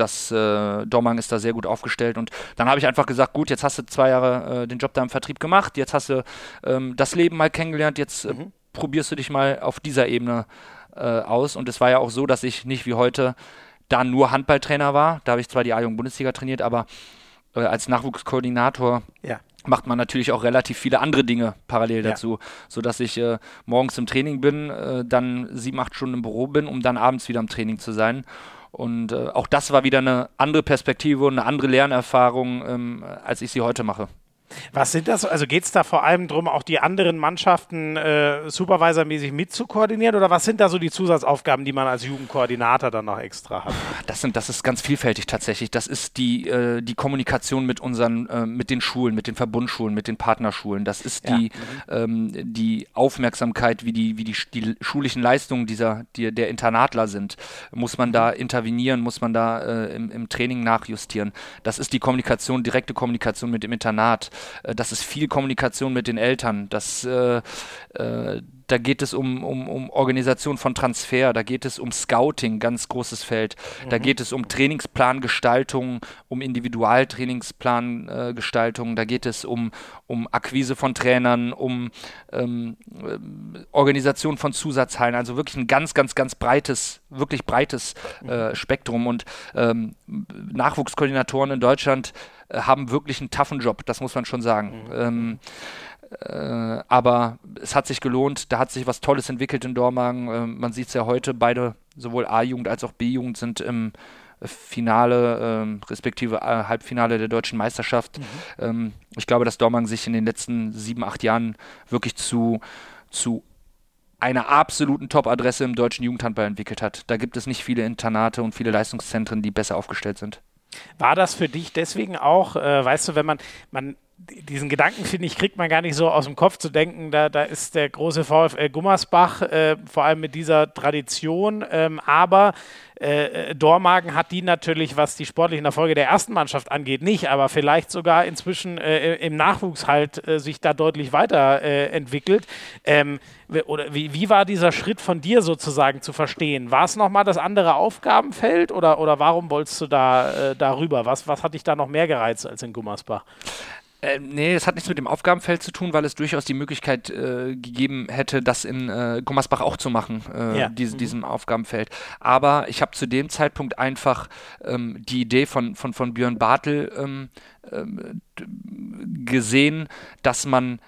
das äh, Dormang ist da sehr gut aufgestellt und dann habe ich einfach gesagt, gut, jetzt hast du zwei Jahre äh, den Job da im Vertrieb gemacht, jetzt hast du ähm, das Leben mal kennengelernt, jetzt äh, mhm. probierst du dich mal auf dieser Ebene äh, aus und es war ja auch so, dass ich nicht wie heute da nur Handballtrainer war, da habe ich zwar die A-Jugend-Bundesliga trainiert, aber äh, als Nachwuchskoordinator ja macht man natürlich auch relativ viele andere Dinge parallel dazu, ja. sodass ich äh, morgens im Training bin, äh, dann sieben, acht Stunden im Büro bin, um dann abends wieder im Training zu sein. Und äh, auch das war wieder eine andere Perspektive und eine andere Lernerfahrung, ähm, als ich sie heute mache. Was sind das? Also geht es da vor allem darum, auch die anderen Mannschaften äh, supervisormäßig mitzukoordinieren oder was sind da so die Zusatzaufgaben, die man als Jugendkoordinator dann noch extra hat? Das, sind, das ist ganz vielfältig tatsächlich. Das ist die, äh, die Kommunikation mit unseren, äh, mit den Schulen, mit den Verbundschulen, mit den Partnerschulen. Das ist die, ja. mhm. ähm, die Aufmerksamkeit, wie die, wie die, die schulischen Leistungen dieser, die, der Internatler sind. Muss man da intervenieren, muss man da äh, im, im Training nachjustieren. Das ist die Kommunikation, direkte Kommunikation mit dem Internat. Äh, das ist viel Kommunikation mit den Eltern, das, äh, äh, da geht es um, um, um Organisation von Transfer, da geht es um Scouting, ganz großes Feld, mhm. da geht es um Trainingsplangestaltung, um Individualtrainingsplangestaltung, äh, da geht es um, um Akquise von Trainern, um ähm, äh, Organisation von Zusatzhallen, also wirklich ein ganz, ganz, ganz breites, wirklich breites äh, mhm. Spektrum. Und ähm, Nachwuchskoordinatoren in Deutschland haben wirklich einen toughen Job, das muss man schon sagen. Mhm. Ähm, äh, aber es hat sich gelohnt, da hat sich was Tolles entwickelt in Dormagen. Äh, man sieht es ja heute, beide, sowohl A-Jugend als auch B-Jugend, sind im Finale, äh, respektive äh, Halbfinale der deutschen Meisterschaft. Mhm. Ähm, ich glaube, dass Dormagen sich in den letzten sieben, acht Jahren wirklich zu, zu einer absoluten Top-Adresse im deutschen Jugendhandball entwickelt hat. Da gibt es nicht viele Internate und viele Leistungszentren, die besser aufgestellt sind. War das für dich deswegen auch, äh, weißt du, wenn man, man diesen Gedanken, finde ich, kriegt man gar nicht so aus dem Kopf zu denken, da, da ist der große VfL Gummersbach, äh, vor allem mit dieser Tradition, ähm, aber äh, Dormagen hat die natürlich, was die sportlichen Erfolge der ersten Mannschaft angeht, nicht, aber vielleicht sogar inzwischen äh, im Nachwuchs halt äh, sich da deutlich weiterentwickelt. Ähm, oder wie, wie war dieser Schritt von dir sozusagen zu verstehen? War es nochmal das andere Aufgabenfeld oder, oder warum wolltest du da äh, darüber? Was, was hat dich da noch mehr gereizt als in Gummersbach? Äh, nee, es hat nichts mit dem Aufgabenfeld zu tun, weil es durchaus die Möglichkeit äh, gegeben hätte, das in äh, Gummersbach auch zu machen, äh, ja. diese, mhm. diesem Aufgabenfeld. Aber ich habe zu dem Zeitpunkt einfach ähm, die Idee von, von, von Björn Bartel ähm, ähm, gesehen, dass man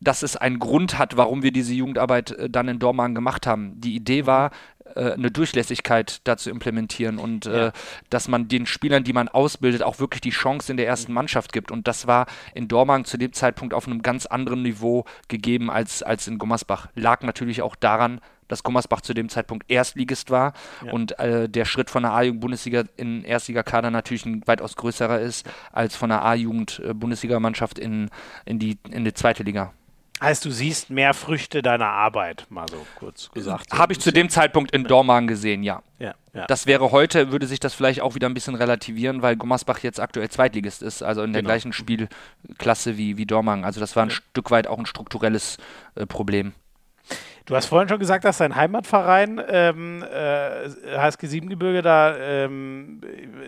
dass es einen Grund hat, warum wir diese Jugendarbeit äh, dann in Dormagen gemacht haben. Die Idee war, äh, eine Durchlässigkeit dazu implementieren und äh, ja. äh, dass man den Spielern, die man ausbildet, auch wirklich die Chance in der ersten Mannschaft gibt. Und das war in Dormagen zu dem Zeitpunkt auf einem ganz anderen Niveau gegeben als, als in Gummersbach. Lag natürlich auch daran, dass Gummersbach zu dem Zeitpunkt Erstligist war ja. und äh, der Schritt von der A-Jugend-Bundesliga in Erstligakader natürlich ein weitaus größerer ist als von der A-Jugend-Bundesligamannschaft in, in, die, in die zweite Liga. Heißt, du siehst mehr Früchte deiner Arbeit, mal so kurz gesagt. Habe ich zu dem Zeitpunkt in Dormagen gesehen, ja. Ja, ja. Das wäre heute, würde sich das vielleicht auch wieder ein bisschen relativieren, weil Gummersbach jetzt aktuell Zweitligist ist, also in der genau. gleichen Spielklasse wie, wie Dormagen. Also das war ein ja. Stück weit auch ein strukturelles äh, Problem. Du hast vorhin schon gesagt, dass dein Heimatverein ähm, äh, HSG Siebengebirge da ähm,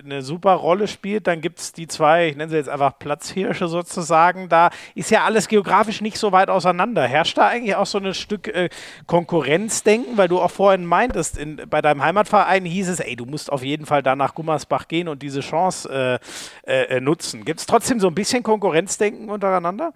eine super Rolle spielt. Dann gibt es die zwei, ich nenne sie jetzt einfach Platzhirsche sozusagen. Da ist ja alles geografisch nicht so weit auseinander. Herrscht da eigentlich auch so ein Stück äh, Konkurrenzdenken? Weil du auch vorhin meintest, in, bei deinem Heimatverein hieß es, ey, du musst auf jeden Fall da nach Gummersbach gehen und diese Chance äh, äh nutzen. Gibt es trotzdem so ein bisschen Konkurrenzdenken untereinander?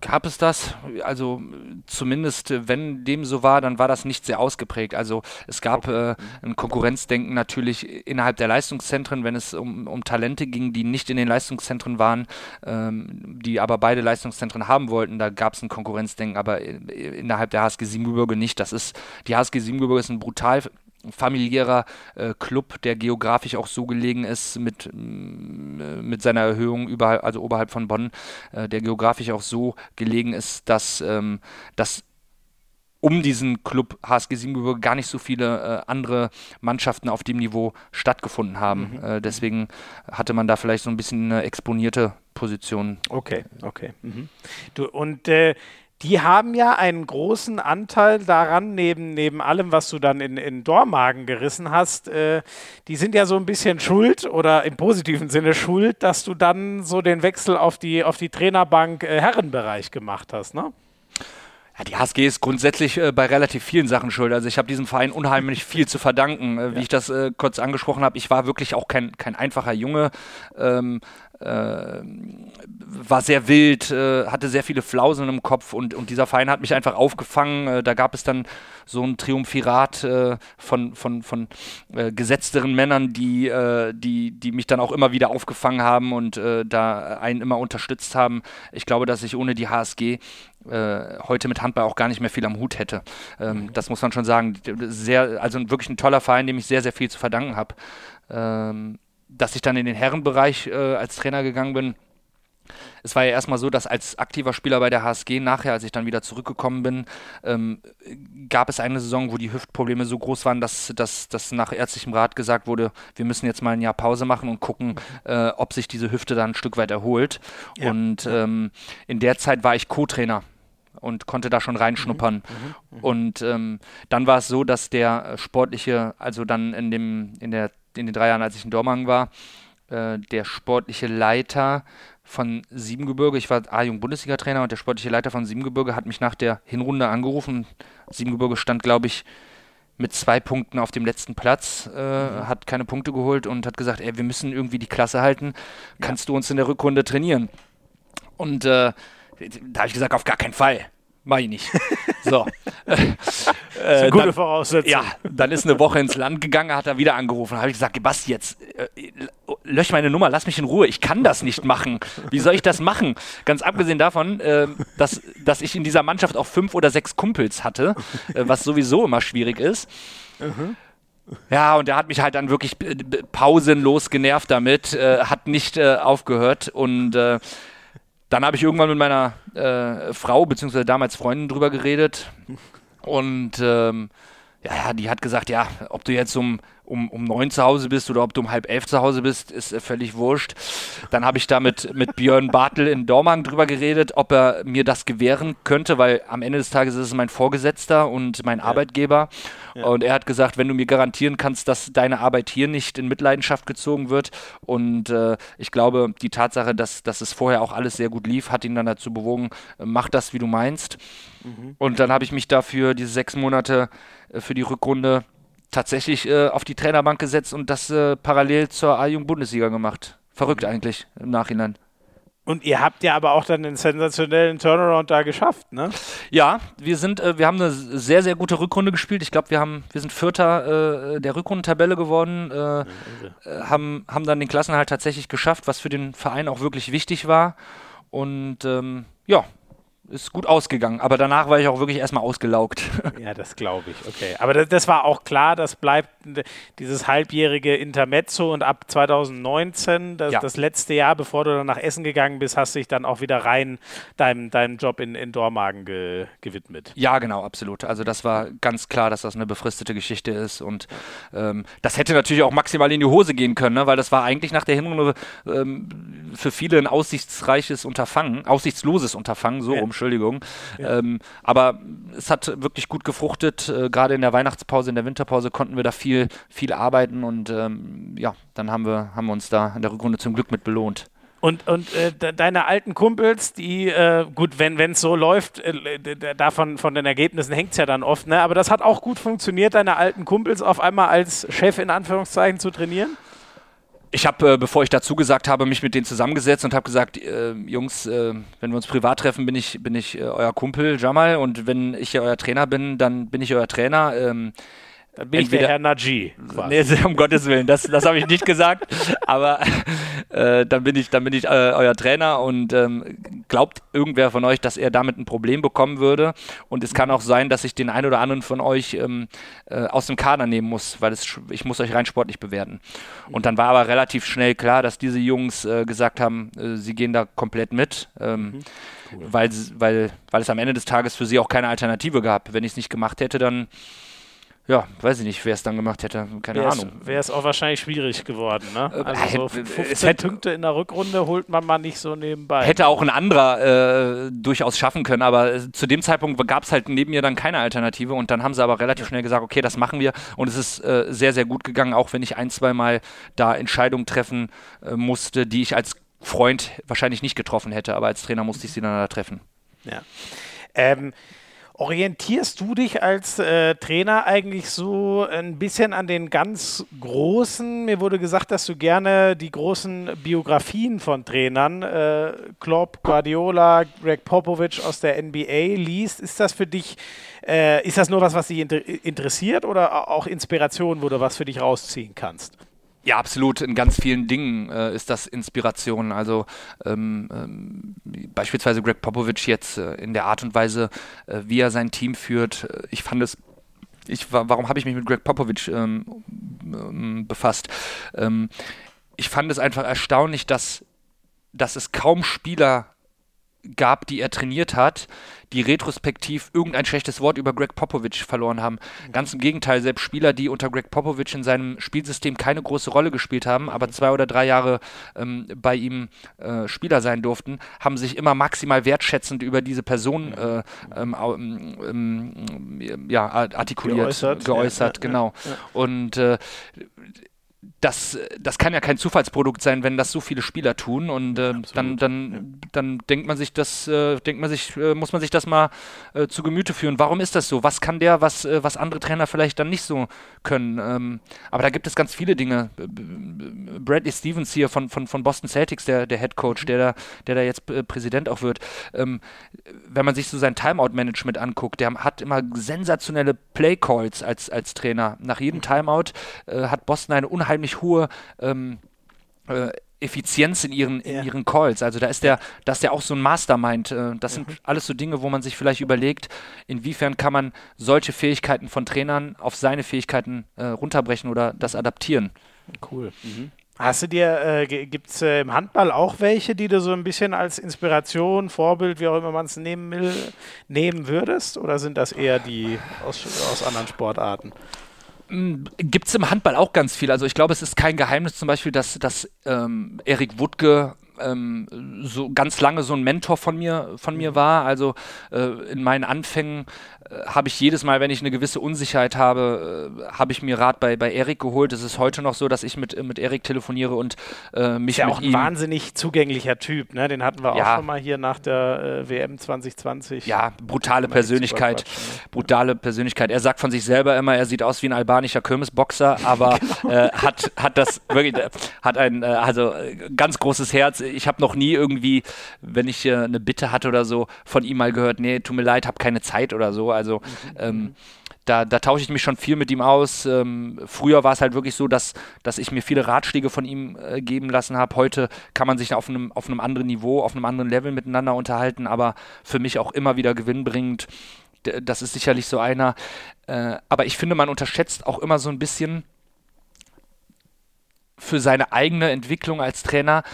Gab es das. Also zumindest, äh, wenn dem so war, dann war das nicht sehr ausgeprägt. Also es gab äh, ein Konkurrenzdenken natürlich innerhalb der Leistungszentren, wenn es um, um Talente ging, die nicht in den Leistungszentren waren, ähm, die aber beide Leistungszentren haben wollten. Da gab es ein Konkurrenzdenken, aber äh, innerhalb der HSG Siebenbürger nicht. Das ist, die HSG Siebenbürger ist ein brutal familiärer äh, Club, der geografisch auch so gelegen ist mit, mit seiner Erhöhung überhalb, also oberhalb von Bonn, äh, der geografisch auch so gelegen ist, dass, ähm, dass um diesen Club HSG Siebenbürger gar nicht so viele äh, andere Mannschaften auf dem Niveau stattgefunden haben. Mhm. Äh, deswegen hatte man da vielleicht so ein bisschen eine exponierte Position. Okay, okay. Mhm. Du, und äh, die haben ja einen großen Anteil daran, neben, neben allem, was du dann in, in Dormagen gerissen hast. Äh, die sind ja so ein bisschen schuld oder im positiven Sinne schuld, dass du dann so den Wechsel auf die, auf die Trainerbank äh, Herrenbereich gemacht hast, ne? Ja, die HSG ist grundsätzlich äh, bei relativ vielen Sachen schuld. Also ich habe diesem Verein unheimlich viel zu verdanken. Äh, wie ja. ich das äh, kurz angesprochen habe, ich war wirklich auch kein, kein einfacher Junge. Ähm, äh, war sehr wild, äh, hatte sehr viele Flausen im Kopf und, und dieser Verein hat mich einfach aufgefangen. Äh, da gab es dann so ein Triumphirat äh, von, von, von äh, gesetzteren Männern, die, äh, die, die mich dann auch immer wieder aufgefangen haben und da einen immer unterstützt haben. Ich glaube, dass ich ohne die HSG heute mit Handball auch gar nicht mehr viel am Hut hätte. Ähm, mhm. Das muss man schon sagen. Sehr, also wirklich ein toller Verein, dem ich sehr, sehr viel zu verdanken habe. Ähm, dass ich dann in den Herrenbereich äh, als Trainer gegangen bin, es war ja erstmal so, dass als aktiver Spieler bei der HSG nachher, als ich dann wieder zurückgekommen bin, ähm, gab es eine Saison, wo die Hüftprobleme so groß waren, dass, dass, dass nach ärztlichem Rat gesagt wurde, wir müssen jetzt mal ein Jahr Pause machen und gucken, mhm. äh, ob sich diese Hüfte dann ein Stück weit erholt. Ja. Und ähm, in der Zeit war ich Co-Trainer und konnte da schon reinschnuppern. Mhm. Mhm. mhm. Und ähm, dann war es so, dass der sportliche, also dann in dem, in der, in den drei Jahren, als ich in Dormagen war, äh, der sportliche Leiter von Siebengebirge. Ich war A-Jung-Bundesliga-Trainer und der sportliche Leiter von Siebengebirge hat mich nach der Hinrunde angerufen. Siebengebirge stand, glaube ich, mit zwei Punkten auf dem letzten Platz, äh, mhm. hat keine Punkte geholt und hat gesagt, ey, wir müssen irgendwie die Klasse halten. Kannst ja. du uns in der Rückrunde trainieren? Und äh, da habe ich gesagt, auf gar keinen Fall. Mach ich nicht. So. Äh, eine gute dann, Voraussetzung. Ja, dann ist eine Woche ins Land gegangen, hat er wieder angerufen. habe ich gesagt, Basti, jetzt äh, lösch meine Nummer, lass mich in Ruhe. Ich kann das nicht machen. Wie soll ich das machen? Ganz abgesehen davon, äh, dass, dass ich in dieser Mannschaft auch fünf oder sechs Kumpels hatte, äh, was sowieso immer schwierig ist. Mhm. Ja, und er hat mich halt dann wirklich pausenlos genervt damit, äh, hat nicht äh, aufgehört und äh, dann habe ich irgendwann mit meiner äh, Frau, beziehungsweise damals Freundin drüber geredet. Und ähm, ja, die hat gesagt, ja, ob du jetzt um, um, um neun zu Hause bist oder ob du um halb elf zu Hause bist, ist äh, völlig wurscht. Dann habe ich da mit, mit Björn Bartel in Dormagen drüber geredet, ob er mir das gewähren könnte, weil am Ende des Tages ist es mein Vorgesetzter und mein ja. Arbeitgeber. Ja. Und er hat gesagt, wenn du mir garantieren kannst, dass deine Arbeit hier nicht in Mitleidenschaft gezogen wird. Und äh, ich glaube, die Tatsache, dass, dass es vorher auch alles sehr gut lief, hat ihn dann dazu bewogen, mach das, wie du meinst. Mhm. Und dann habe ich mich dafür diese sechs Monate äh, für die Rückrunde tatsächlich äh, auf die Trainerbank gesetzt und das äh, parallel zur A-Jugend-Bundesliga gemacht. Verrückt mhm. eigentlich im Nachhinein. Und ihr habt ja aber auch dann den sensationellen Turnaround da geschafft, ne? Ja, wir sind, äh, wir haben eine sehr, sehr gute Rückrunde gespielt. Ich glaube, wir haben, wir sind Vierter äh, der Rückrundentabelle geworden, äh, äh, haben, haben dann den Klassenhalt tatsächlich geschafft, was für den Verein auch wirklich wichtig war. Und ähm, ja, ist gut ausgegangen, aber danach war ich auch wirklich erstmal ausgelaugt. Ja, das glaube ich, okay. Aber das, das, war auch klar, das bleibt dieses halbjährige Intermezzo und ab 2019, das, ja. das, letzte Jahr, bevor du dann nach Essen gegangen bist, hast du dich dann auch wieder rein deinem, deinem Job in, in Dormagen ge, gewidmet. Ja, genau, absolut. Also das war ganz klar, dass das eine befristete Geschichte ist und ähm, das hätte natürlich auch maximal in die Hose gehen können, ne? weil das war eigentlich nach der Hinrunde ähm, für viele ein aussichtsreiches Unterfangen, aussichtsloses Unterfangen, so ja. rum Entschuldigung. Ja. Ähm, aber es hat wirklich gut gefruchtet. Äh, Gerade in der Weihnachtspause, in der Winterpause konnten wir da viel, viel arbeiten und ähm, ja, dann haben wir, haben wir uns da in der Rückrunde zum Glück mit belohnt. Und, und äh, deine alten Kumpels, die, äh, gut, wenn es so läuft, äh, davon von den Ergebnissen hängt es ja dann oft, ne? aber das hat auch gut funktioniert, deine alten Kumpels auf einmal als Chef in Anführungszeichen zu trainieren? Ich habe, äh, bevor ich dazu gesagt habe, mich mit denen zusammengesetzt und habe gesagt, äh, Jungs, äh, wenn wir uns privat treffen, bin ich, bin ich äh, euer Kumpel Jamal und wenn ich ja euer Trainer bin, dann bin ich euer Trainer. Ähm, dann bin Entweder, ich der Herr Naji. Nee, um Gottes Willen, das, das habe ich nicht gesagt. Aber äh, dann bin ich, dann bin ich äh, euer Trainer und ähm, glaubt irgendwer von euch, dass er damit ein Problem bekommen würde. Und es kann auch sein, dass ich den einen oder anderen von euch ähm, äh, aus dem Kader nehmen muss, weil es, ich muss euch rein sportlich bewerten. Und dann war aber relativ schnell klar, dass diese Jungs äh, gesagt haben, äh, sie gehen da komplett mit. Ähm, mhm. Cool. Weil, weil, weil es am Ende des Tages für sie auch keine Alternative gab. Wenn ich es nicht gemacht hätte, dann ja, weiß ich nicht, wer es dann gemacht hätte, keine wär's, Ahnung. Wäre es auch wahrscheinlich schwierig geworden, ne? Äh, also so 15 Punkte in der Rückrunde holt man mal nicht so nebenbei. Hätte auch ein anderer äh, durchaus schaffen können, aber äh, zu dem Zeitpunkt gab es halt neben mir dann keine Alternative und dann haben sie aber relativ schnell gesagt, okay, das machen wir und es ist äh, sehr, sehr gut gegangen, auch wenn ich ein, zwei Mal da Entscheidungen treffen äh, musste, die ich als Freund wahrscheinlich nicht getroffen hätte, aber als Trainer musste ich sie dann da treffen. Ja. Ähm, Orientierst du dich als äh, Trainer eigentlich so ein bisschen an den ganz großen? Mir wurde gesagt, dass du gerne die großen Biografien von Trainern, äh, Klopp, Guardiola, Greg Popovich aus der NBA liest. Ist das für dich, äh, ist das nur was, was dich inter interessiert oder auch Inspiration, wo du was für dich rausziehen kannst? Ja, absolut. In ganz vielen Dingen äh, ist das Inspiration. Also ähm, ähm, beispielsweise Greg Popovich jetzt äh, in der Art und Weise, äh, wie er sein Team führt. Äh, ich fand es ich, warum habe ich mich mit Greg Popovich ähm, ähm, befasst? Ähm, ich fand es einfach erstaunlich, dass dass es kaum Spieler gab, die er trainiert hat, die retrospektiv irgendein schlechtes Wort über Greg Popovich verloren haben. Ganz im Gegenteil, selbst Spieler, die unter Greg Popovich in seinem Spielsystem keine große Rolle gespielt haben, aber zwei oder drei Jahre ähm, bei ihm äh, Spieler sein durften, haben sich immer maximal wertschätzend über diese Person äh, ähm, ähm, ja, artikuliert, geäußert, geäußert ja, genau. Ja, ja. Und äh, das, das kann ja kein Zufallsprodukt sein, wenn das so viele Spieler tun und äh, dann, dann, dann denkt man sich das, äh, denkt man sich, äh, muss man sich das mal äh, zu Gemüte führen. Warum ist das so? Was kann der, was, äh, was andere Trainer vielleicht dann nicht so können? Ähm, aber da gibt es ganz viele Dinge. Bradley Stevens hier von, von, von Boston Celtics, der, der Head Coach, der da, der da jetzt äh, Präsident auch wird. Ähm, wenn man sich so sein Timeout-Management anguckt, der hat immer sensationelle Play Calls als, als Trainer. Nach jedem Timeout hat Boston eine unheimlich unheimlich hohe ähm, äh, Effizienz in ihren, in ihren Calls. Also da ist der, da ist der auch so ein Mastermind. Äh, das mhm. sind alles so Dinge, wo man sich vielleicht überlegt, inwiefern kann man solche Fähigkeiten von Trainern auf seine Fähigkeiten äh, runterbrechen oder das adaptieren. Cool. Mhm. Hast du dir, äh, gibt es äh, im Handball auch welche, die du so ein bisschen als Inspiration, Vorbild, wie auch immer man es nehmen will, nehmen würdest? Oder sind das eher die aus, aus anderen Sportarten? Gibt es im Handball auch ganz viel. Also ich glaube, es ist kein Geheimnis zum Beispiel, dass, dass ähm, Erik Wuttke ähm, so ganz lange so ein Mentor von mir, von mir war. Also äh, in meinen Anfängen habe ich jedes Mal, wenn ich eine gewisse Unsicherheit habe, äh, habe ich mir Rat bei, bei Erik geholt. Es ist heute noch so, dass ich mit, mit Erik telefoniere und äh, mich ist ja auch ein wahnsinnig zugänglicher Typ, ne? Den hatten wir ja. auch schon mal hier nach der äh, WM 2020. Ja, brutale Persönlichkeit. Ne? Brutale Persönlichkeit. Er sagt von sich selber immer, er sieht aus wie ein albanischer Kirmesboxer, aber genau. äh, hat, hat das wirklich, äh, hat ein, äh, also ganz großes Herz. Ich habe noch nie irgendwie, wenn ich eine Bitte hatte oder so, von ihm mal gehört, nee, tut mir leid, habe keine Zeit oder so. Also mhm. ähm, da, da, tausche ich mich schon viel mit ihm aus. Ähm, früher war es halt wirklich so, dass, dass ich mir viele Ratschläge von ihm äh, geben lassen habe. Heute kann man sich auf einem, auf einem anderen Niveau, auf einem anderen Level miteinander unterhalten, aber für mich auch immer wieder gewinnbringend. Das ist sicherlich so einer. Äh, aber ich finde, man unterschätzt auch immer so ein bisschen für seine eigene Entwicklung als Trainer,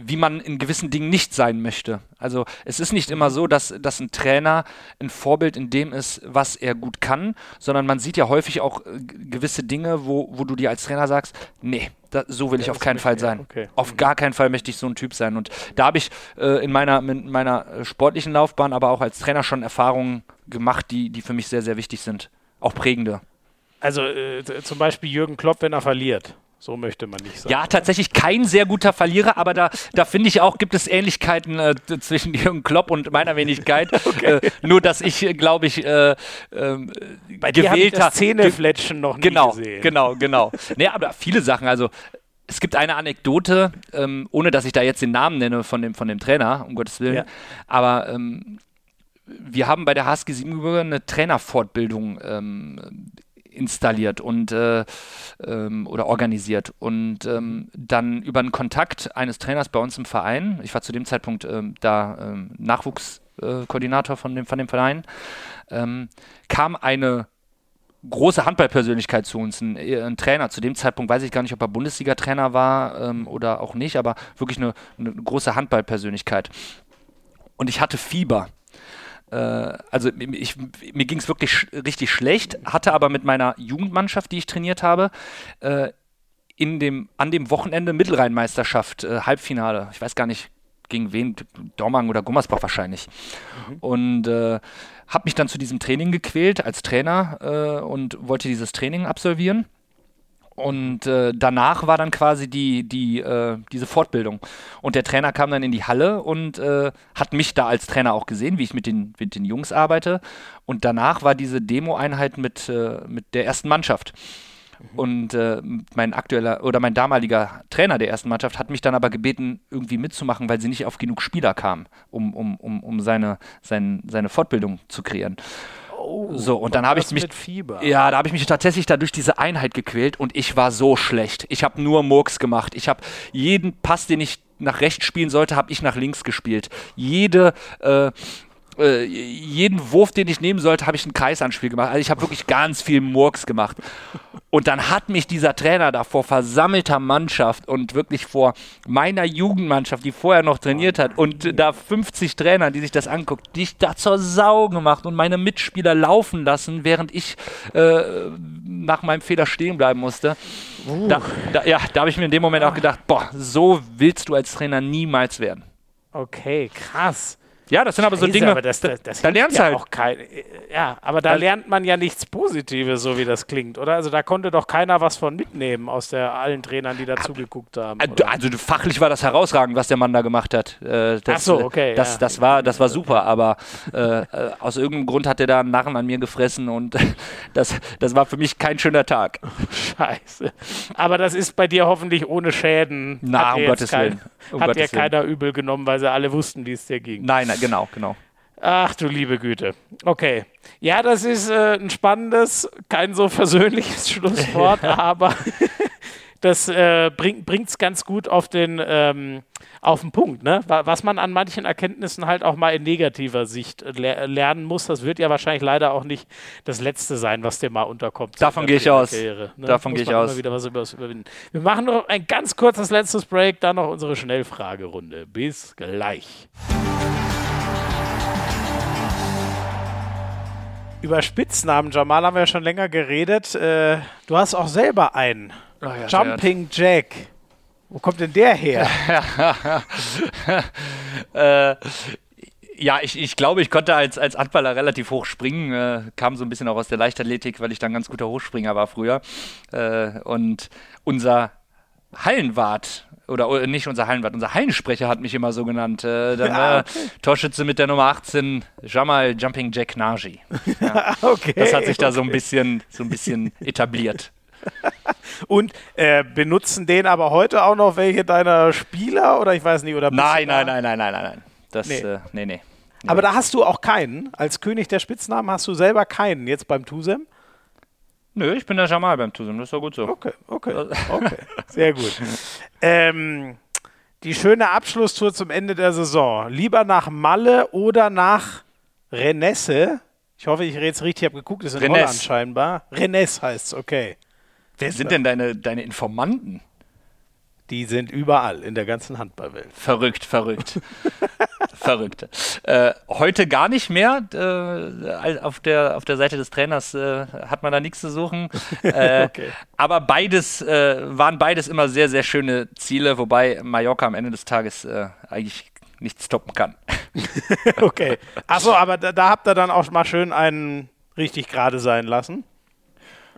wie man in gewissen Dingen nicht sein möchte. Also es ist nicht immer so, dass, dass ein Trainer ein Vorbild in dem ist, was er gut kann, sondern man sieht ja häufig auch äh, gewisse Dinge, wo, wo du dir als Trainer sagst, nee, da, so will ja, ich auf keinen Fall sein. Okay. Auf gar keinen Fall möchte ich so ein Typ sein. Und da habe ich äh, in meiner, in meiner äh, sportlichen Laufbahn, aber auch als Trainer schon Erfahrungen gemacht, die, die für mich sehr, sehr wichtig sind. Auch prägende. Also äh, zum Beispiel Jürgen Klopp, wenn er verliert. So möchte man nicht sagen. Ja, tatsächlich kein sehr guter Verlierer, aber da, da finde ich auch, gibt es Ähnlichkeiten äh, zwischen Jürgen Klopp und meiner Wenigkeit. okay. äh, nur, dass ich, äh, glaube ich, äh, ähm, bei dir gewählter Zähnefletschen noch nie genau, gesehen. Genau, genau, genau. nee, aber viele Sachen. Also es gibt eine Anekdote, ähm, ohne dass ich da jetzt den Namen nenne von dem, von dem Trainer, um Gottes Willen. Ja. Aber ähm, wir haben bei der HSG Siebenbürger eine Trainerfortbildung ähm, installiert und äh, ähm, oder organisiert. Und ähm, dann über einen Kontakt eines Trainers bei uns im Verein, ich war zu dem Zeitpunkt ähm, da ähm, Nachwuchskoordinator von dem, von dem Verein, ähm, kam eine große Handballpersönlichkeit zu uns, ein, ein, Trainer. Zu dem Zeitpunkt weiß ich gar nicht, ob er Bundesliga-Trainer war ähm, oder auch nicht, aber wirklich eine, eine große Handballpersönlichkeit. Und ich hatte Fieber äh, also ich, mir ging es wirklich sch richtig schlecht, hatte aber mit meiner Jugendmannschaft, die ich trainiert habe, äh, in dem, an dem Wochenende Mittelrheinmeisterschaft, äh, Halbfinale. Ich weiß gar nicht, gegen wen, Dormagen oder Gummersbach wahrscheinlich. Mhm. Und äh, habe mich dann zu diesem Training gequält als Trainer äh, und wollte dieses Training absolvieren. Und äh, danach war dann quasi die, die, äh, diese Fortbildung. Und der Trainer kam dann in die Halle und äh, hat mich da als Trainer auch gesehen, wie ich mit den, mit den Jungs arbeite. Und danach war diese Demo-Einheit mit, äh, mit der ersten Mannschaft. Mhm. Und äh, mein aktueller oder mein damaliger Trainer der ersten Mannschaft hat mich dann aber gebeten, irgendwie mitzumachen, weil sie nicht auf genug Spieler kamen, um, um, um, um seine, sein, seine Fortbildung zu kreieren. Oh, so, und dann habe ich mich. Ja, da habe ich mich tatsächlich da durch diese Einheit gequält und ich war so schlecht. Ich habe nur Murks gemacht. Ich habe jeden Pass, den ich nach rechts spielen sollte, habe ich nach links gespielt. Jede, äh, äh, jeden Wurf, den ich nehmen sollte, habe ich ein Kreisanspiel gemacht. Also ich habe wirklich ganz viel Murks gemacht. Und dann hat mich dieser Trainer da vor versammelter Mannschaft und wirklich vor meiner Jugendmannschaft, die vorher noch trainiert hat, und da 50 Trainer, die sich das anguckt, dich da zur Sau gemacht und meine Mitspieler laufen lassen, während ich äh, nach meinem Fehler stehen bleiben musste. Uh. Da, da, ja, da habe ich mir in dem Moment auch gedacht, boah, so willst du als Trainer niemals werden. Okay, krass. Ja, das sind aber so Dinge, aber das, das, das da lernst ja halt. Auch kein, ja, aber da lernt man ja nichts Positives, so wie das klingt, oder? Also da konnte doch keiner was von mitnehmen aus der allen Trainern, die dazu geguckt haben. Oder? Also fachlich war das herausragend, was der Mann da gemacht hat. Äh, das, Ach so, okay. Das, ja. das, war, das war super, aber äh, äh, aus irgendeinem Grund hat er da einen Narren an mir gefressen und das, das war für mich kein schöner Tag. Scheiße. Aber das ist bei dir hoffentlich ohne Schäden. Na, um Gottes kein, Willen. Um hat dir keiner übel genommen, weil sie alle wussten, wie es dir ging. Nein, nein genau, genau. Ach du liebe Güte. Okay. Ja, das ist äh, ein spannendes, kein so versöhnliches Schlusswort, aber das äh, bringt es ganz gut auf den, ähm, auf den Punkt. Ne? Was man an manchen Erkenntnissen halt auch mal in negativer Sicht le lernen muss, das wird ja wahrscheinlich leider auch nicht das Letzte sein, was dir mal unterkommt. Davon gehe ich aus. Karriere, ne? Davon gehe ich aus. Wieder was überwinden. Wir machen noch ein ganz kurzes letztes Break, dann noch unsere Schnellfragerunde. Bis gleich. Über Spitznamen, Jamal, haben wir ja schon länger geredet. Äh, du hast auch selber einen. Oh ja, Jumping Jack. Wo kommt denn der her? äh, ja, ich, ich glaube, ich konnte als, als Handballer relativ hoch springen. Äh, kam so ein bisschen auch aus der Leichtathletik, weil ich dann ganz guter Hochspringer war früher. Äh, und unser Hallenwart oder nicht unser Hallenwart, unser Hallensprecher hat mich immer so genannt. Äh, dann ja, okay. Torschütze mit der Nummer 18, Jamal Jumping Jack Naji. Ja. okay, das hat sich da okay. so ein bisschen, so ein bisschen etabliert. Und äh, benutzen den aber heute auch noch welche deiner Spieler oder ich weiß nicht oder Nein, nein, nein, nein, nein, nein, nein. Das nee. Äh, nee, nee. Aber da hast du auch keinen. Als König der Spitznamen hast du selber keinen jetzt beim Tusem? Nö, ich bin der Jamal beim Tusem, das ist doch gut so. Okay, okay, okay. Sehr gut. Ähm, die schöne Abschlusstour zum Ende der Saison. Lieber nach Malle oder nach Renesse? Ich hoffe, ich rede es richtig, ich habe geguckt, das ist in Rennes. Holland scheinbar. Rennes heißt es, okay. Wer sind denn deine, deine Informanten? Die sind überall in der ganzen Handballwelt. Verrückt, verrückt. verrückt. Äh, heute gar nicht mehr. Äh, auf, der, auf der Seite des Trainers äh, hat man da nichts zu suchen. Äh, okay. Aber beides äh, waren beides immer sehr, sehr schöne Ziele, wobei Mallorca am Ende des Tages äh, eigentlich nichts stoppen kann. okay. Achso, aber da, da habt ihr dann auch mal schön einen richtig gerade sein lassen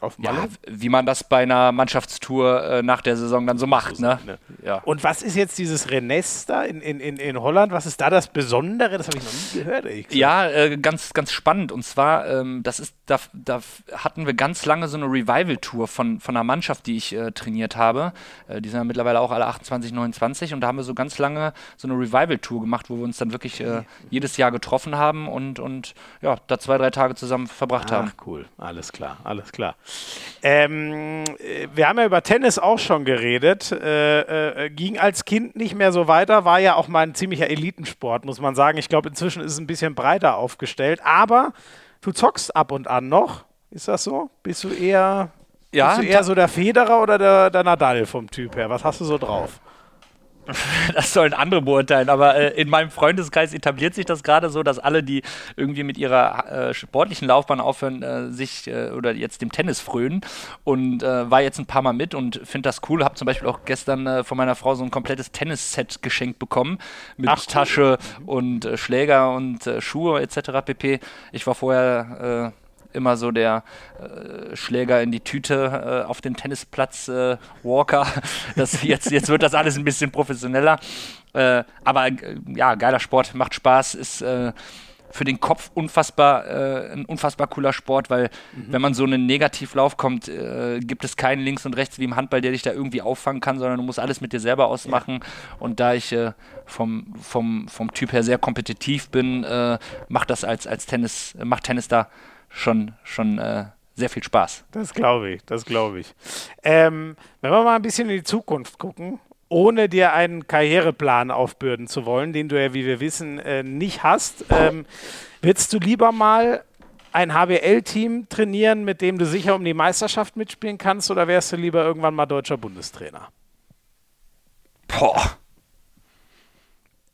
auf Malle. Ja, wie man das bei einer Mannschaftstour äh, nach der Saison dann so macht. So ne? ne? Ja. Und was ist jetzt dieses Rennes da in, in, in, in Holland? Was ist da das Besondere? Das habe ich noch nie gehört. Ja, äh, ganz, ganz spannend. Und zwar, ähm, das ist, da, da hatten wir ganz lange so eine Revival-Tour von, von einer Mannschaft, die ich äh, trainiert habe. Äh, die sind ja mittlerweile auch alle 28, 29 und da haben wir so ganz lange so eine Revival-Tour gemacht, wo wir uns dann wirklich äh, jedes Jahr getroffen haben und, und ja, da zwei, drei Tage zusammen verbracht Ach, haben. cool. Alles klar, alles klar. Ähm, wir haben ja über Tennis auch schon geredet. Äh, äh, ging als Kind nicht mehr so weiter, war ja auch mal ein ziemlicher Elitensport, muss man sagen. Ich glaube, inzwischen ist es ein bisschen breiter aufgestellt. Aber du zockst ab und an noch. Ist das so? Bist du eher, ja, bist du eher so der Federer oder der, der Nadal vom Typ her? Was hast du so drauf? das sollen andere beurteilen, aber äh, in meinem Freundeskreis etabliert sich das gerade so, dass alle, die irgendwie mit ihrer äh, sportlichen Laufbahn aufhören, äh, sich äh, oder jetzt dem Tennis frönen und äh, war jetzt ein paar Mal mit und finde das cool. Habe zum Beispiel auch gestern äh, von meiner Frau so ein komplettes Tennisset geschenkt bekommen mit Ach, Tasche und Schläger und Schuhe etc. pp. Ich war vorher immer so der äh, Schläger in die Tüte äh, auf den Tennisplatz äh, Walker. Das, jetzt, jetzt wird das alles ein bisschen professioneller. Äh, aber äh, ja, geiler Sport, macht Spaß, ist äh, für den Kopf unfassbar, ein unfassbar cooler Sport, weil mhm. wenn man so einen Negativlauf kommt, gibt es keinen links und rechts wie im Handball, der dich da irgendwie auffangen kann, sondern du musst alles mit dir selber ausmachen. Ja. Und da ich vom, vom, vom Typ her sehr kompetitiv bin, macht das als, als Tennis, macht Tennis da schon, schon äh, sehr viel Spaß. Das glaube ich, das glaube ich. Ähm, wenn wir mal ein bisschen in die Zukunft gucken, ohne dir einen Karriereplan aufbürden zu wollen, den du ja, wie wir wissen, äh, nicht hast. Ähm, willst du lieber mal ein HBL-Team trainieren, mit dem du sicher um die Meisterschaft mitspielen kannst, oder wärst du lieber irgendwann mal deutscher Bundestrainer? Boah.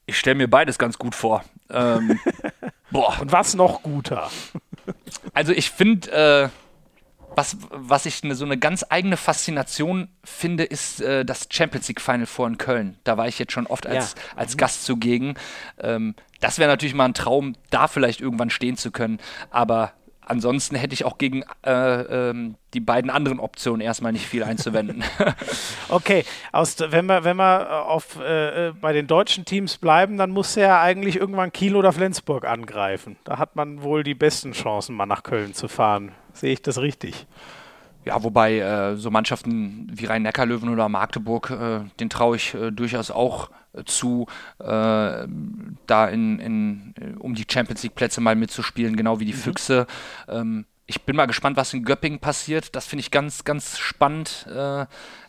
Ich stelle mir beides ganz gut vor. Ähm, boah. Und was noch guter? Also ich finde, äh, was, was ich ne, so eine ganz eigene Faszination finde, ist äh, das Champions League Final Four in Köln. Da war ich jetzt schon oft als, ja. als mhm. Gast zugegen. Ähm, das wäre natürlich mal ein Traum, da vielleicht irgendwann stehen zu können. Aber ansonsten hätte ich auch gegen äh, ähm, die beiden anderen Optionen erstmal nicht viel einzuwenden. okay, aus, wenn wir, wenn wir äh, auf, äh, äh, bei den deutschen Teams bleiben, dann muss er ja eigentlich irgendwann Kiel oder Flensburg angreifen. Da hat man wohl die besten Chancen, mal nach Köln zu fahren. Sehe ich das richtig? Ja, wobei äh, so Mannschaften wie Rhein-Neckar-Löwen oder Magdeburg, äh, den traue ich äh, durchaus auch äh, zu, äh, da in, in, äh, um die Champions League-Plätze mal mitzuspielen, genau wie die mhm. Füchse. Ähm, ich bin mal gespannt, was in Göppingen passiert. Das finde ich ganz, ganz spannend.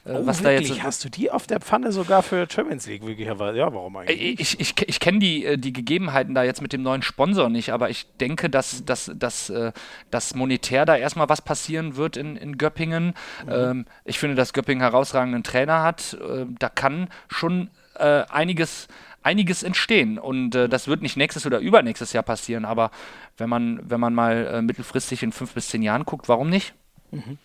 Äh, äh oh, was wirklich? da jetzt. Hast du die auf der Pfanne sogar für Champions League wirklich? Ja, warum eigentlich? Äh, ich, ich, ich kenne die, äh, die Gegebenheiten da jetzt mit dem neuen Sponsor nicht, aber ich denke, dass, dass, dass, dass monetär da erstmal was passieren wird in, in Göppingen. Mhm. Ähm, ich finde, dass Göppingen herausragenden Trainer hat. Da kann schon einiges einiges entstehen. Und äh, das wird nicht nächstes oder übernächstes Jahr passieren, aber wenn man, wenn man mal äh, mittelfristig in fünf bis zehn Jahren guckt, warum nicht? Mhm.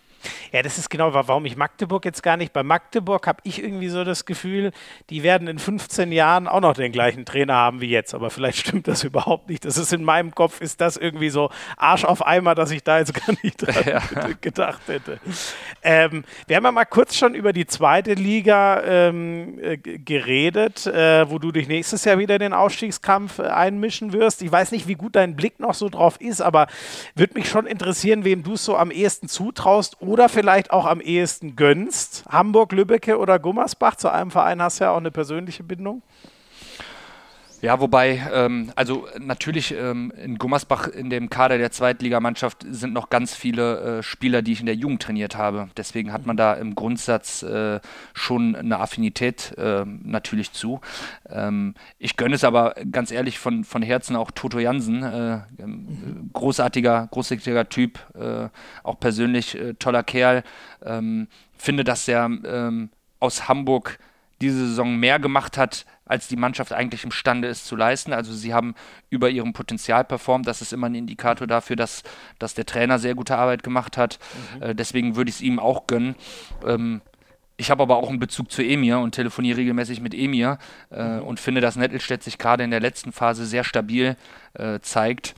Ja, das ist genau, warum ich Magdeburg jetzt gar nicht. Bei Magdeburg habe ich irgendwie so das Gefühl, die werden in 15 Jahren auch noch den gleichen Trainer haben wie jetzt. Aber vielleicht stimmt das überhaupt nicht. Das ist in meinem Kopf, ist das irgendwie so Arsch auf Eimer, dass ich da jetzt gar nicht dran ja. gedacht hätte. Ähm, wir haben ja mal kurz schon über die zweite Liga ähm, äh, geredet, äh, wo du dich nächstes Jahr wieder in den Ausstiegskampf äh, einmischen wirst. Ich weiß nicht, wie gut dein Blick noch so drauf ist, aber würde mich schon interessieren, wem du es so am ehesten zutraust oder vielleicht auch am ehesten gönnst? Hamburg, Lübbecke oder Gummersbach? Zu einem Verein hast du ja auch eine persönliche Bindung. Ja, wobei, ähm, also natürlich ähm, in Gummersbach in dem Kader der Zweitligamannschaft sind noch ganz viele äh, Spieler, die ich in der Jugend trainiert habe. Deswegen hat man da im Grundsatz äh, schon eine Affinität äh, natürlich zu. Ähm, ich gönne es aber ganz ehrlich von, von Herzen auch Toto Jansen, ähm, großartiger, großartiger Typ, äh, auch persönlich äh, toller Kerl. Ähm, finde, dass er ähm, aus Hamburg diese Saison mehr gemacht hat, als die Mannschaft eigentlich imstande ist zu leisten. Also sie haben über ihrem Potenzial performt. Das ist immer ein Indikator dafür, dass, dass der Trainer sehr gute Arbeit gemacht hat. Mhm. Äh, deswegen würde ich es ihm auch gönnen. Ähm, ich habe aber auch einen Bezug zu Emir und telefoniere regelmäßig mit Emir äh, mhm. und finde, dass Nettelstedt sich gerade in der letzten Phase sehr stabil äh, zeigt.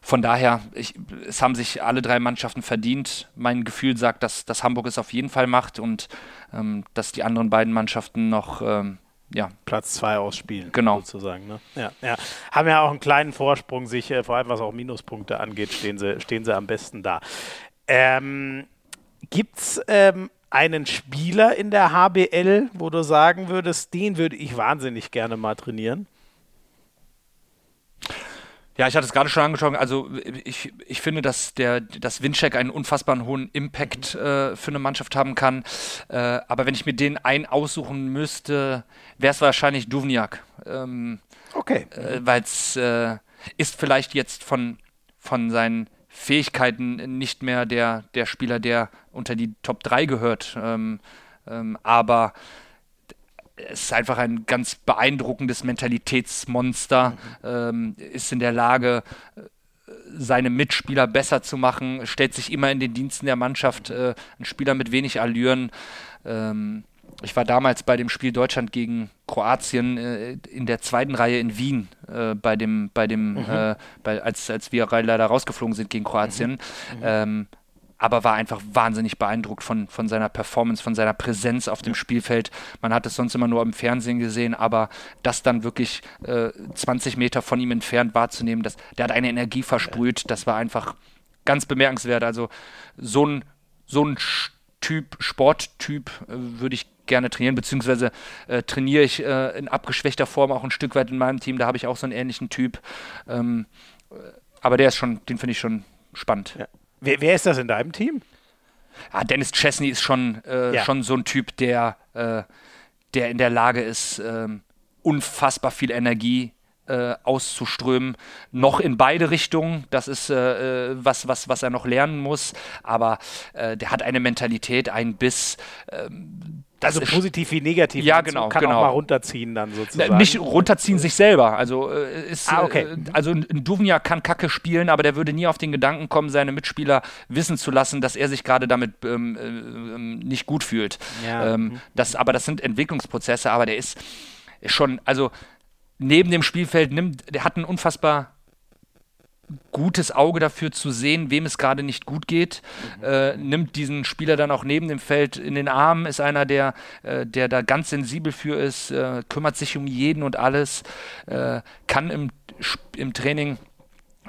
Von daher, ich, es haben sich alle drei Mannschaften verdient. Mein Gefühl sagt, dass, dass Hamburg es auf jeden Fall macht und ähm, dass die anderen beiden Mannschaften noch ähm, ja. Platz zwei ausspielen, genau. sozusagen. Ne? Ja, ja. Haben ja auch einen kleinen Vorsprung, sich, äh, vor allem was auch Minuspunkte angeht, stehen sie, stehen sie am besten da. Ähm, Gibt es ähm, einen Spieler in der HBL, wo du sagen würdest, den würde ich wahnsinnig gerne mal trainieren? Ja, ich hatte es gerade schon angeschaut. Also ich, ich finde, dass der dass Wincheck einen unfassbaren hohen Impact äh, für eine Mannschaft haben kann. Äh, aber wenn ich mir den einen aussuchen müsste, wäre es wahrscheinlich Duvniak. Ähm, okay. Äh, Weil es äh, ist vielleicht jetzt von, von seinen Fähigkeiten nicht mehr der, der Spieler, der unter die Top 3 gehört. Ähm, ähm, aber es ist einfach ein ganz beeindruckendes Mentalitätsmonster, mhm. ähm, ist in der Lage, äh, seine Mitspieler besser zu machen, stellt sich immer in den Diensten der Mannschaft, äh, ein Spieler mit wenig Allüren. Ähm, ich war damals bei dem Spiel Deutschland gegen Kroatien äh, in der zweiten Reihe in Wien, äh, bei dem, bei dem, mhm. äh, bei, als, als wir leider rausgeflogen sind gegen Kroatien. Mhm. Mhm. Ähm, aber war einfach wahnsinnig beeindruckt von, von seiner Performance, von seiner Präsenz auf dem Spielfeld. Man hat es sonst immer nur im Fernsehen gesehen, aber das dann wirklich äh, 20 Meter von ihm entfernt wahrzunehmen, das, der hat eine Energie versprüht, das war einfach ganz bemerkenswert. Also so ein, so ein Typ, Sporttyp äh, würde ich gerne trainieren, beziehungsweise äh, trainiere ich äh, in abgeschwächter Form auch ein Stück weit in meinem Team. Da habe ich auch so einen ähnlichen Typ. Ähm, äh, aber der ist schon, den finde ich schon spannend. Ja. Wer, wer, ist das in deinem Team? Ah, Dennis Chesney ist schon, äh, ja. schon so ein Typ, der, äh, der in der Lage ist, ähm, unfassbar viel Energie äh, auszuströmen, noch in beide Richtungen. Das ist äh, äh, was, was, was er noch lernen muss. Aber äh, der hat eine Mentalität, einen Biss. Ähm, also positiv wie negativ. Ja, genau. Kann genau. auch mal runterziehen dann sozusagen. Nicht runterziehen sich selber. Also äh, ist, ah, okay. äh, also ein Duvnia kann Kacke spielen, aber der würde nie auf den Gedanken kommen, seine Mitspieler wissen zu lassen, dass er sich gerade damit ähm, äh, nicht gut fühlt. Ja. Ähm, mhm. das, aber das sind Entwicklungsprozesse, aber der ist schon, also neben dem Spielfeld nimmt, der hat ein unfassbar gutes Auge dafür zu sehen, wem es gerade nicht gut geht, mhm. äh, nimmt diesen Spieler dann auch neben dem Feld in den Arm, ist einer, der, äh, der da ganz sensibel für ist, äh, kümmert sich um jeden und alles, äh, kann im, im Training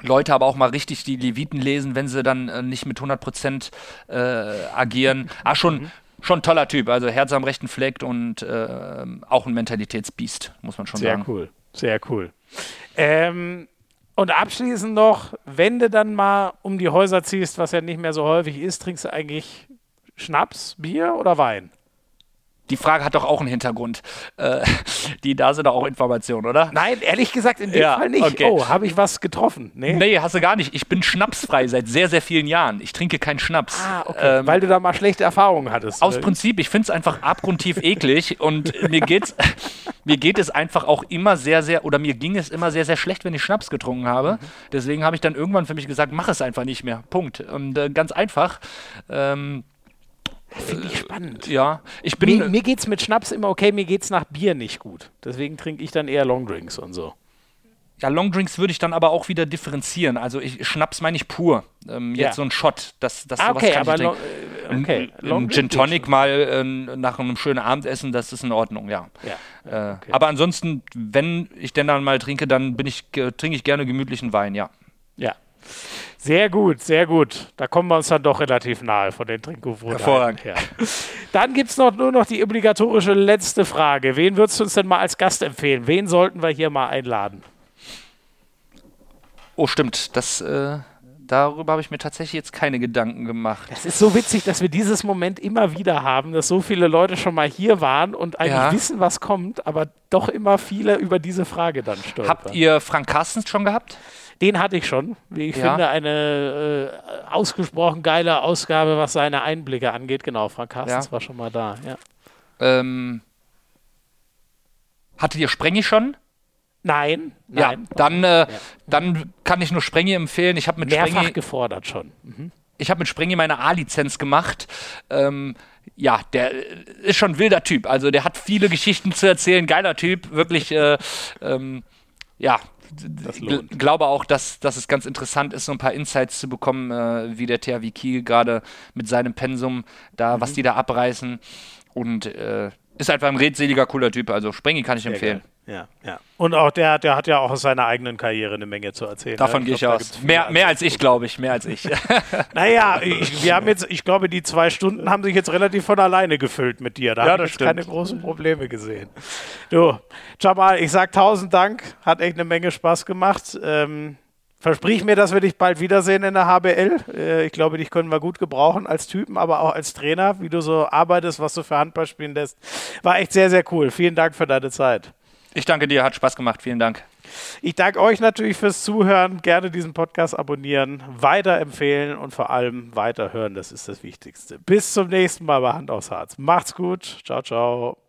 Leute aber auch mal richtig die Leviten lesen, wenn sie dann äh, nicht mit 100 Prozent äh, agieren. Ah, schon, mhm. schon toller Typ, also Herz am rechten Fleck und auch ein Mentalitätsbiest, muss man schon Sehr sagen. Sehr cool. Sehr cool. Ähm, und abschließend noch, wenn du dann mal um die Häuser ziehst, was ja nicht mehr so häufig ist, trinkst du eigentlich Schnaps, Bier oder Wein? Die Frage hat doch auch einen Hintergrund. Äh, die, da sind doch auch Informationen, oder? Nein, ehrlich gesagt, in dem ja, Fall nicht. Okay. Oh, habe ich was getroffen? Nee. nee, hast du gar nicht. Ich bin schnapsfrei seit sehr, sehr vielen Jahren. Ich trinke keinen Schnaps. Ah, okay. Ähm, Weil du da mal schlechte Erfahrungen hattest. Aus? Prinzip, ich finde es einfach abgrundtief eklig und mir geht's, mir geht es einfach auch immer sehr, sehr, oder mir ging es immer sehr, sehr schlecht, wenn ich Schnaps getrunken habe. Mhm. Deswegen habe ich dann irgendwann für mich gesagt, mach es einfach nicht mehr. Punkt. Und äh, ganz einfach. Ähm, Finde ich spannend. Ja, ich bin. Mir, mir geht es mit Schnaps immer okay, mir geht es nach Bier nicht gut. Deswegen trinke ich dann eher Longdrinks und so. Ja, Longdrinks würde ich dann aber auch wieder differenzieren. Also ich, Schnaps meine ich pur. Ähm, jetzt ja. so ein Shot, das, das ah, okay, kann aber ich long, äh, okay. Ein, ein Gin Tonic mal äh, nach einem schönen Abendessen, das ist in Ordnung, ja. ja. Äh, okay. Aber ansonsten, wenn ich denn dann mal trinke, dann bin ich, äh, trinke ich gerne gemütlichen Wein, ja. Ja. Sehr gut, sehr gut. Da kommen wir uns dann doch relativ nahe von den Trinkgewohnheiten Hervorragend. her. Dann gibt es noch, nur noch die obligatorische letzte Frage. Wen würdest du uns denn mal als Gast empfehlen? Wen sollten wir hier mal einladen? Oh, stimmt. Das, äh, darüber habe ich mir tatsächlich jetzt keine Gedanken gemacht. Es ist so witzig, dass wir dieses Moment immer wieder haben, dass so viele Leute schon mal hier waren und eigentlich ja. wissen, was kommt, aber doch immer viele über diese Frage dann stolpern. Habt ihr Frank Carstens schon gehabt? Den hatte ich schon. Wie ich ja. finde, eine äh, ausgesprochen geile Ausgabe, was seine Einblicke angeht. Genau, Frank Carstens ja. war schon mal da. Ja. Ähm, hattet ihr Sprengi schon? Nein, nein. Ja, dann, äh, dann kann ich nur Sprengi empfehlen. Ich habe mit Mehrfach Sprengi gefordert schon. Mhm. Ich habe mit Sprengi meine A-Lizenz gemacht. Ähm, ja, der ist schon ein wilder Typ. Also der hat viele Geschichten zu erzählen. Geiler Typ, wirklich. Äh, ähm, ja, gl glaube auch, dass, dass es ganz interessant ist, so ein paar Insights zu bekommen, äh, wie der THW Kiel gerade mit seinem Pensum da, mhm. was die da abreißen. Und äh, ist einfach ein redseliger, cooler Typ. Also Sprengi kann ich empfehlen. Ja, ja. Und auch der, der hat ja auch aus seiner eigenen Karriere eine Menge zu erzählen. Davon gehe ich aus. Mehr, mehr als ich, glaube ich. Mehr als ich. naja, ich, wir haben jetzt, ich glaube, die zwei Stunden haben sich jetzt relativ von alleine gefüllt mit dir. Da ja, habe ich keine großen Probleme gesehen. Du, Jamal, ich sag tausend Dank. Hat echt eine Menge Spaß gemacht. Ähm, Versprich mir, dass wir dich bald wiedersehen in der HBL. Äh, ich glaube, dich können wir gut gebrauchen als Typen, aber auch als Trainer, wie du so arbeitest, was du für Handball spielen lässt. War echt sehr, sehr cool. Vielen Dank für deine Zeit. Ich danke dir, hat Spaß gemacht. Vielen Dank. Ich danke euch natürlich fürs Zuhören. Gerne diesen Podcast abonnieren, weiterempfehlen und vor allem weiterhören. Das ist das Wichtigste. Bis zum nächsten Mal bei Hand aufs Harz. Macht's gut. Ciao, ciao.